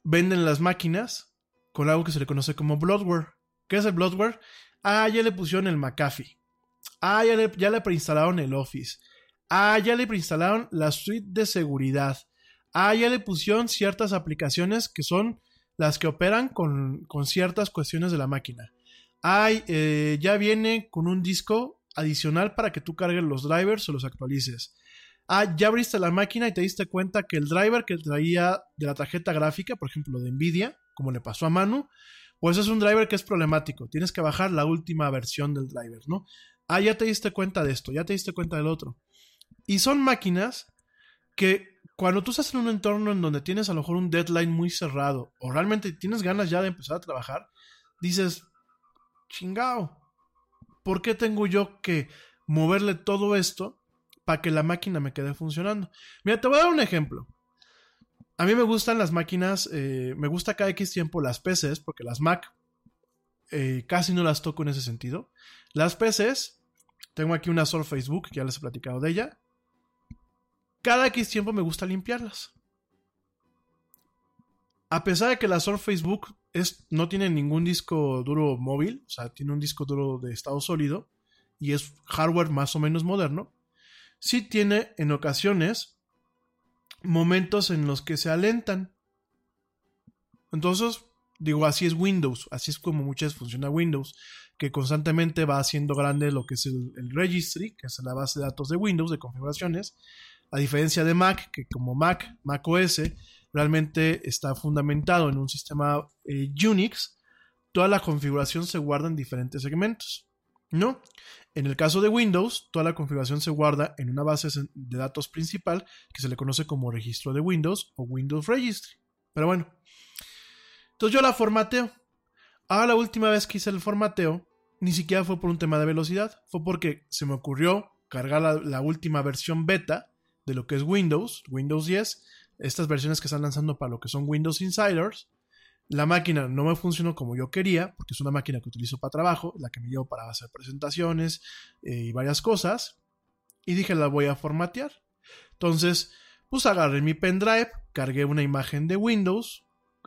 venden las máquinas con algo que se le conoce como bloatware. ¿Qué es el bloatware? Ah, ya le pusieron el McAfee. Ah, ya le, ya le preinstalaron el Office. Ah, ya le preinstalaron la suite de seguridad. Ah, ya le pusieron ciertas aplicaciones que son las que operan con, con ciertas cuestiones de la máquina. Ay, eh, ya viene con un disco adicional para que tú cargues los drivers o los actualices. Ah, ya abriste la máquina y te diste cuenta que el driver que traía de la tarjeta gráfica, por ejemplo de Nvidia, como le pasó a Manu, pues es un driver que es problemático. Tienes que bajar la última versión del driver, ¿no? Ah, ya te diste cuenta de esto, ya te diste cuenta del otro. Y son máquinas que cuando tú estás en un entorno en donde tienes a lo mejor un deadline muy cerrado o realmente tienes ganas ya de empezar a trabajar, dices, chingao, ¿por qué tengo yo que moverle todo esto para que la máquina me quede funcionando? Mira, te voy a dar un ejemplo. A mí me gustan las máquinas, eh, me gusta cada X tiempo las PCs, porque las Mac eh, casi no las toco en ese sentido. Las PCs, tengo aquí una Surface Book, que ya les he platicado de ella. Cada X tiempo me gusta limpiarlas. A pesar de que la Surface Book es, no tiene ningún disco duro móvil, o sea, tiene un disco duro de estado sólido y es hardware más o menos moderno, sí tiene en ocasiones momentos en los que se alentan. Entonces, Digo, así es Windows, así es como muchas funciona Windows, que constantemente va haciendo grande lo que es el, el registry, que es la base de datos de Windows, de configuraciones, a diferencia de Mac, que como Mac, Mac OS, realmente está fundamentado en un sistema eh, Unix, toda la configuración se guarda en diferentes segmentos, ¿no? En el caso de Windows, toda la configuración se guarda en una base de datos principal que se le conoce como registro de Windows o Windows Registry. Pero bueno, entonces yo la formateo. Ahora la última vez que hice el formateo, ni siquiera fue por un tema de velocidad, fue porque se me ocurrió cargar la, la última versión beta de lo que es Windows, Windows 10, estas versiones que están lanzando para lo que son Windows Insiders. La máquina no me funcionó como yo quería, porque es una máquina que utilizo para trabajo, la que me llevo para hacer presentaciones eh, y varias cosas. Y dije, la voy a formatear. Entonces, pues agarré mi pendrive, cargué una imagen de Windows,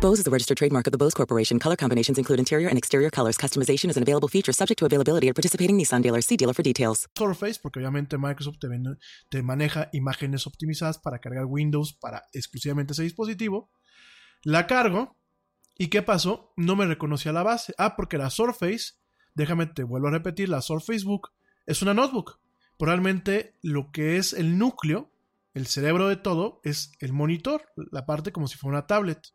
Bose is a registered trademark of the Bose Corporation. Color combinations include interior and exterior colors. Customization is an available feature subject to availability at participating Nissan dealers. See dealer for details. Surface, porque obviamente Microsoft te, vende, te maneja imágenes optimizadas para cargar Windows para exclusivamente ese dispositivo. La cargo. ¿Y qué pasó? No me reconocía la base. Ah, porque la Surface, déjame te vuelvo a repetir, la Surface Book es una notebook. Probablemente lo que es el núcleo, el cerebro de todo, es el monitor, la parte como si fuera una tablet.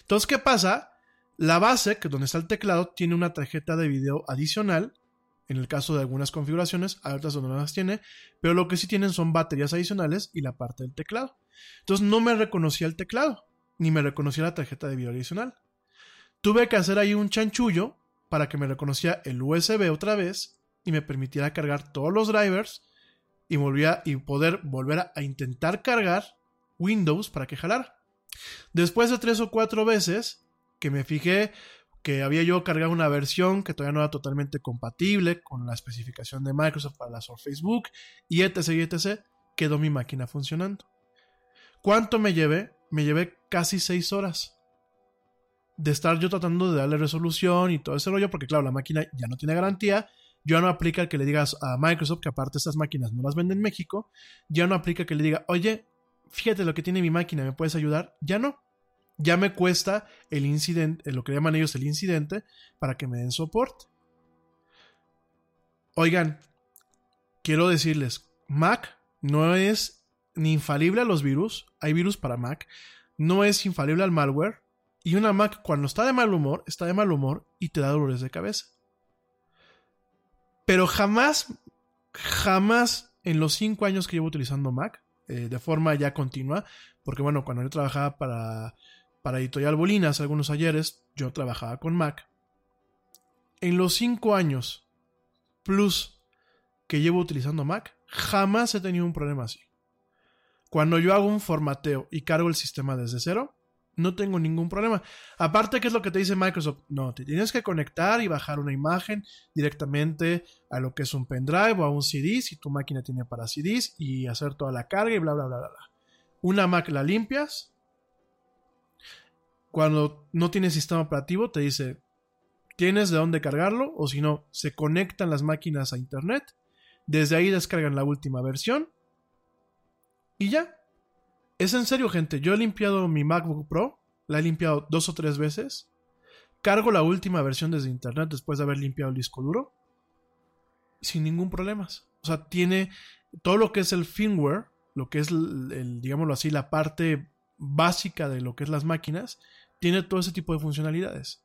Entonces, ¿qué pasa? La base, que donde está el teclado, tiene una tarjeta de video adicional. En el caso de algunas configuraciones, hay otras donde no las tiene, pero lo que sí tienen son baterías adicionales y la parte del teclado. Entonces no me reconocía el teclado, ni me reconocía la tarjeta de video adicional. Tuve que hacer ahí un chanchullo para que me reconociera el USB otra vez y me permitiera cargar todos los drivers y, volvía, y poder volver a, a intentar cargar Windows para que jalara. Después de tres o cuatro veces que me fijé que había yo cargado una versión que todavía no era totalmente compatible con la especificación de Microsoft para la Surface Book y etc, y etc, quedó mi máquina funcionando. ¿Cuánto me llevé? Me llevé casi seis horas de estar yo tratando de darle resolución y todo ese rollo, porque claro, la máquina ya no tiene garantía, ya no aplica que le digas a Microsoft, que aparte estas máquinas no las venden en México, ya no aplica que le diga, oye, fíjate lo que tiene mi máquina, ¿me puedes ayudar? Ya no. Ya me cuesta el incidente, lo que llaman ellos el incidente, para que me den soporte. Oigan, quiero decirles, Mac no es ni infalible a los virus, hay virus para Mac, no es infalible al malware, y una Mac cuando está de mal humor, está de mal humor y te da dolores de cabeza. Pero jamás, jamás en los cinco años que llevo utilizando Mac, eh, de forma ya continua, porque bueno, cuando yo trabajaba para, para Editorial Bolinas, algunos ayeres, yo trabajaba con Mac. En los cinco años plus que llevo utilizando Mac, jamás he tenido un problema así. Cuando yo hago un formateo y cargo el sistema desde cero, no tengo ningún problema. Aparte, ¿qué es lo que te dice Microsoft? No, te tienes que conectar y bajar una imagen directamente a lo que es un pendrive o a un CD, si tu máquina tiene para CDs, y hacer toda la carga y bla, bla, bla, bla. bla. Una Mac la limpias. Cuando no tiene sistema operativo, te dice, tienes de dónde cargarlo o si no, se conectan las máquinas a internet, desde ahí descargan la última versión y ya. Es en serio, gente. Yo he limpiado mi MacBook Pro, la he limpiado dos o tres veces. Cargo la última versión desde internet después de haber limpiado el disco duro. Sin ningún problema. O sea, tiene todo lo que es el firmware, lo que es, el, digámoslo así, la parte básica de lo que es las máquinas, tiene todo ese tipo de funcionalidades.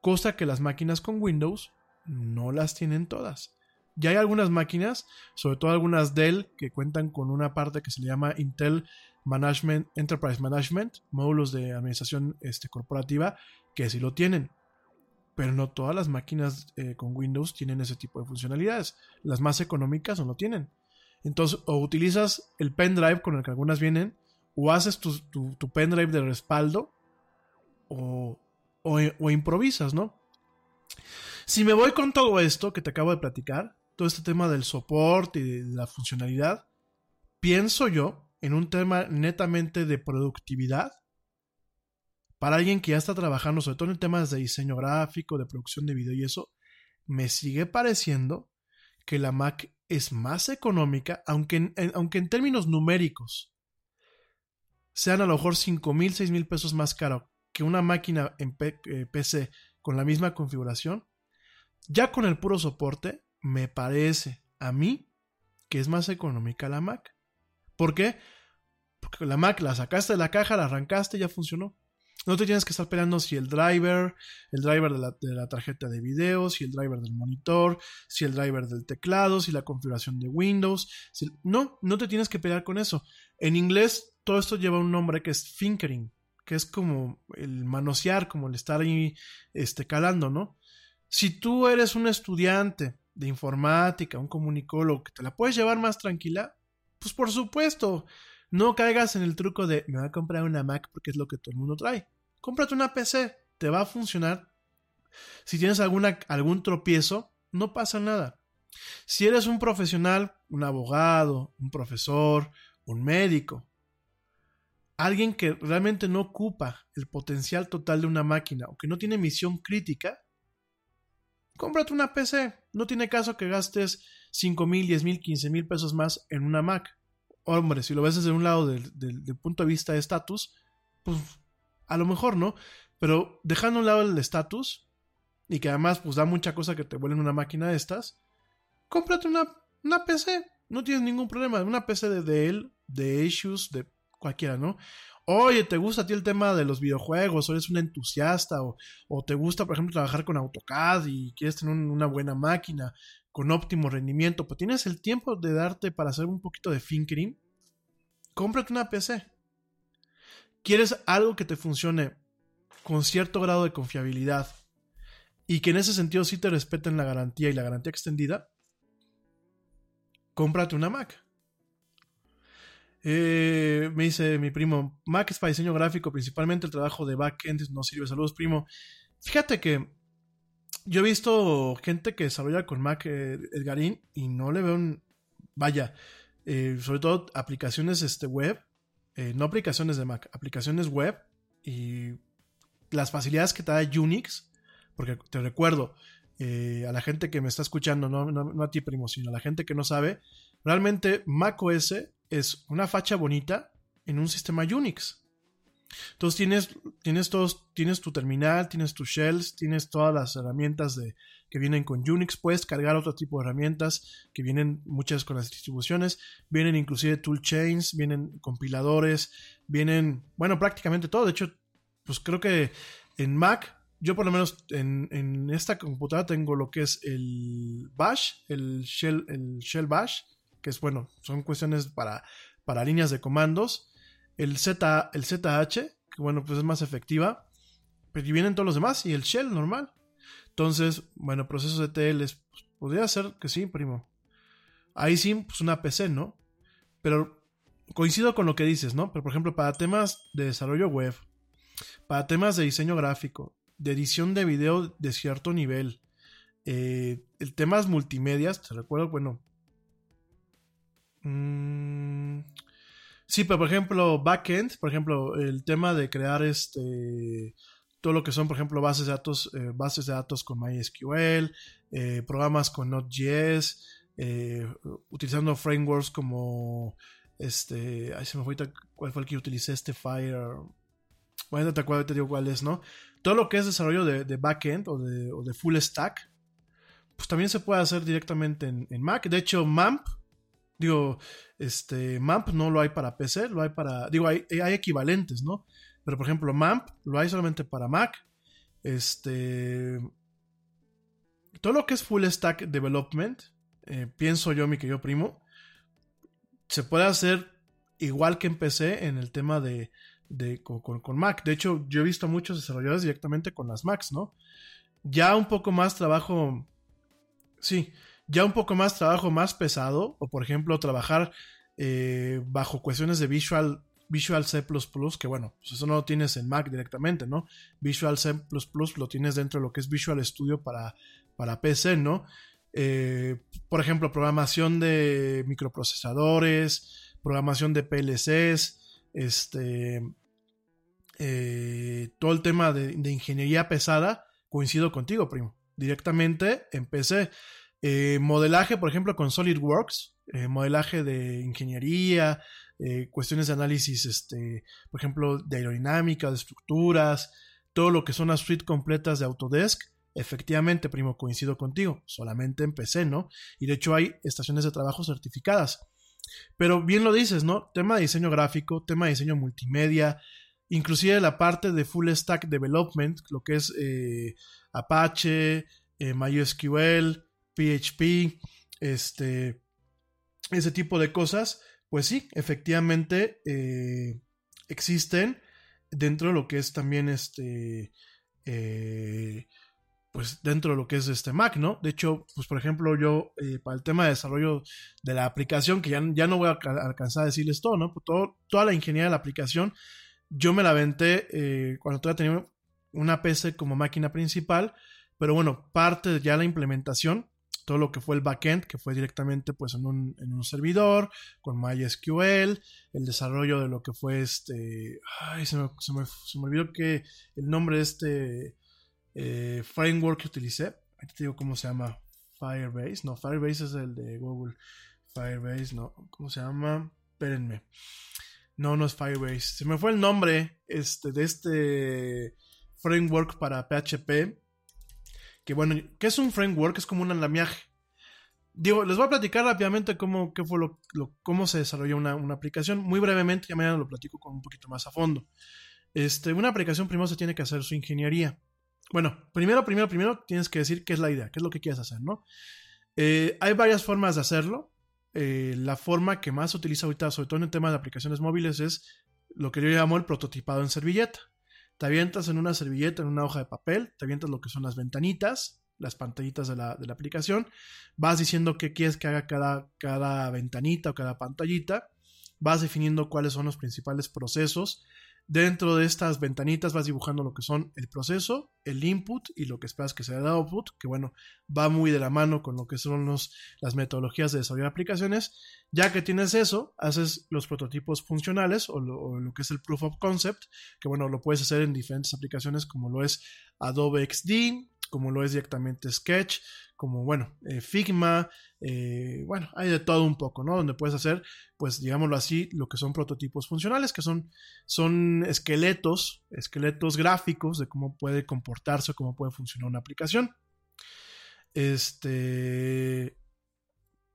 Cosa que las máquinas con Windows no las tienen todas. Ya hay algunas máquinas, sobre todo algunas Dell, que cuentan con una parte que se le llama Intel Management, Enterprise Management, módulos de administración este, corporativa, que sí lo tienen. Pero no todas las máquinas eh, con Windows tienen ese tipo de funcionalidades. Las más económicas no lo tienen. Entonces, o utilizas el pendrive con el que algunas vienen, o haces tu, pendrive de respaldo, o, o improvisas, ¿no? Si me voy con todo esto que te acabo de platicar, todo este tema del soporte y de la funcionalidad, pienso yo en un tema netamente de productividad, para alguien que ya está trabajando, sobre todo en temas de diseño gráfico, de producción de video y eso, me sigue pareciendo que la Mac es más económica, aunque en, aunque en términos numéricos sean a lo mejor 5 mil, 6 mil pesos más caro que una máquina en PC eh, con la misma configuración, ya con el puro soporte, me parece a mí que es más económica la Mac. ¿Por qué? Porque la Mac la sacaste de la caja, la arrancaste y ya funcionó. No te tienes que estar peleando si el driver, el driver de la, tarjeta de video, si el driver del monitor, si el driver del teclado, si la configuración de Windows. No, no te tienes que pelear con eso. En inglés, todo esto lleva un nombre que es finkering, que es como el manosear, como el estar ahí este, calando, ¿no? Si tú eres un estudiante de informática, un comunicólogo, que te la puedes llevar más tranquila, pues por supuesto, no caigas en el truco de me voy a comprar una Mac porque es lo que todo el mundo trae. Cómprate una PC, te va a funcionar. Si tienes algún tropiezo, no pasa nada. Si eres un profesional, un abogado, un profesor, un médico, alguien que realmente no ocupa el potencial total de una máquina o que no tiene misión crítica, cómprate una PC. No tiene caso que gastes 5 mil, 10 mil, 15 mil pesos más en una Mac. Hombre, si lo ves desde un lado del, punto de vista de estatus, pues a lo mejor no. Pero dejando a un lado el estatus, y que además pues da mucha cosa que te vuelven una máquina de estas, cómprate una, una PC. No tienes ningún problema. Una PC de Dell, de Asus, de cualquiera, ¿no? Oye, ¿te gusta a ti el tema de los videojuegos? ¿O eres un entusiasta? ¿O, te gusta, por ejemplo, trabajar con AutoCAD y quieres tener una buena máquina con óptimo rendimiento? Pues tienes el tiempo de darte para hacer un poquito de finkering. Cómprate una PC. ¿Quieres algo que te funcione con cierto grado de confiabilidad y que en ese sentido sí te respeten la garantía y la garantía extendida? Cómprate una Mac. Eh, me dice mi primo, Mac es para diseño gráfico, principalmente el trabajo de backend no sirve. Saludos, primo. Fíjate que yo he visto gente que desarrolla con Mac eh, Edgarín y no le veo un... Vaya, eh, sobre todo aplicaciones este, web, no aplicaciones de Mac, aplicaciones web y las facilidades que te da Unix, porque te recuerdo, a la gente que me está escuchando, no, no, a ti primo, sino a la gente que no sabe, realmente Mac OS es una facha bonita en un sistema Unix. Entonces tienes, tienes, todos, tienes tu terminal, tienes tus shells, tienes todas las herramientas de, que vienen con Unix, puedes cargar otro tipo de herramientas que vienen muchas con las distribuciones, vienen inclusive toolchains, vienen compiladores, vienen, bueno, prácticamente todo. De hecho, pues creo que en Mac, yo por lo menos en, en esta computadora tengo lo que es el Bash, el Shell, el Shell Bash, que es bueno, son cuestiones para, para líneas de comandos. El, Z, el ZH, que bueno, pues es más efectiva. Pero y vienen todos los demás y el shell normal. Entonces, bueno, procesos de TL, pues, podría ser que sí, primo. Ahí sí, pues una PC, ¿no? Pero coincido con lo que dices, ¿no? Pero por ejemplo, para temas de desarrollo web, para temas de diseño gráfico, de edición de video de cierto nivel, eh, el temas multimedias, te recuerdo, bueno, Mm, sí, pero por ejemplo, backend, por ejemplo, el tema de crear este todo lo que son, por ejemplo, bases de datos, eh, bases de datos con MySQL, eh, programas con Node.js, eh, utilizando frameworks como este, ay, se me fue cuál fue el que utilicé, este Fire, bueno, te acuerdo, te digo cuál es, ¿no? Todo lo que es desarrollo de, backend o de, full stack, pues también se puede hacer directamente en, en, Mac. De hecho, MAMP, digo, este, MAMP no lo hay para PC, lo hay para, digo, hay, hay equivalentes, ¿no? Pero por ejemplo, MAMP lo hay solamente para Mac. Este. Todo lo que es full stack development, eh, pienso yo, mi querido primo, se puede hacer igual que en PC en el tema de, de con, con, Mac. De hecho, yo he visto muchos desarrolladores directamente con las Macs, ¿no? Ya un poco más trabajo. Sí, ya un poco más trabajo más pesado. O por ejemplo, trabajar eh, bajo cuestiones de Visual Visual C++, que bueno, pues eso no lo tienes en Mac directamente, ¿no? Visual C++ lo tienes dentro de lo que es Visual Studio para, para PC, ¿no? Eh, por ejemplo, programación de microprocesadores, programación de PLCs, este, eh, todo el tema de, de, ingeniería pesada, coincido contigo, primo, directamente en PC. Eh, modelaje, por ejemplo, con SolidWorks, modelaje de ingeniería, eh, cuestiones de análisis, este, por ejemplo, de aerodinámica, de estructuras, todo lo que son las suites completas de Autodesk. Efectivamente, primo, coincido contigo, solamente empecé, ¿no? Y de hecho hay estaciones de trabajo certificadas. Pero bien lo dices, ¿no? Tema de diseño gráfico, tema de diseño multimedia, inclusive la parte de full stack development, lo que es eh, Apache, eh, MySQL, PHP, este, ese tipo de cosas, pues sí, efectivamente eh, existen dentro de lo que es también este, eh, pues dentro de lo que es este Mac, ¿no? De hecho, pues por ejemplo, yo eh, para el tema de desarrollo de la aplicación, que ya, ya no voy a alcanzar a decirles todo, ¿no? Todo, toda la ingeniería de la aplicación, yo me la aventé cuando todavía tenía una PC como máquina principal, pero bueno, parte de ya la implementación todo lo que fue el backend, que fue directamente pues en un, en un servidor, con MySQL, el desarrollo de lo que fue este, ay, se me, se me, se me olvidó que el nombre de este eh, framework que utilicé, ahí te digo cómo se llama, Firebase, no, Firebase es el de Google, Firebase, no, ¿cómo se llama? Espérenme. No, no es Firebase. Se me fue el nombre este, de este framework para PHP que bueno, que es un framework, es como un andamiaje. Digo, les voy a platicar rápidamente cómo, qué fue lo, cómo se desarrolló una, una, aplicación. Muy brevemente, ya mañana lo platico con un poquito más a fondo. Este, una aplicación primero se tiene que hacer su ingeniería. Bueno, primero, primero, primero tienes que decir qué es la idea, qué es lo que quieres hacer, ¿no? Eh, hay varias formas de hacerlo. Eh, la forma que más se utiliza ahorita, sobre todo en el tema de aplicaciones móviles, es lo que yo llamo el prototipado en servilleta. Te avientas en una servilleta, en una hoja de papel, te avientas lo que son las ventanitas, las pantallitas de la, de la aplicación, vas diciendo qué quieres que haga cada, cada ventanita o cada pantallita, vas definiendo cuáles son los principales procesos Dentro de estas ventanitas vas dibujando lo que son el proceso, el input y lo que esperas que sea el output, que bueno, va muy de la mano con lo que son las metodologías de desarrollo de aplicaciones. Ya que tienes eso, haces los prototipos funcionales o lo, o lo que es el proof of concept, que bueno, lo puedes hacer en diferentes aplicaciones como lo es Adobe XD, como lo es directamente Sketch, como bueno, eh, Figma, eh, bueno, hay de todo un poco, ¿no? Donde puedes hacer, pues digámoslo así, lo que son prototipos funcionales, que son, son esqueletos, esqueletos gráficos de cómo puede comportarse, cómo puede funcionar una aplicación. Este,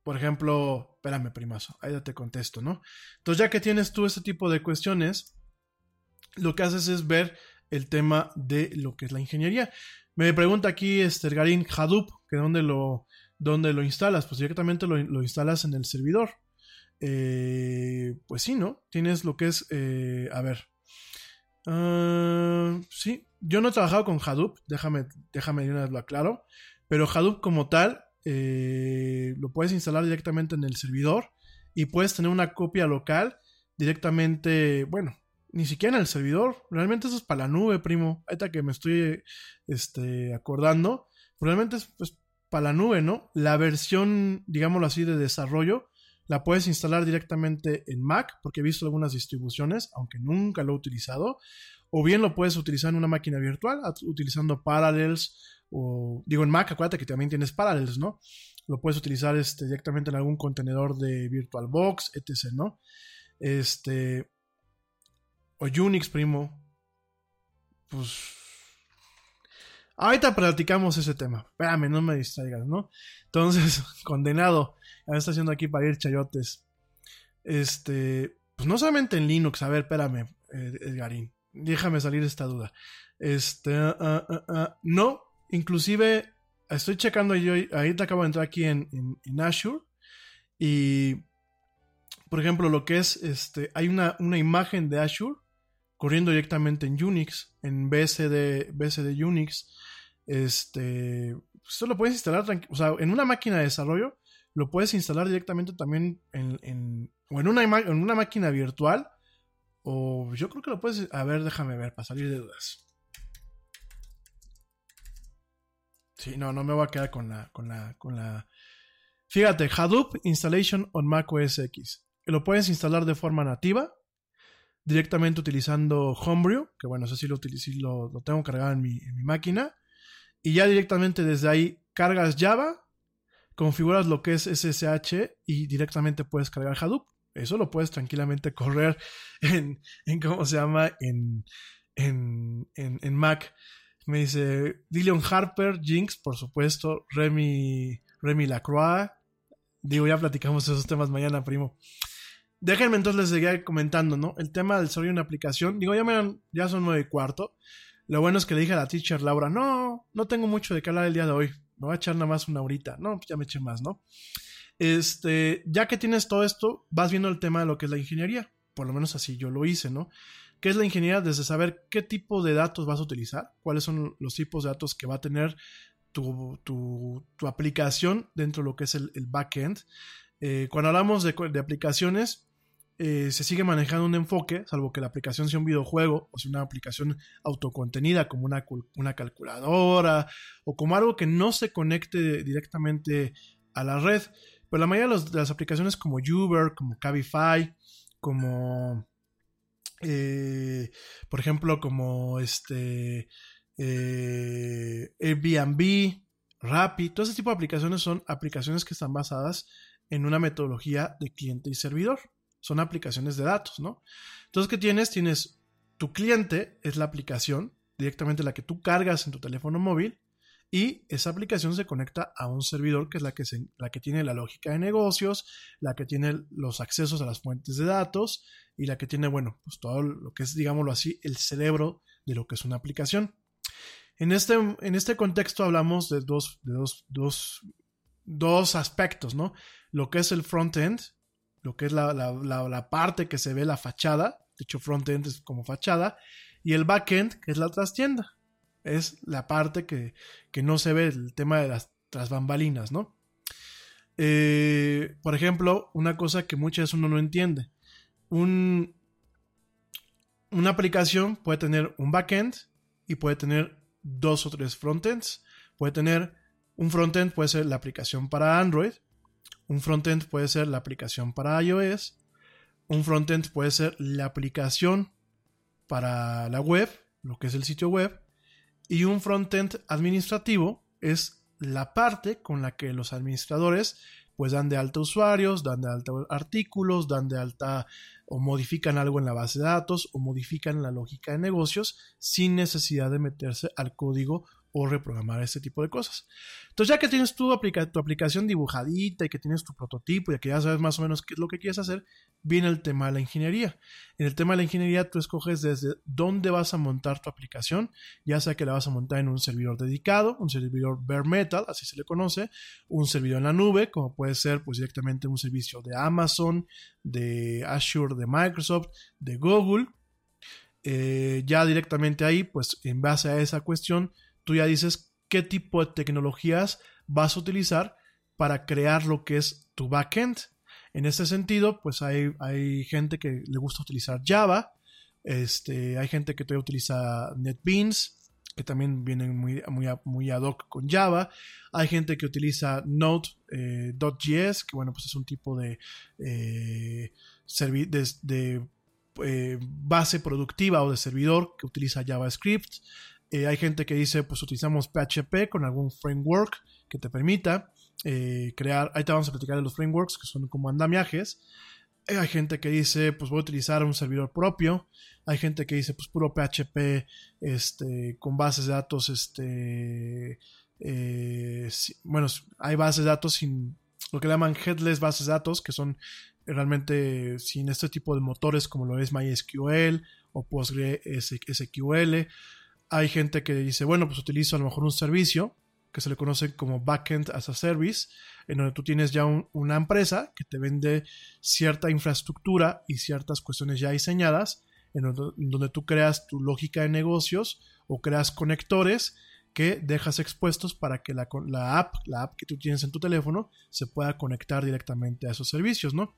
por ejemplo, espérame, primazo, ahí ya te contesto, ¿no? Entonces, ya que tienes tú este tipo de cuestiones, lo que haces es ver el tema de lo que es la ingeniería. Me pregunta aquí este, Garín Hadoop, que dónde lo, dónde lo instalas. Pues directamente lo, instalas en el servidor. Eh, pues sí, ¿no? Tienes lo que es, eh, a ver. Uh, sí, yo no he trabajado con Hadoop, déjame, déjame lo aclaro. Pero Hadoop como tal, eh, lo puedes instalar directamente en el servidor y puedes tener una copia local directamente, bueno, ni siquiera en el servidor. Realmente eso es para la nube, primo. Ahorita que me estoy este, acordando. Realmente es pues, para la nube, ¿no? La versión, digámoslo así, de desarrollo, La puedes instalar directamente en Mac, porque he visto algunas distribuciones, aunque nunca lo he utilizado. O bien lo puedes utilizar en una máquina virtual, utilizando Parallels, o digo en Mac, acuérdate que también tienes Parallels, ¿no? Lo puedes utilizar este, directamente en algún contenedor de VirtualBox, etc., ¿no? Este. O Unix, primo. Pues. Ahorita platicamos ese tema. Espérame, no me distraigas, ¿no? Entonces, condenado. Ya está haciendo aquí para ir chayotes. Este. Pues no solamente en Linux. A ver, espérame, Edgarín. Déjame salir esta duda. Este. Uh, uh, uh, no, inclusive. Estoy checando yo. Ahorita acabo de entrar aquí en, en Azure. Y por ejemplo, lo que es, este, hay una, una imagen de Azure corriendo directamente en Unix, en BSD, BSD Unix. Este, esto lo puedes instalar, o sea, en una máquina de desarrollo, lo puedes instalar directamente también en, o en una, en una máquina virtual, o yo creo que lo puedes, a ver, déjame ver, para salir de dudas. Sí, no, no me voy a quedar con la, con la, con la... Fíjate, Hadoop Installation on Mac OS X lo puedes instalar de forma nativa, directamente utilizando Homebrew, que bueno, eso sí lo, lo, lo tengo cargado en mi, máquina, y ya directamente desde ahí cargas Java, configuras lo que es SSH y directamente puedes cargar Hadoop. Eso lo puedes tranquilamente correr en, en ¿cómo se llama? En, en, en, Mac. Me dice Dillion Harper, Jinx, por supuesto, Remy, Remy Lacroix. Digo, ya platicamos esos temas mañana, primo. Déjenme entonces les seguir comentando, ¿no? El tema del desarrollo de una aplicación. Digo, ya, me, ya son nueve y cuarto. Lo bueno es que le dije a la teacher Laura, no, no tengo mucho de qué hablar el día de hoy. Me voy a echar nada más una horita. No, pues ya me eché más, ¿no? Este, ya que tienes todo esto, vas viendo el tema de lo que es la ingeniería. Por lo menos así yo lo hice, ¿no? ¿Qué es la ingeniería? Desde saber qué tipo de datos vas a utilizar, cuáles son los tipos de datos que va a tener tu, tu, tu aplicación dentro de lo que es el, el backend. Eh, cuando hablamos de, de aplicaciones, eh, se sigue manejando un enfoque, salvo que la aplicación sea un videojuego o sea una aplicación autocontenida como una, una calculadora o como algo que no se conecte directamente a la red. Pero la mayoría de, las aplicaciones como Uber, como Cabify, como eh, por ejemplo como este eh, Airbnb, Rappi, todo ese tipo de aplicaciones son aplicaciones que están basadas en una metodología de cliente y servidor son aplicaciones de datos, ¿no? Entonces, ¿qué tienes? Tienes tu cliente, es la aplicación, directamente la que tú cargas en tu teléfono móvil, y esa aplicación se conecta a un servidor que es la que, la que tiene la lógica de negocios, la que tiene los accesos a las fuentes de datos y la que tiene, bueno, pues todo lo que es, digámoslo así, el cerebro de lo que es una aplicación. En este, en este contexto hablamos de dos, de dos, dos, dos aspectos, ¿no? Lo que es el front-end, lo que es la, parte que se ve la fachada, de hecho frontend es como fachada, y el backend, que es la trastienda, es la parte que, no se ve, el tema de las, tras bambalinas, ¿no? Eh, por ejemplo, una cosa que muchas veces uno no entiende, un, una aplicación puede tener un backend y puede tener dos o tres frontends, puede tener un frontend, puede ser la aplicación para Android, un frontend puede ser la aplicación para iOS. Un frontend puede ser la aplicación para la web, lo que es el sitio web. Y un frontend administrativo es la parte con la que los administradores pues dan de alta usuarios, dan de alta artículos, dan de alta o modifican algo en la base de datos o modifican la lógica de negocios sin necesidad de meterse al código o reprogramar este tipo de cosas. Entonces, ya que tienes tu, tu aplicación dibujadita y que tienes tu prototipo y que ya sabes más o menos qué es lo que quieres hacer, viene el tema de la ingeniería. En el tema de la ingeniería, tú escoges desde dónde vas a montar tu aplicación, ya sea que la vas a montar en un servidor dedicado, un servidor bare metal, así se le conoce, un servidor en la nube, como puede ser pues directamente un servicio de Amazon, de Azure, de Microsoft, de Google. Eh, ya directamente ahí, pues en base a esa cuestión, tú ya dices qué tipo de tecnologías vas a utilizar para crear lo que es tu backend. En ese sentido, pues hay, hay gente que le gusta utilizar Java, este, hay gente que todavía utiliza NetBeans, que también vienen muy, muy, muy ad hoc con Java. Hay gente que utiliza Node.js, que bueno, pues es un tipo de, eh, de eh, base productiva o de servidor que utiliza JavaScript. Eh, hay gente que dice, pues utilizamos PHP con algún framework que te permita crear. Ahí te vamos a platicar de los frameworks que son como andamiajes. Hay gente que dice, pues voy a utilizar un servidor propio. Hay gente que dice, pues puro PHP este, con bases de datos. Este, eh, bueno, hay bases de datos sin lo que llaman headless bases de datos, que son realmente sin este tipo de motores como lo es MySQL o PostgreSQL. Hay gente que dice, bueno, pues utilizo a lo mejor un servicio que se le conoce como Backend as a Service, en donde tú tienes ya una empresa que te vende cierta infraestructura y ciertas cuestiones ya diseñadas, en donde, tú creas tu lógica de negocios o creas conectores que dejas expuestos para que la, app, la app que tú tienes en tu teléfono, se pueda conectar directamente a esos servicios, ¿no?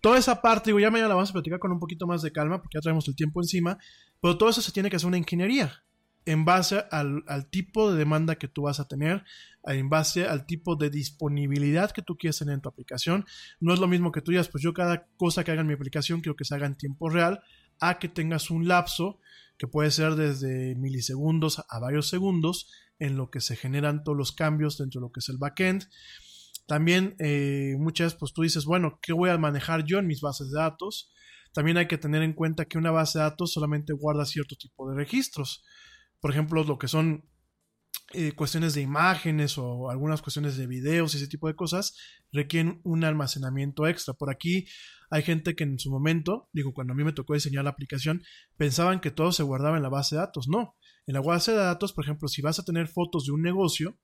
Toda esa parte, digo, ya mañana la vamos a platicar con un poquito más de calma, porque ya traemos el tiempo encima, pero todo eso se tiene que hacer una ingeniería en base al, tipo de demanda que tú vas a tener, en base al tipo de disponibilidad que tú quieres tener en tu aplicación. No es lo mismo que tú digas, pues yo cada cosa que haga en mi aplicación quiero que se haga en tiempo real, a que tengas un lapso que puede ser desde milisegundos a varios segundos en lo que se generan todos los cambios dentro de lo que es el backend. También eh, muchas, pues tú dices, bueno, ¿qué voy a manejar yo en mis bases de datos? También hay que tener en cuenta que una base de datos solamente guarda cierto tipo de registros por ejemplo, lo que son eh, cuestiones de imágenes o algunas cuestiones de videos y ese tipo de cosas requieren un almacenamiento extra. Por aquí hay gente que en su momento, digo, cuando a mí me tocó diseñar la aplicación, pensaban que todo se guardaba en la base de datos. No, en la base de datos, por ejemplo, si vas a tener fotos de un negocio,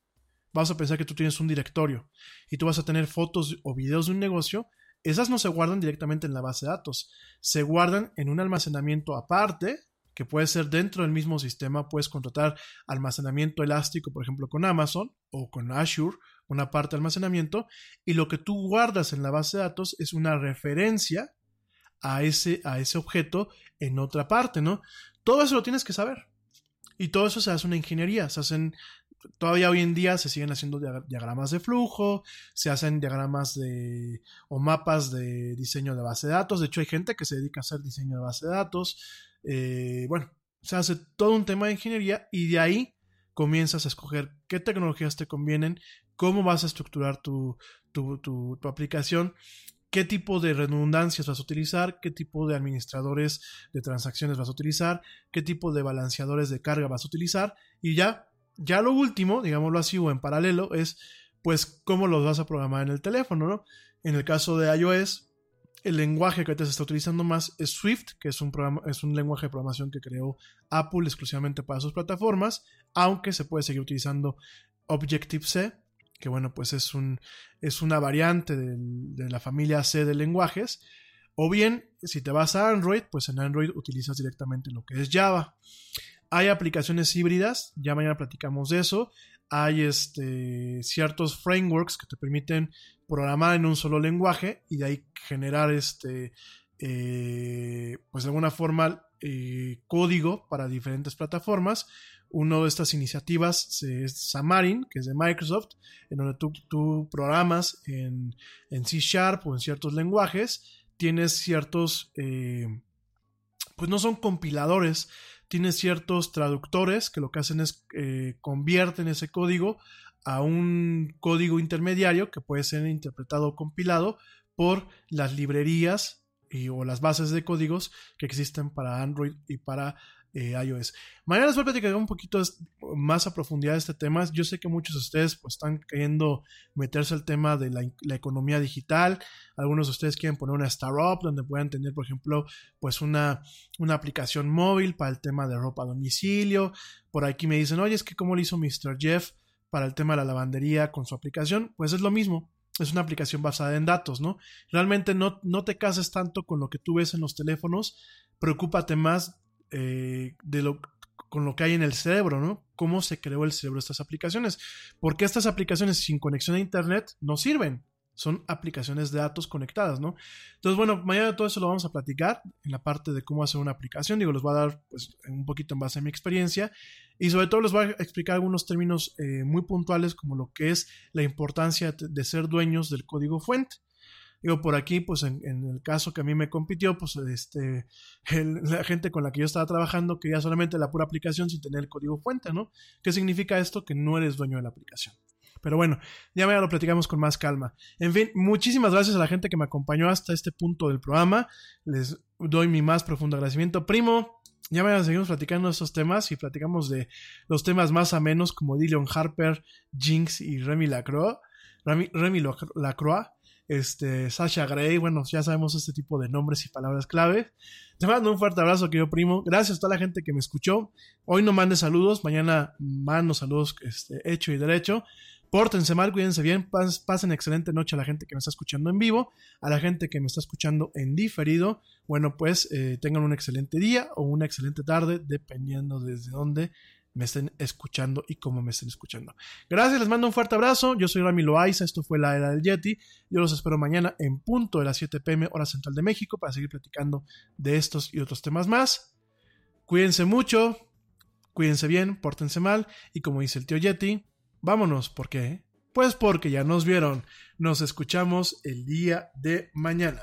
vas a pensar que tú tienes un directorio y tú vas a tener fotos o videos de un negocio, esas no se guardan directamente en la base de datos, se guardan en un almacenamiento aparte que puede ser dentro del mismo sistema, puedes contratar almacenamiento elástico, por ejemplo, con Amazon o con Azure, una parte de almacenamiento, y lo que tú guardas en la base de datos es una referencia a ese, a ese objeto en otra parte, ¿no? Todo eso lo tienes que saber. Y todo eso se hace una ingeniería, se hacen, todavía hoy en día se siguen haciendo diagramas de flujo, se hacen diagramas de, o mapas de diseño de base de datos, de hecho hay gente que se dedica a hacer diseño de base de datos, eh, bueno, se hace todo un tema de ingeniería y de ahí comienzas a escoger qué tecnologías te convienen, cómo vas a estructurar tu, tu, aplicación, qué tipo de redundancias vas a utilizar, qué tipo de administradores de transacciones vas a utilizar, qué tipo de balanceadores de carga vas a utilizar y ya, ya lo último, digámoslo así o en paralelo, es pues cómo los vas a programar en el teléfono, ¿no? En el caso de iOS, el lenguaje que ahorita se está utilizando más es Swift, que es un, lenguaje de programación que creó Apple exclusivamente para sus plataformas, aunque se puede seguir utilizando Objective-C, que bueno, pues es, un, una variante de la familia C de lenguajes. O bien, si te vas a Android, pues en Android utilizas directamente lo que es Java. Hay aplicaciones híbridas, ya mañana platicamos de eso. Hay este, ciertos frameworks que te permiten programar en un solo lenguaje y de ahí generar este, eh, pues de alguna forma eh, código para diferentes plataformas. Una de estas iniciativas es Xamarin, que es de Microsoft, en donde tú, programas en, C Sharp o en ciertos lenguajes, tienes ciertos, eh, pues no son compiladores, tienes ciertos traductores que lo que hacen es convierten ese código a un código intermediario que puede ser interpretado o compilado por las librerías o las bases de códigos que existen para Android y para eh, iOS. Mañana les voy a platicar un poquito más a profundidad de este tema. Yo sé que muchos de ustedes pues, están queriendo meterse al tema de la, economía digital. Algunos de ustedes quieren poner una startup donde puedan tener, por ejemplo, pues una, una aplicación móvil para el tema de ropa a domicilio. Por aquí me dicen, oye, es que cómo lo hizo Mr. Jeff para el tema de la lavandería con su aplicación, pues es lo mismo. Es una aplicación basada en datos, ¿no? Realmente no, no te cases tanto con lo que tú ves en los teléfonos, preocúpate más eh, de lo, con lo que hay en el cerebro, ¿no? Cómo se creó el cerebro estas aplicaciones. Porque estas aplicaciones sin conexión a Internet no sirven son aplicaciones de datos conectadas, ¿no? Entonces, bueno, mañana todo eso lo vamos a platicar en la parte de cómo hacer una aplicación. Digo, les voy a dar pues, un poquito en base a mi experiencia. Y sobre todo les voy a explicar algunos términos eh, muy puntuales como lo que es la importancia de ser dueños del código fuente. Digo, por aquí, pues en, el caso que a mí me compitió, pues este, la gente con la que yo estaba trabajando quería solamente la pura aplicación sin tener el código fuente, ¿no? ¿Qué significa esto? Que no eres dueño de la aplicación. Pero bueno, ya me lo platicamos con más calma. En fin, muchísimas gracias a la gente que me acompañó hasta este punto del programa. Les doy mi más profundo agradecimiento. Primo, ya me seguimos platicando estos temas y platicamos de los temas más amenos como Dillion Harper, Jinx y Remy Lacroix. Remy, Remy Lacroix este, Sasha Gray, bueno, ya sabemos este tipo de nombres y palabras clave. Te mando un fuerte abrazo, querido primo. Gracias a toda la gente que me escuchó. Hoy no mande saludos, mañana mando saludos este, hecho y derecho. Pórtense mal, cuídense bien, pasen excelente noche a la gente que me está escuchando en vivo, a la gente que me está escuchando en diferido. Bueno, pues eh, tengan un excelente día o una excelente tarde, dependiendo desde dónde me estén escuchando y cómo me estén escuchando. Gracias, les mando un fuerte abrazo. Yo soy Rami Loaiza, esto fue la era del Yeti. Yo los espero mañana en punto de las 7 pm, hora central de México, para seguir platicando de estos y otros temas más. Cuídense mucho, cuídense bien, pórtense mal y como dice el tío Yeti, vámonos, ¿por qué? Pues porque ya nos vieron. Nos escuchamos el día de mañana.